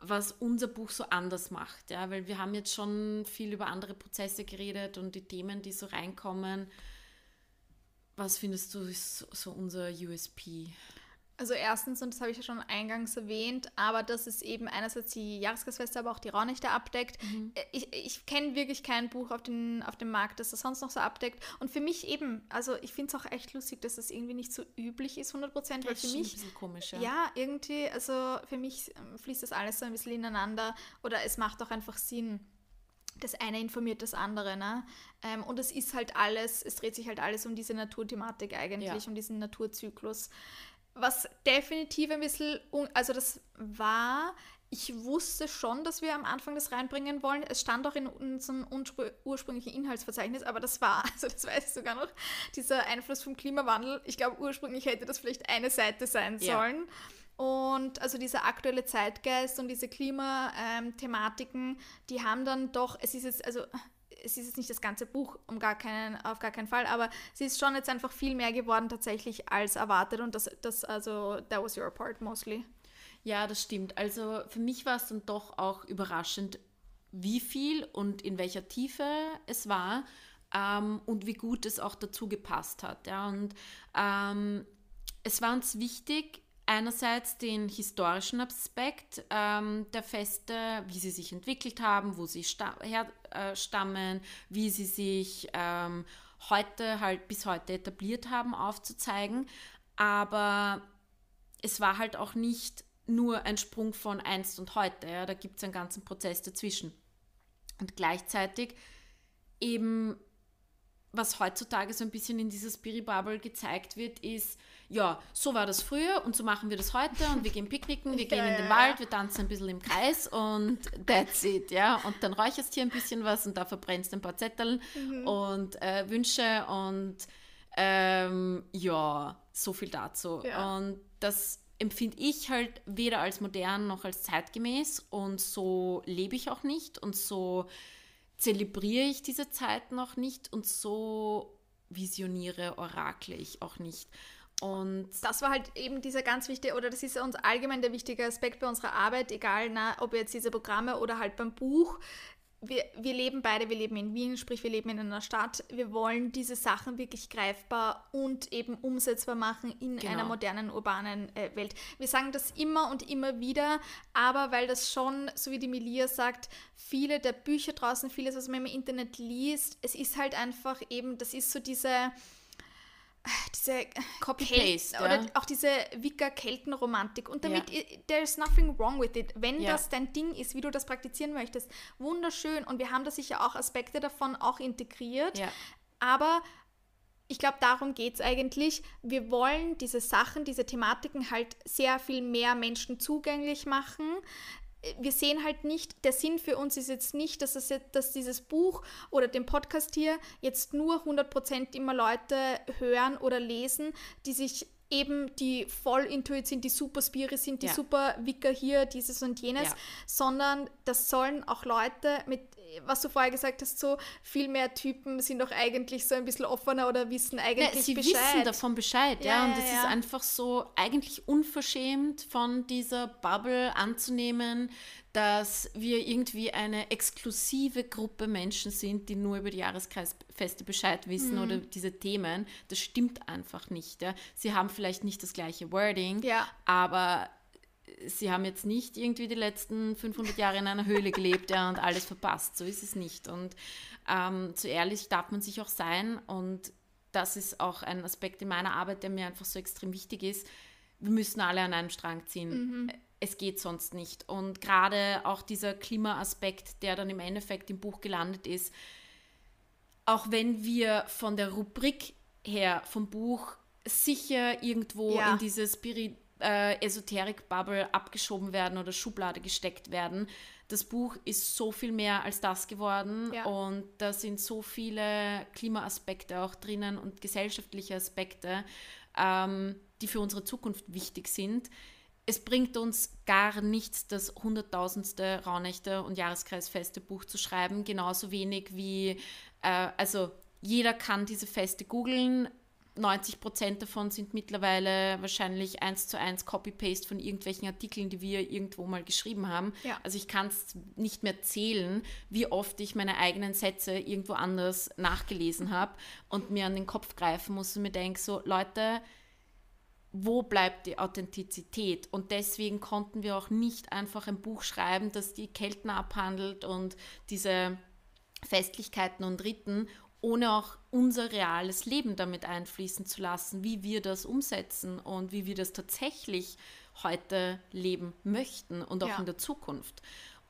was unser Buch so anders macht. Ja? Weil wir haben jetzt schon viel über andere Prozesse geredet und die Themen, die so reinkommen. Was findest du ist so unser USP? Also erstens, und das habe ich ja schon eingangs erwähnt, aber dass es eben einerseits die Jahresgastfeste, aber auch die Raunächte abdeckt. Mhm. Äh, ich, ich kenne wirklich kein Buch auf, den, auf dem Markt, das das sonst noch so abdeckt. Und für mich eben, also ich finde es auch echt lustig, dass das irgendwie nicht so üblich ist, 100 Prozent, weil für mich... Ein bisschen komisch, ja. Ja, irgendwie, also für mich ähm, fließt das alles so ein bisschen ineinander oder es macht auch einfach Sinn das eine informiert das andere. Ne? Ähm, und es ist halt alles, es dreht sich halt alles um diese Naturthematik eigentlich, ja. um diesen Naturzyklus. Was definitiv ein bisschen, also das war, ich wusste schon, dass wir am Anfang das reinbringen wollen. Es stand auch in unserem ursprünglichen Inhaltsverzeichnis, aber das war, also das weiß ich sogar noch, dieser Einfluss vom Klimawandel. Ich glaube, ursprünglich hätte das vielleicht eine Seite sein sollen. Ja. Und also dieser aktuelle Zeitgeist und diese Klimathematiken, die haben dann doch, es ist jetzt, also es ist jetzt nicht das ganze Buch, um gar keinen, auf gar keinen Fall, aber sie ist schon jetzt einfach viel mehr geworden tatsächlich als erwartet und das, das also, that was your part mostly. Ja, das stimmt. Also für mich war es dann doch auch überraschend, wie viel und in welcher Tiefe es war ähm, und wie gut es auch dazu gepasst hat. Ja. Und ähm, es war uns wichtig, einerseits den historischen Aspekt ähm, der Feste, wie sie sich entwickelt haben, wo sie sta herstammen, äh, wie sie sich ähm, heute halt bis heute etabliert haben, aufzuzeigen. Aber es war halt auch nicht nur ein Sprung von einst und heute. Ja, da gibt es einen ganzen Prozess dazwischen. Und gleichzeitig eben was heutzutage so ein bisschen in dieser Spirit Bubble gezeigt wird, ist, ja, so war das früher und so machen wir das heute und wir gehen picknicken, wir gehen ja, in den ja, Wald, wir tanzen ein bisschen im Kreis und that's it, ja. Und dann räucherst hier ein bisschen was und da verbrennst ein paar Zettel mhm. und äh, Wünsche und ähm, ja, so viel dazu. Ja. Und das empfinde ich halt weder als modern noch als zeitgemäß und so lebe ich auch nicht und so zelebriere ich diese Zeit noch nicht und so visioniere, orakle ich auch nicht. Und das war halt eben dieser ganz wichtige, oder das ist uns allgemein der wichtige Aspekt bei unserer Arbeit, egal na, ob jetzt diese Programme oder halt beim Buch, wir, wir leben beide, wir leben in Wien, sprich wir leben in einer Stadt. Wir wollen diese Sachen wirklich greifbar und eben umsetzbar machen in genau. einer modernen urbanen äh, Welt. Wir sagen das immer und immer wieder, aber weil das schon, so wie die Melia sagt, viele der Bücher draußen, vieles, was man im Internet liest, es ist halt einfach eben, das ist so diese diese Copy-Paste oder ja. auch diese Wicker-Kelten-Romantik. Und damit, ja. there's nothing wrong with it. Wenn ja. das dein Ding ist, wie du das praktizieren möchtest, wunderschön. Und wir haben da sicher auch Aspekte davon auch integriert. Aber ich glaube, darum geht es eigentlich. Wir wollen diese Sachen, diese Thematiken halt sehr viel mehr Menschen zugänglich machen wir sehen halt nicht, der Sinn für uns ist jetzt nicht, dass, es jetzt, dass dieses Buch oder den Podcast hier jetzt nur 100% immer Leute hören oder lesen, die sich eben die voll intuit sind, die super Spiri sind, die ja. super Wicker hier, dieses und jenes, ja. sondern das sollen auch Leute mit was du vorher gesagt hast, so viel mehr Typen sind doch eigentlich so ein bisschen offener oder wissen eigentlich ja, sie Bescheid. Sie wissen davon Bescheid, ja, ja und es ja. ist einfach so eigentlich unverschämt von dieser Bubble anzunehmen, dass wir irgendwie eine exklusive Gruppe Menschen sind, die nur über die Jahreskreisfeste Bescheid wissen mhm. oder diese Themen. Das stimmt einfach nicht. Ja. Sie haben vielleicht nicht das gleiche Wording, ja. aber sie haben jetzt nicht irgendwie die letzten 500 Jahre in einer Höhle gelebt ja, und alles verpasst. So ist es nicht. Und ähm, zu ehrlich darf man sich auch sein. Und das ist auch ein Aspekt in meiner Arbeit, der mir einfach so extrem wichtig ist. Wir müssen alle an einem Strang ziehen. Mhm. Es geht sonst nicht. Und gerade auch dieser Klimaaspekt, der dann im Endeffekt im Buch gelandet ist, auch wenn wir von der Rubrik her vom Buch sicher irgendwo ja. in diese Spirit äh, Esoterik-Bubble abgeschoben werden oder Schublade gesteckt werden. Das Buch ist so viel mehr als das geworden ja. und da sind so viele Klimaaspekte auch drinnen und gesellschaftliche Aspekte, ähm, die für unsere Zukunft wichtig sind. Es bringt uns gar nichts, das hunderttausendste Raunächte und Jahreskreisfeste Buch zu schreiben, genauso wenig wie, äh, also jeder kann diese Feste googeln, 90 Prozent davon sind mittlerweile wahrscheinlich eins zu eins Copy-Paste von irgendwelchen Artikeln, die wir irgendwo mal geschrieben haben. Ja. Also ich kann es nicht mehr zählen, wie oft ich meine eigenen Sätze irgendwo anders nachgelesen habe und mir an den Kopf greifen muss und mir denke, so Leute, wo bleibt die Authentizität? Und deswegen konnten wir auch nicht einfach ein Buch schreiben, das die Kelten abhandelt und diese Festlichkeiten und Riten ohne auch unser reales Leben damit einfließen zu lassen, wie wir das umsetzen und wie wir das tatsächlich heute leben möchten und auch ja. in der Zukunft.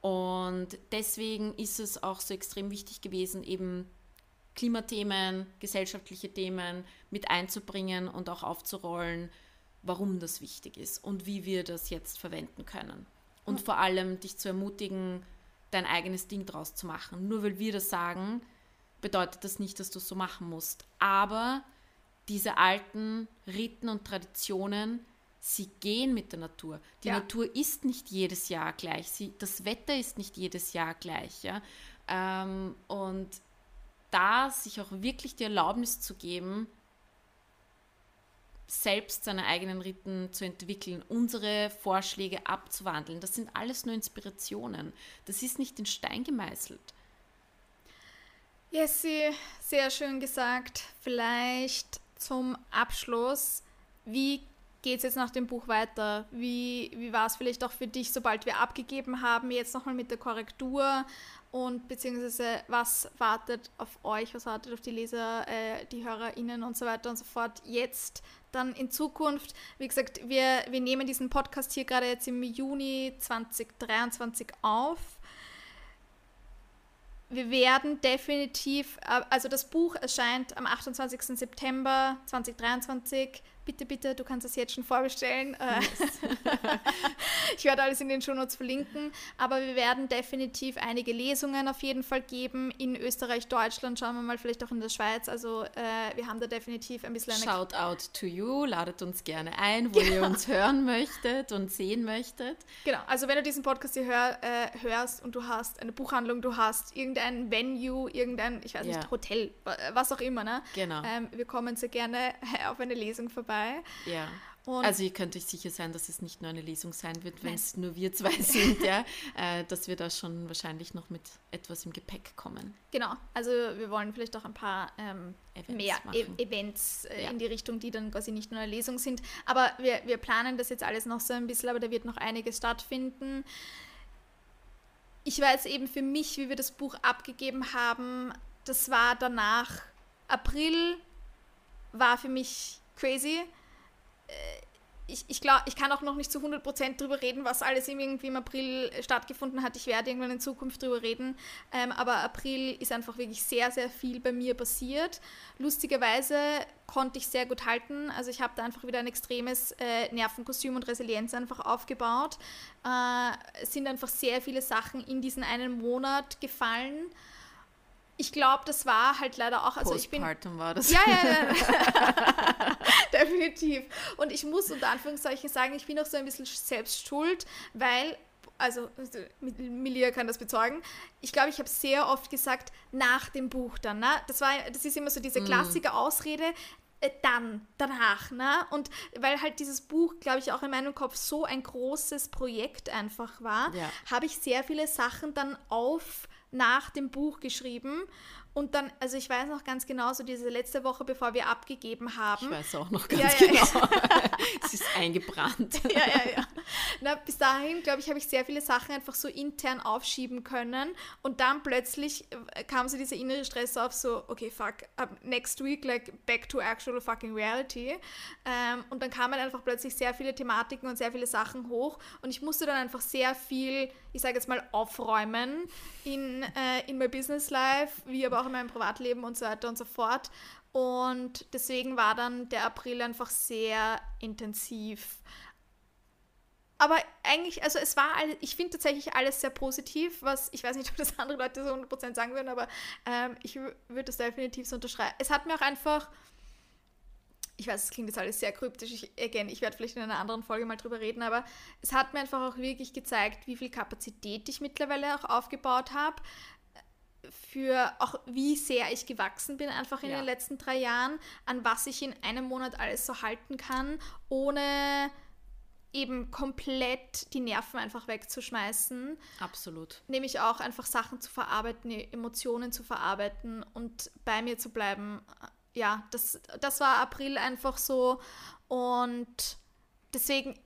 Und deswegen ist es auch so extrem wichtig gewesen, eben Klimathemen, gesellschaftliche Themen mit einzubringen und auch aufzurollen, warum das wichtig ist und wie wir das jetzt verwenden können. Und vor allem dich zu ermutigen, dein eigenes Ding draus zu machen. Nur weil wir das sagen, bedeutet das nicht, dass du es so machen musst. Aber diese alten Riten und Traditionen, sie gehen mit der Natur. Die ja. Natur ist nicht jedes Jahr gleich. Sie, das Wetter ist nicht jedes Jahr gleich. Ja? Ähm, und da sich auch wirklich die Erlaubnis zu geben, selbst seine eigenen Riten zu entwickeln, unsere Vorschläge abzuwandeln. Das sind alles nur Inspirationen. Das ist nicht in Stein gemeißelt. Jessie, sehr schön gesagt. Vielleicht zum Abschluss, wie geht es jetzt nach dem Buch weiter? Wie, wie war es vielleicht auch für dich, sobald wir abgegeben haben, jetzt nochmal mit der Korrektur und beziehungsweise was wartet auf euch, was wartet auf die Leser, äh, die HörerInnen und so weiter und so fort jetzt dann in Zukunft. Wie gesagt, wir, wir nehmen diesen Podcast hier gerade jetzt im Juni 2023 auf wir werden definitiv, äh, also das Buch erscheint am 28. September 2023 bitte, bitte, du kannst es jetzt schon vorbestellen. Äh, yes. ich werde alles in den Shownotes verlinken, aber wir werden definitiv einige Lesungen auf jeden Fall geben in Österreich, Deutschland, schauen wir mal, vielleicht auch in der Schweiz. Also äh, wir haben da definitiv ein bisschen eine... Shout out to you, ladet uns gerne ein, wo genau. ihr uns hören möchtet und sehen möchtet. Genau, also wenn du diesen Podcast hier hör, äh, hörst und du hast eine Buchhandlung, du hast irgendein Venue, irgendein, ich weiß nicht, Hotel, was auch immer, ne? Genau. Ähm, wir kommen sehr gerne auf eine Lesung vorbei dabei. Ja. Und also ihr könnt euch sicher sein, dass es nicht nur eine Lesung sein wird, wenn es nur wir zwei sind, ja, äh, dass wir da schon wahrscheinlich noch mit etwas im Gepäck kommen. Genau, also wir wollen vielleicht auch ein paar ähm, Events mehr e Events äh, ja. in die Richtung, die dann quasi nicht nur eine Lesung sind. Aber wir, wir planen das jetzt alles noch so ein bisschen, aber da wird noch einiges stattfinden. Ich weiß eben für mich, wie wir das Buch abgegeben haben, das war danach April, war für mich crazy. Äh, ich, ich glaube, ich kann auch noch nicht zu 100% drüber reden, was alles irgendwie im April stattgefunden hat. Ich werde irgendwann in Zukunft drüber reden. Ähm, aber April ist einfach wirklich sehr, sehr viel bei mir passiert. Lustigerweise konnte ich sehr gut halten. Also ich habe da einfach wieder ein extremes äh, Nervenkostüm und Resilienz einfach aufgebaut. Äh, es sind einfach sehr viele Sachen in diesen einen Monat gefallen ich glaube, das war halt leider auch. Also ich bin, war das. Ja, ja, ja. Definitiv. Und ich muss unter Anführungszeichen sagen, ich bin auch so ein bisschen selbst schuld, weil, also Milia kann das bezeugen, ich glaube, ich habe sehr oft gesagt, nach dem Buch dann. Ne? Das, war, das ist immer so diese klassische mm. Ausrede, äh, dann, danach, ne? Und weil halt dieses Buch, glaube ich, auch in meinem Kopf so ein großes Projekt einfach war, ja. habe ich sehr viele Sachen dann auf nach dem Buch geschrieben. Und dann, also ich weiß noch ganz genau, so diese letzte Woche, bevor wir abgegeben haben. Ich weiß auch noch ganz ja, genau. Ja. es ist eingebrannt. ja, ja, ja. Na, bis dahin, glaube ich, habe ich sehr viele Sachen einfach so intern aufschieben können. Und dann plötzlich äh, kam so dieser innere Stress auf, so, okay, fuck, next week, like, back to actual fucking reality. Ähm, und dann kamen einfach plötzlich sehr viele Thematiken und sehr viele Sachen hoch. Und ich musste dann einfach sehr viel, ich sage jetzt mal, aufräumen in, äh, in my business life, wie aber auch auch in meinem Privatleben und so weiter und so fort. Und deswegen war dann der April einfach sehr intensiv. Aber eigentlich, also es war, ich finde tatsächlich alles sehr positiv, was, ich weiß nicht, ob das andere Leute so 100% sagen würden, aber ähm, ich würde das definitiv so unterschreiben. Es hat mir auch einfach, ich weiß, es klingt jetzt alles sehr kryptisch, ich, again, ich werde vielleicht in einer anderen Folge mal drüber reden, aber es hat mir einfach auch wirklich gezeigt, wie viel Kapazität ich mittlerweile auch aufgebaut habe, für auch wie sehr ich gewachsen bin einfach in ja. den letzten drei Jahren, an was ich in einem Monat alles so halten kann, ohne eben komplett die Nerven einfach wegzuschmeißen. Absolut. Nämlich auch einfach Sachen zu verarbeiten, Emotionen zu verarbeiten und bei mir zu bleiben. Ja, das, das war April einfach so und deswegen,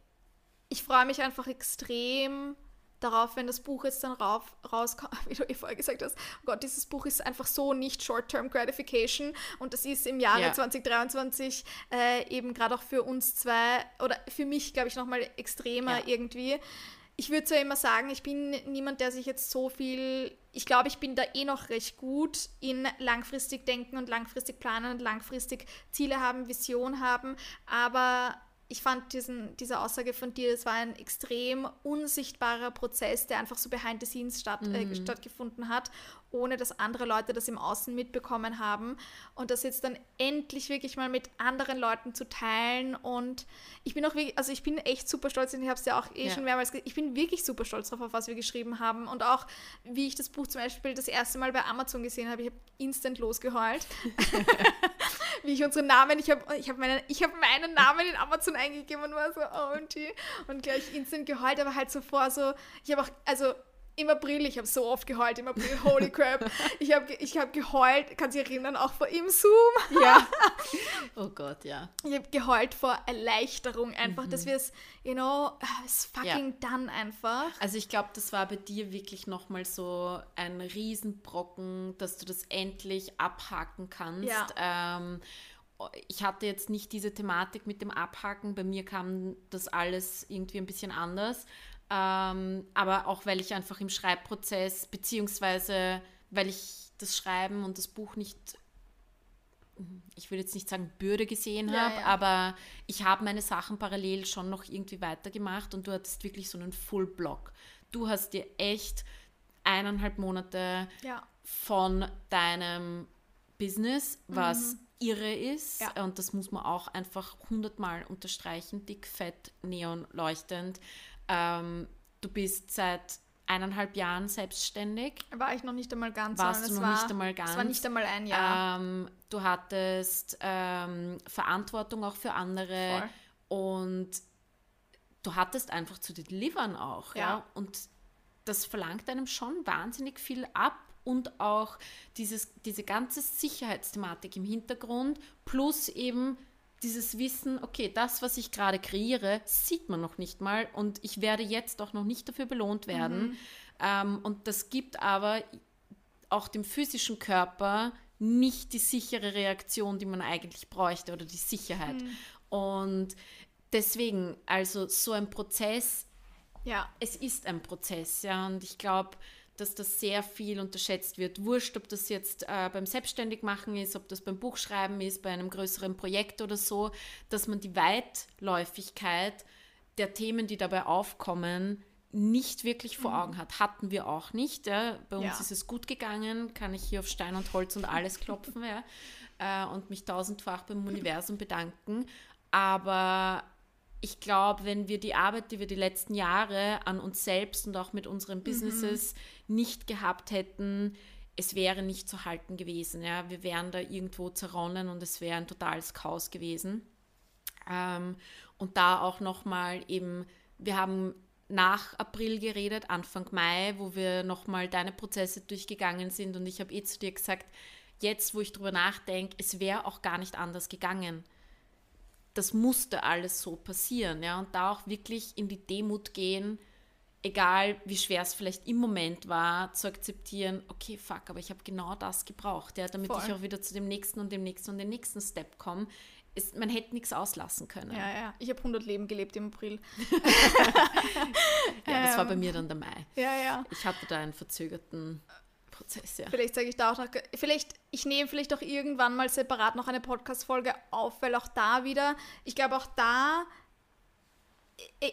ich freue mich einfach extrem darauf, wenn das Buch jetzt dann rauf, rauskommt, wie du eh vorher gesagt hast, oh Gott, dieses Buch ist einfach so nicht Short-Term Gratification und das ist im Jahre ja. 2023 äh, eben gerade auch für uns zwei oder für mich, glaube ich, nochmal extremer ja. irgendwie. Ich würde zwar immer sagen, ich bin niemand, der sich jetzt so viel, ich glaube, ich bin da eh noch recht gut in langfristig denken und langfristig planen und langfristig Ziele haben, Vision haben, aber ich fand diesen, diese Aussage von dir, es war ein extrem unsichtbarer Prozess, der einfach so behind the scenes statt, äh, mhm. äh, stattgefunden hat, ohne dass andere Leute das im Außen mitbekommen haben. Und das jetzt dann endlich wirklich mal mit anderen Leuten zu teilen. Und ich bin auch wirklich, also ich bin echt super stolz und ich habe es ja auch eh ja. schon mehrmals gesagt, ich bin wirklich super stolz darauf, auf was wir geschrieben haben. Und auch, wie ich das Buch zum Beispiel das erste Mal bei Amazon gesehen habe, ich habe instant losgeheult. wie ich unseren Namen, ich habe ich hab meinen, hab meinen Namen in Amazon eingegeben und war so, OMG. Und gleich instant geheult, aber halt so vor, so, ich habe auch, also im April, ich habe so oft geheult im April, holy crap. Ich habe ich hab geheult, kann sich erinnern, auch vor im Zoom. Ja. Oh Gott, ja. Ich habe geheult vor Erleichterung einfach, mhm. dass wir es, you know, es fucking ja. done einfach. Also ich glaube, das war bei dir wirklich nochmal so ein Riesenbrocken, dass du das endlich abhaken kannst. Ja. Ähm, ich hatte jetzt nicht diese Thematik mit dem Abhaken, bei mir kam das alles irgendwie ein bisschen anders. Ähm, aber auch weil ich einfach im Schreibprozess beziehungsweise weil ich das Schreiben und das Buch nicht, ich würde jetzt nicht sagen Bürde gesehen Ja, habe, ja. aber ich habe meine Sachen parallel schon noch irgendwie weitergemacht und du hattest wirklich so einen Full-Block. Du hast dir echt eineinhalb Monate Ja. von deinem Business, was irre ist. Mhm. Und das muss man auch einfach hundertmal unterstreichen, dick, fett, neon leuchtend. Ähm, du bist seit eineinhalb Jahren selbstständig. War ich noch nicht einmal ganz. Warst du noch war, nicht einmal Es war ganz. nicht einmal ein Jahr. Ähm, du hattest ähm, Verantwortung auch für andere und du hattest einfach zu delivern auch. Ja. Ja. Und das verlangt einem schon wahnsinnig viel ab und auch dieses, diese ganze Sicherheitsthematik im Hintergrund plus eben dieses Wissen, okay, das, was ich gerade kreiere, sieht man noch nicht mal und ich werde jetzt auch noch nicht dafür belohnt werden. Ähm, und das gibt aber auch dem physischen Körper nicht die sichere Reaktion, die man eigentlich bräuchte oder die Sicherheit. Und deswegen, also so ein Prozess, ja. es ist ein Prozess, ja, und ich glaube, dass das sehr viel unterschätzt wird. Wurscht, ob das jetzt äh, beim Selbstständigmachen ist, ob das beim Buchschreiben ist, bei einem größeren Projekt oder so, dass man die Weitläufigkeit der Themen, die dabei aufkommen, nicht wirklich vor Augen hat. Hatten wir auch nicht. Ja. Bei uns Ja. ist es gut gegangen, kann ich hier auf Stein und Holz und alles klopfen ja, äh, und mich tausendfach beim Universum bedanken. Aber ich glaube, wenn wir die Arbeit, die wir die letzten Jahre an uns selbst und auch mit unseren Businesses nicht gehabt hätten, es wäre nicht zu halten gewesen. Ja? Wir wären da irgendwo zerronnen und es wäre ein totales Chaos gewesen. Ähm, und da auch nochmal eben, wir haben nach April geredet, Anfang Mai, wo wir nochmal deine Prozesse durchgegangen sind und ich habe eh zu dir gesagt, jetzt, wo ich drüber nachdenke, es wäre auch gar nicht anders gegangen. Das musste alles so passieren, ja, und da auch wirklich in die Demut gehen, egal wie schwer es vielleicht im Moment war, zu akzeptieren, okay, fuck, aber ich habe genau das gebraucht, ja, damit Voll. ich auch wieder zu dem nächsten und dem nächsten und dem nächsten Step komme. Es, man hätte nichts auslassen können. Ja, ja. Ich habe 100 Leben gelebt im April. Ja, das war bei Ähm. mir dann der Mai. Ja, ja. Ich hatte da einen verzögerten Prozess, ja. Vielleicht sage ich da auch noch, vielleicht, ich nehme vielleicht auch irgendwann mal separat noch eine Podcast-Folge auf, weil auch da wieder, ich glaube auch da,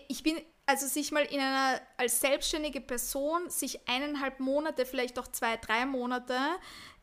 ich- bin, also sich mal in einer, als selbstständige Person, sich eineinhalb Monate, vielleicht auch zwei, drei Monate,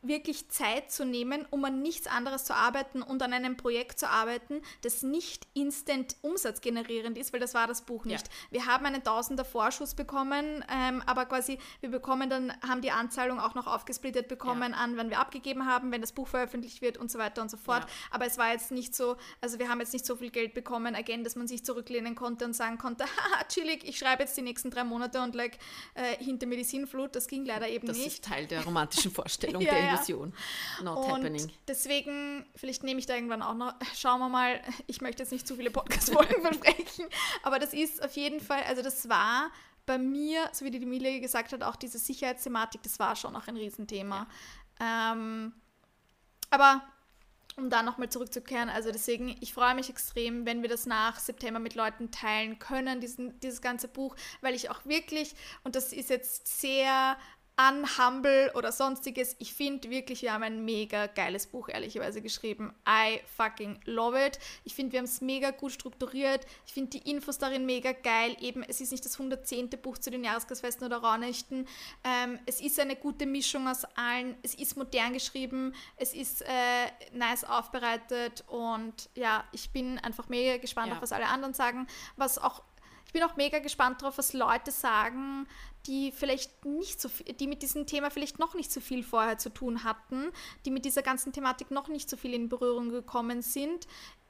wirklich Zeit zu nehmen, um an nichts anderes zu arbeiten und an einem Projekt zu arbeiten, das nicht instant umsatzgenerierend ist, weil das war das Buch Ja. nicht. Wir haben einen Tausender Vorschuss bekommen, ähm, aber quasi wir bekommen dann, haben die Anzahlung auch noch aufgesplittet bekommen an, wenn wir abgegeben haben, wenn das Buch veröffentlicht wird und so weiter und so fort. Ja. Aber es war jetzt nicht so, also wir haben jetzt nicht so viel Geld bekommen, again, dass man sich zurücklehnen konnte und sagen konnte, haha, chillig, ich schreibe jetzt die nächsten drei Monate und like äh, hinter mir die Sinnflut. Das ging leider eben Das nicht. ist Teil der romantischen Vorstellung, Ja, der ja. Illusion. Not Und happening. deswegen, vielleicht nehme ich da irgendwann auch noch, schauen wir mal, ich möchte jetzt nicht zu viele Podcast-Folgen versprechen, aber das ist auf jeden Fall, also das war bei mir, so wie die Emilie gesagt hat, auch diese Sicherheitsthematik, das war schon auch ein Riesenthema. Ähm, aber um da nochmal zurückzukehren, also deswegen, ich freue mich extrem, wenn wir das nach September mit Leuten teilen können, diesen, dieses ganze Buch, weil ich auch wirklich, und das ist jetzt sehr unhumble oder sonstiges, ich finde wirklich, wir haben ein mega geiles Buch ehrlicherweise geschrieben. I fucking love it. Ich finde, wir haben es mega gut strukturiert. Ich finde die Infos darin mega geil. Eben, es ist nicht das 110. Buch zu den Jahresgasfesten oder Raunächten. Ähm, es ist eine gute Mischung aus allen. Es ist modern geschrieben. Es ist äh, nice aufbereitet. Und ja, ich bin einfach mega gespannt Ja. auf was alle anderen sagen. Was auch ich bin auch mega gespannt drauf, was Leute sagen, die vielleicht nicht so viel, die mit diesem Thema vielleicht noch nicht so viel vorher zu tun hatten, die mit dieser ganzen Thematik noch nicht so viel in Berührung gekommen sind.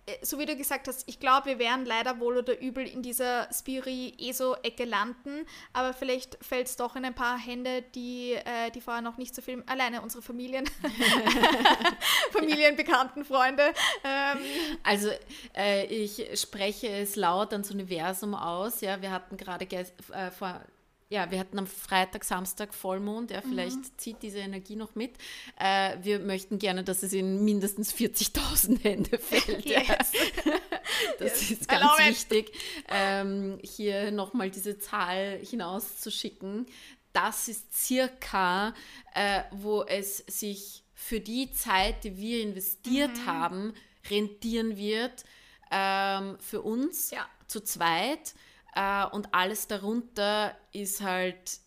Äh, So wie du gesagt hast, ich glaube, wir werden leider wohl oder übel in dieser Spiri-ESO-Ecke landen, aber vielleicht fällt es doch in ein paar Hände, die, äh, die vorher noch nicht so viel, alleine unsere Familien, Familien, Bekannten, Freunde. Ähm, Also äh, ich spreche es laut ans Universum aus. Ja, wir hatten gerade äh, vor, ja, wir hatten am Freitag, Samstag Vollmond. Ja, vielleicht Mhm. zieht diese Energie noch mit. Äh, wir möchten gerne, dass es in mindestens 40.000 Hände fällt. Ja. yes. Das Yes. ist ganz wichtig, ähm, hier nochmal diese Zahl hinauszuschicken. das ist circa, äh, wo es sich für die Zeit, die wir investiert mhm. haben, rentieren wird ähm, für uns ja. zu zweit. Äh, und alles darunter ist halt.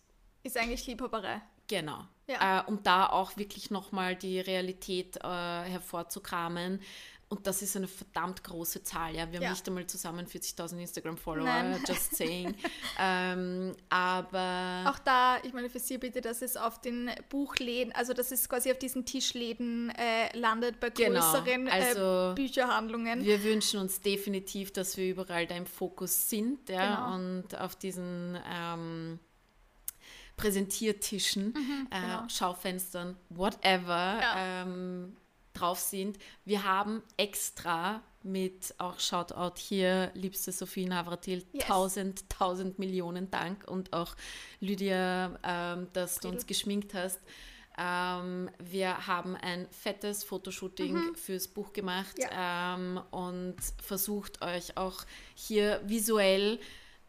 Ist eigentlich Liebhaberei. Genau. Ja. Äh, um da auch wirklich nochmal die Realität äh, hervorzukramen. Und das ist eine verdammt große Zahl. Ja, wir haben nicht einmal zusammen 40.000 Instagram-Follower, just saying. ähm, aber auch da, ich meine, für Sie bitte, dass es auf den Buchläden, also dass es quasi auf diesen Tischläden äh, landet bei genau, größeren genau, also, äh, Bücherhandlungen. Wir wünschen uns definitiv, dass wir überall da im Fokus sind, ja, genau. und auf diesen ähm, Präsentiertischen, mhm, äh, genau. Schaufenstern, whatever. Ja. Ähm, drauf sind. Wir haben extra mit, auch Shoutout hier, liebste Sophie Navratil, yes. tausend, tausend Millionen Dank und auch Lydia, ähm, dass du uns geschminkt hast. Ähm, wir haben ein fettes Fotoshooting mhm. fürs Buch gemacht ja. ähm, und versucht euch auch hier visuell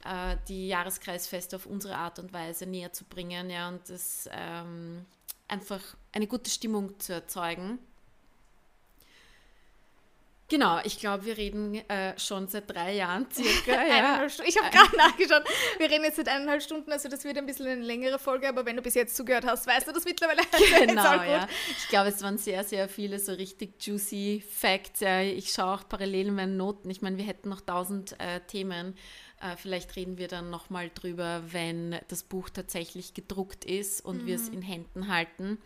äh, die Jahreskreisfeste auf unsere Art und Weise näher zu bringen ja, und das ähm, einfach eine gute Stimmung zu erzeugen. Genau, ich glaube, wir reden äh, schon seit drei Jahren circa. ja. Ich habe gerade nachgeschaut. Wir reden jetzt seit eineinhalb Stunden, also das wird ein bisschen eine längere Folge, aber wenn du bis jetzt zugehört hast, weißt du das mittlerweile. Genau, ja. Ich glaube, es waren sehr, sehr viele so richtig juicy Facts. Ich schaue auch parallel in meinen Noten. Ich meine, wir hätten noch tausend äh, Themen. Äh, vielleicht reden wir dann nochmal drüber, wenn das Buch tatsächlich gedruckt ist und mhm. wir es in Händen halten.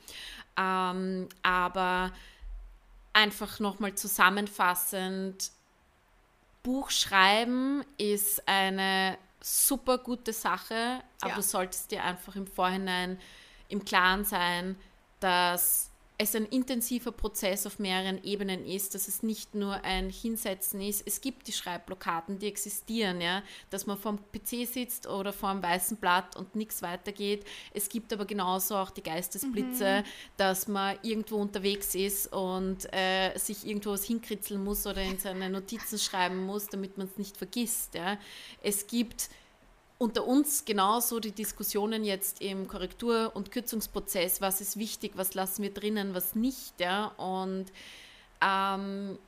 Ähm, aber einfach nochmal zusammenfassend, Buch schreiben ist eine super gute Sache, aber ja. du solltest dir einfach im Vorhinein im Klaren sein, dass es ein intensiver Prozess auf mehreren Ebenen ist, dass es nicht nur ein Hinsetzen ist. Es gibt die Schreibblockaden, die existieren, ja, dass man vorm PC sitzt oder vor einem weißen Blatt und nichts weitergeht. Es gibt aber genauso auch die Geistesblitze, mhm. dass man irgendwo unterwegs ist und äh, sich irgendwo was hinkritzeln muss oder in seine Notizen schreiben muss, damit man es nicht vergisst. Ja. Es gibt unter uns genauso die Diskussionen jetzt im Korrektur- und Kürzungsprozess, was ist wichtig, was lassen wir drinnen, was nicht. Ja? Und ähm,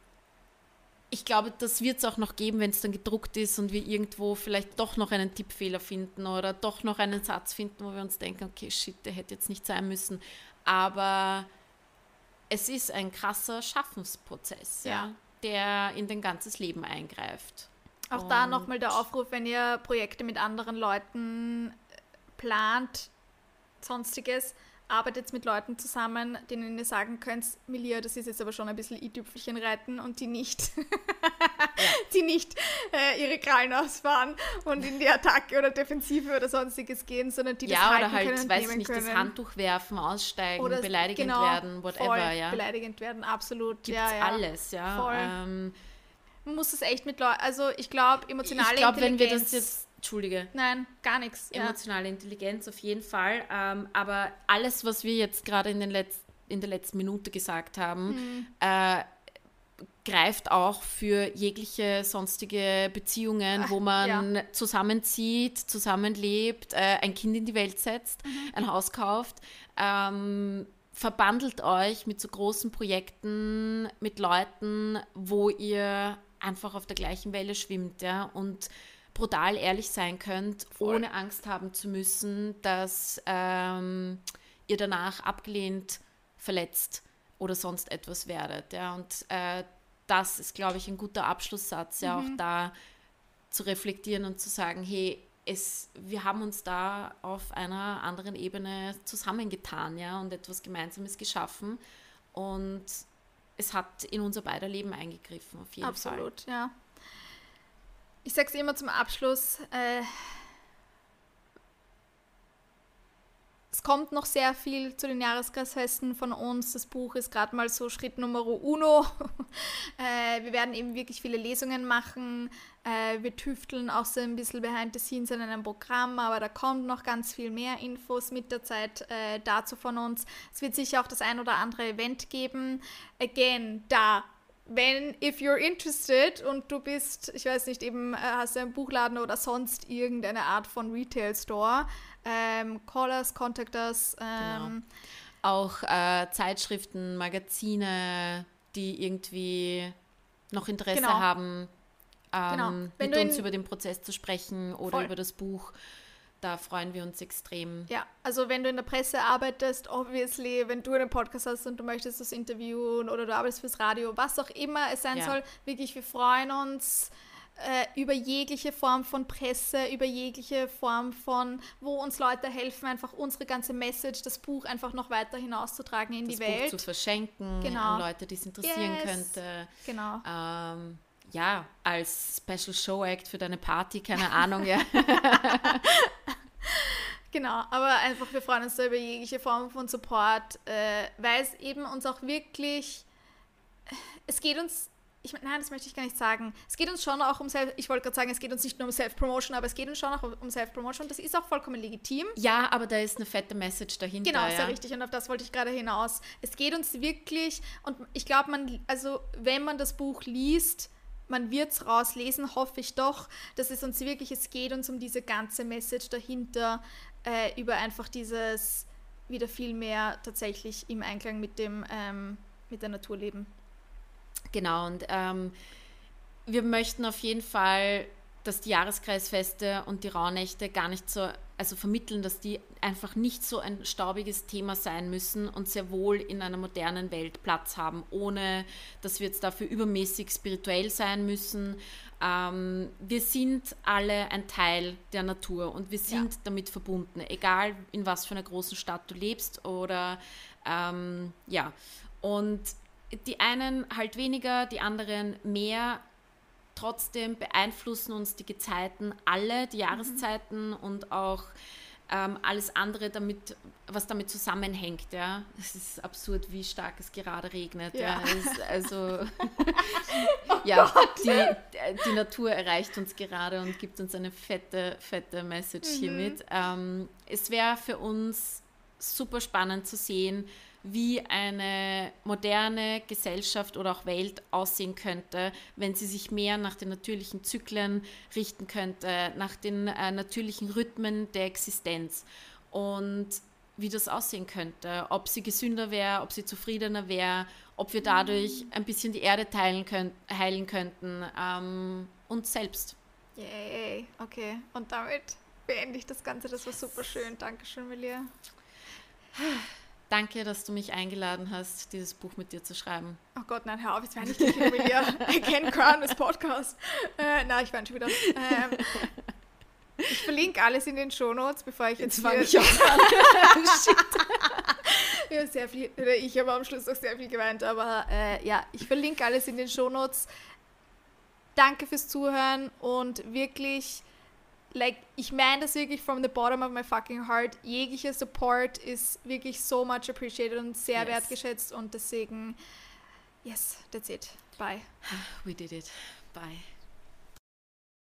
ich glaube, das wird es auch noch geben, wenn es dann gedruckt ist und wir irgendwo vielleicht doch noch einen Tippfehler finden oder doch noch einen Satz finden, wo wir uns denken, okay, shit, der hätte jetzt nicht sein müssen. Aber es ist ein krasser Schaffensprozess, ja. ja der in dein ganzes Leben eingreift. Auch da nochmal der Aufruf, wenn ihr Projekte mit anderen Leuten äh, plant, sonstiges, arbeitet mit Leuten zusammen, denen ihr sagen könnt, Milia, das ist jetzt aber schon ein bisschen i-Tüpfelchen reiten und die nicht, ja. die nicht äh, ihre Krallen ausfahren und in die Attacke oder Defensive oder sonstiges gehen, sondern die das ja, halten oder halt, können, weiß nicht, können. das Handtuch werfen, aussteigen, oder beleidigend genau, werden, whatever, ja. Beleidigend werden, absolut. Gibt's ja, ja. alles, ja. Voll. Ähm, man muss es echt mit Leuten, also ich glaube, emotionale ich glaub, Intelligenz. wenn wir das jetzt, Entschuldige. Nein, gar nichts. Emotionale ja. Intelligenz auf jeden Fall. Ähm, aber alles, was wir jetzt gerade in, in der letzten Minute gesagt haben, mhm. äh, greift auch für jegliche sonstige Beziehungen, Ach, wo man ja. zusammenzieht, zusammenlebt, äh, ein Kind in die Welt setzt, mhm. ein Haus kauft. Ähm, verbandelt euch mit so großen Projekten, mit Leuten, wo ihr einfach auf der gleichen Welle schwimmt, ja, und brutal ehrlich sein könnt, Voll. ohne Angst haben zu müssen, dass ähm, ihr danach abgelehnt, verletzt oder sonst etwas werdet, ja, und äh, das ist, glaube ich, ein guter Abschlusssatz, ja, mhm. auch da zu reflektieren und zu sagen, hey, es, wir haben uns da auf einer anderen Ebene zusammengetan, ja, und etwas Gemeinsames geschaffen. Und es hat in unser beider Leben eingegriffen, auf jeden Absolut, Fall. Absolut, ja. Ich sage es immer zum Abschluss, äh, es kommt noch sehr viel zu den Jahreskreisfesten von uns. Das Buch ist gerade mal so Schritt Nummer uno. äh, wir werden eben wirklich viele Lesungen machen. Äh, wir tüfteln auch so ein bisschen behind the scenes in einem Programm, aber da kommt noch ganz viel mehr Infos mit der Zeit äh, dazu von uns. Es wird sicher auch das ein oder andere Event geben. Again, da wenn, if you're interested und du bist, ich weiß nicht, eben äh, hast du einen Buchladen oder sonst irgendeine Art von Retail Store, ähm, call us, contact us. Ähm, genau. Auch äh, Zeitschriften, Magazine, die irgendwie noch Interesse genau. haben, ähm, genau. mit uns über den Prozess zu sprechen oder voll. über das Buch da freuen wir uns extrem. Ja, also wenn du in der Presse arbeitest, obviously, wenn du einen Podcast hast und du möchtest das interviewen oder du arbeitest fürs Radio, was auch immer es sein ja. soll, wirklich, wir freuen uns äh, über jegliche Form von Presse, über jegliche Form von, wo uns Leute helfen, einfach unsere ganze Message, das Buch einfach noch weiter hinauszutragen in das die Buch Welt. zu verschenken genau. an Leute, die es interessieren yes. könnte. Genau. Ähm, ja, als Special Show Act für deine Party, keine Ahnung, ja. genau, aber einfach, wir freuen uns da über jegliche Form von Support, äh, weil es eben uns auch wirklich, es geht uns, ich nein, das möchte ich gar nicht sagen, es geht uns schon auch um Self, ich wollte gerade sagen, es geht uns nicht nur um Self-Promotion, aber es geht uns schon auch um Self-Promotion, das ist auch vollkommen legitim. Ja, aber da ist eine fette Message dahinter. Genau, ja. sehr richtig und auf das wollte ich gerade hinaus. Es geht uns wirklich, und ich glaube, man, also wenn man das Buch liest, man wird es rauslesen, hoffe ich doch, dass es uns wirklich, es geht uns um diese ganze Message dahinter, äh, über einfach dieses wieder viel mehr tatsächlich im Einklang mit dem, ähm, mit der Natur leben. Genau, und ähm, wir möchten auf jeden Fall dass die Jahreskreisfeste und die Rauhnächte gar nicht so, also vermitteln, dass die einfach nicht so ein staubiges Thema sein müssen und sehr wohl in einer modernen Welt Platz haben, ohne dass wir jetzt dafür übermäßig spirituell sein müssen. Ähm, wir sind alle ein Teil der Natur und wir sind ja. damit verbunden, egal in was für einer großen Stadt du lebst oder ähm, ja. Und die einen halt weniger, die anderen mehr trotzdem beeinflussen uns die Gezeiten alle, die Jahreszeiten mhm. und auch ähm, alles andere, damit, was damit zusammenhängt. Ja. Es ist absurd, wie stark es gerade regnet. Ja. ja. Es, also oh ja, die, die Natur erreicht uns gerade und gibt uns eine fette, fette Message mhm. hiermit. Ähm, es wäre für uns super spannend zu sehen, wie eine moderne Gesellschaft oder auch Welt aussehen könnte, wenn sie sich mehr nach den natürlichen Zyklen richten könnte, nach den äh, natürlichen Rhythmen der Existenz und wie das aussehen könnte, ob sie gesünder wäre, ob sie zufriedener wäre, ob wir dadurch ein bisschen die Erde teilen könnt, heilen könnten, ähm, uns selbst. Yay, okay. Und damit beende ich das Ganze. Das war super schön. Dankeschön, Melia. Danke, dass du mich eingeladen hast, dieses Buch mit dir zu schreiben. Oh Gott, nein, hör auf, jetzt werde ich dich wieder. I can crown this podcast. Äh, nein, ich weine schon wieder. Ähm, ich verlinke alles in den Shownotes, bevor ich jetzt, jetzt fange ich auch an. ja, sehr viel, ich habe am Schluss auch sehr viel geweint, aber äh, ja, ich verlinke alles in den Shownotes. Danke fürs Zuhören und wirklich like, ich meine das wirklich from the bottom of my fucking heart. Jeglicher Support ist wirklich so much appreciated und sehr yes. wertgeschätzt und deswegen, yes, that's it. Bye. We did it. Bye.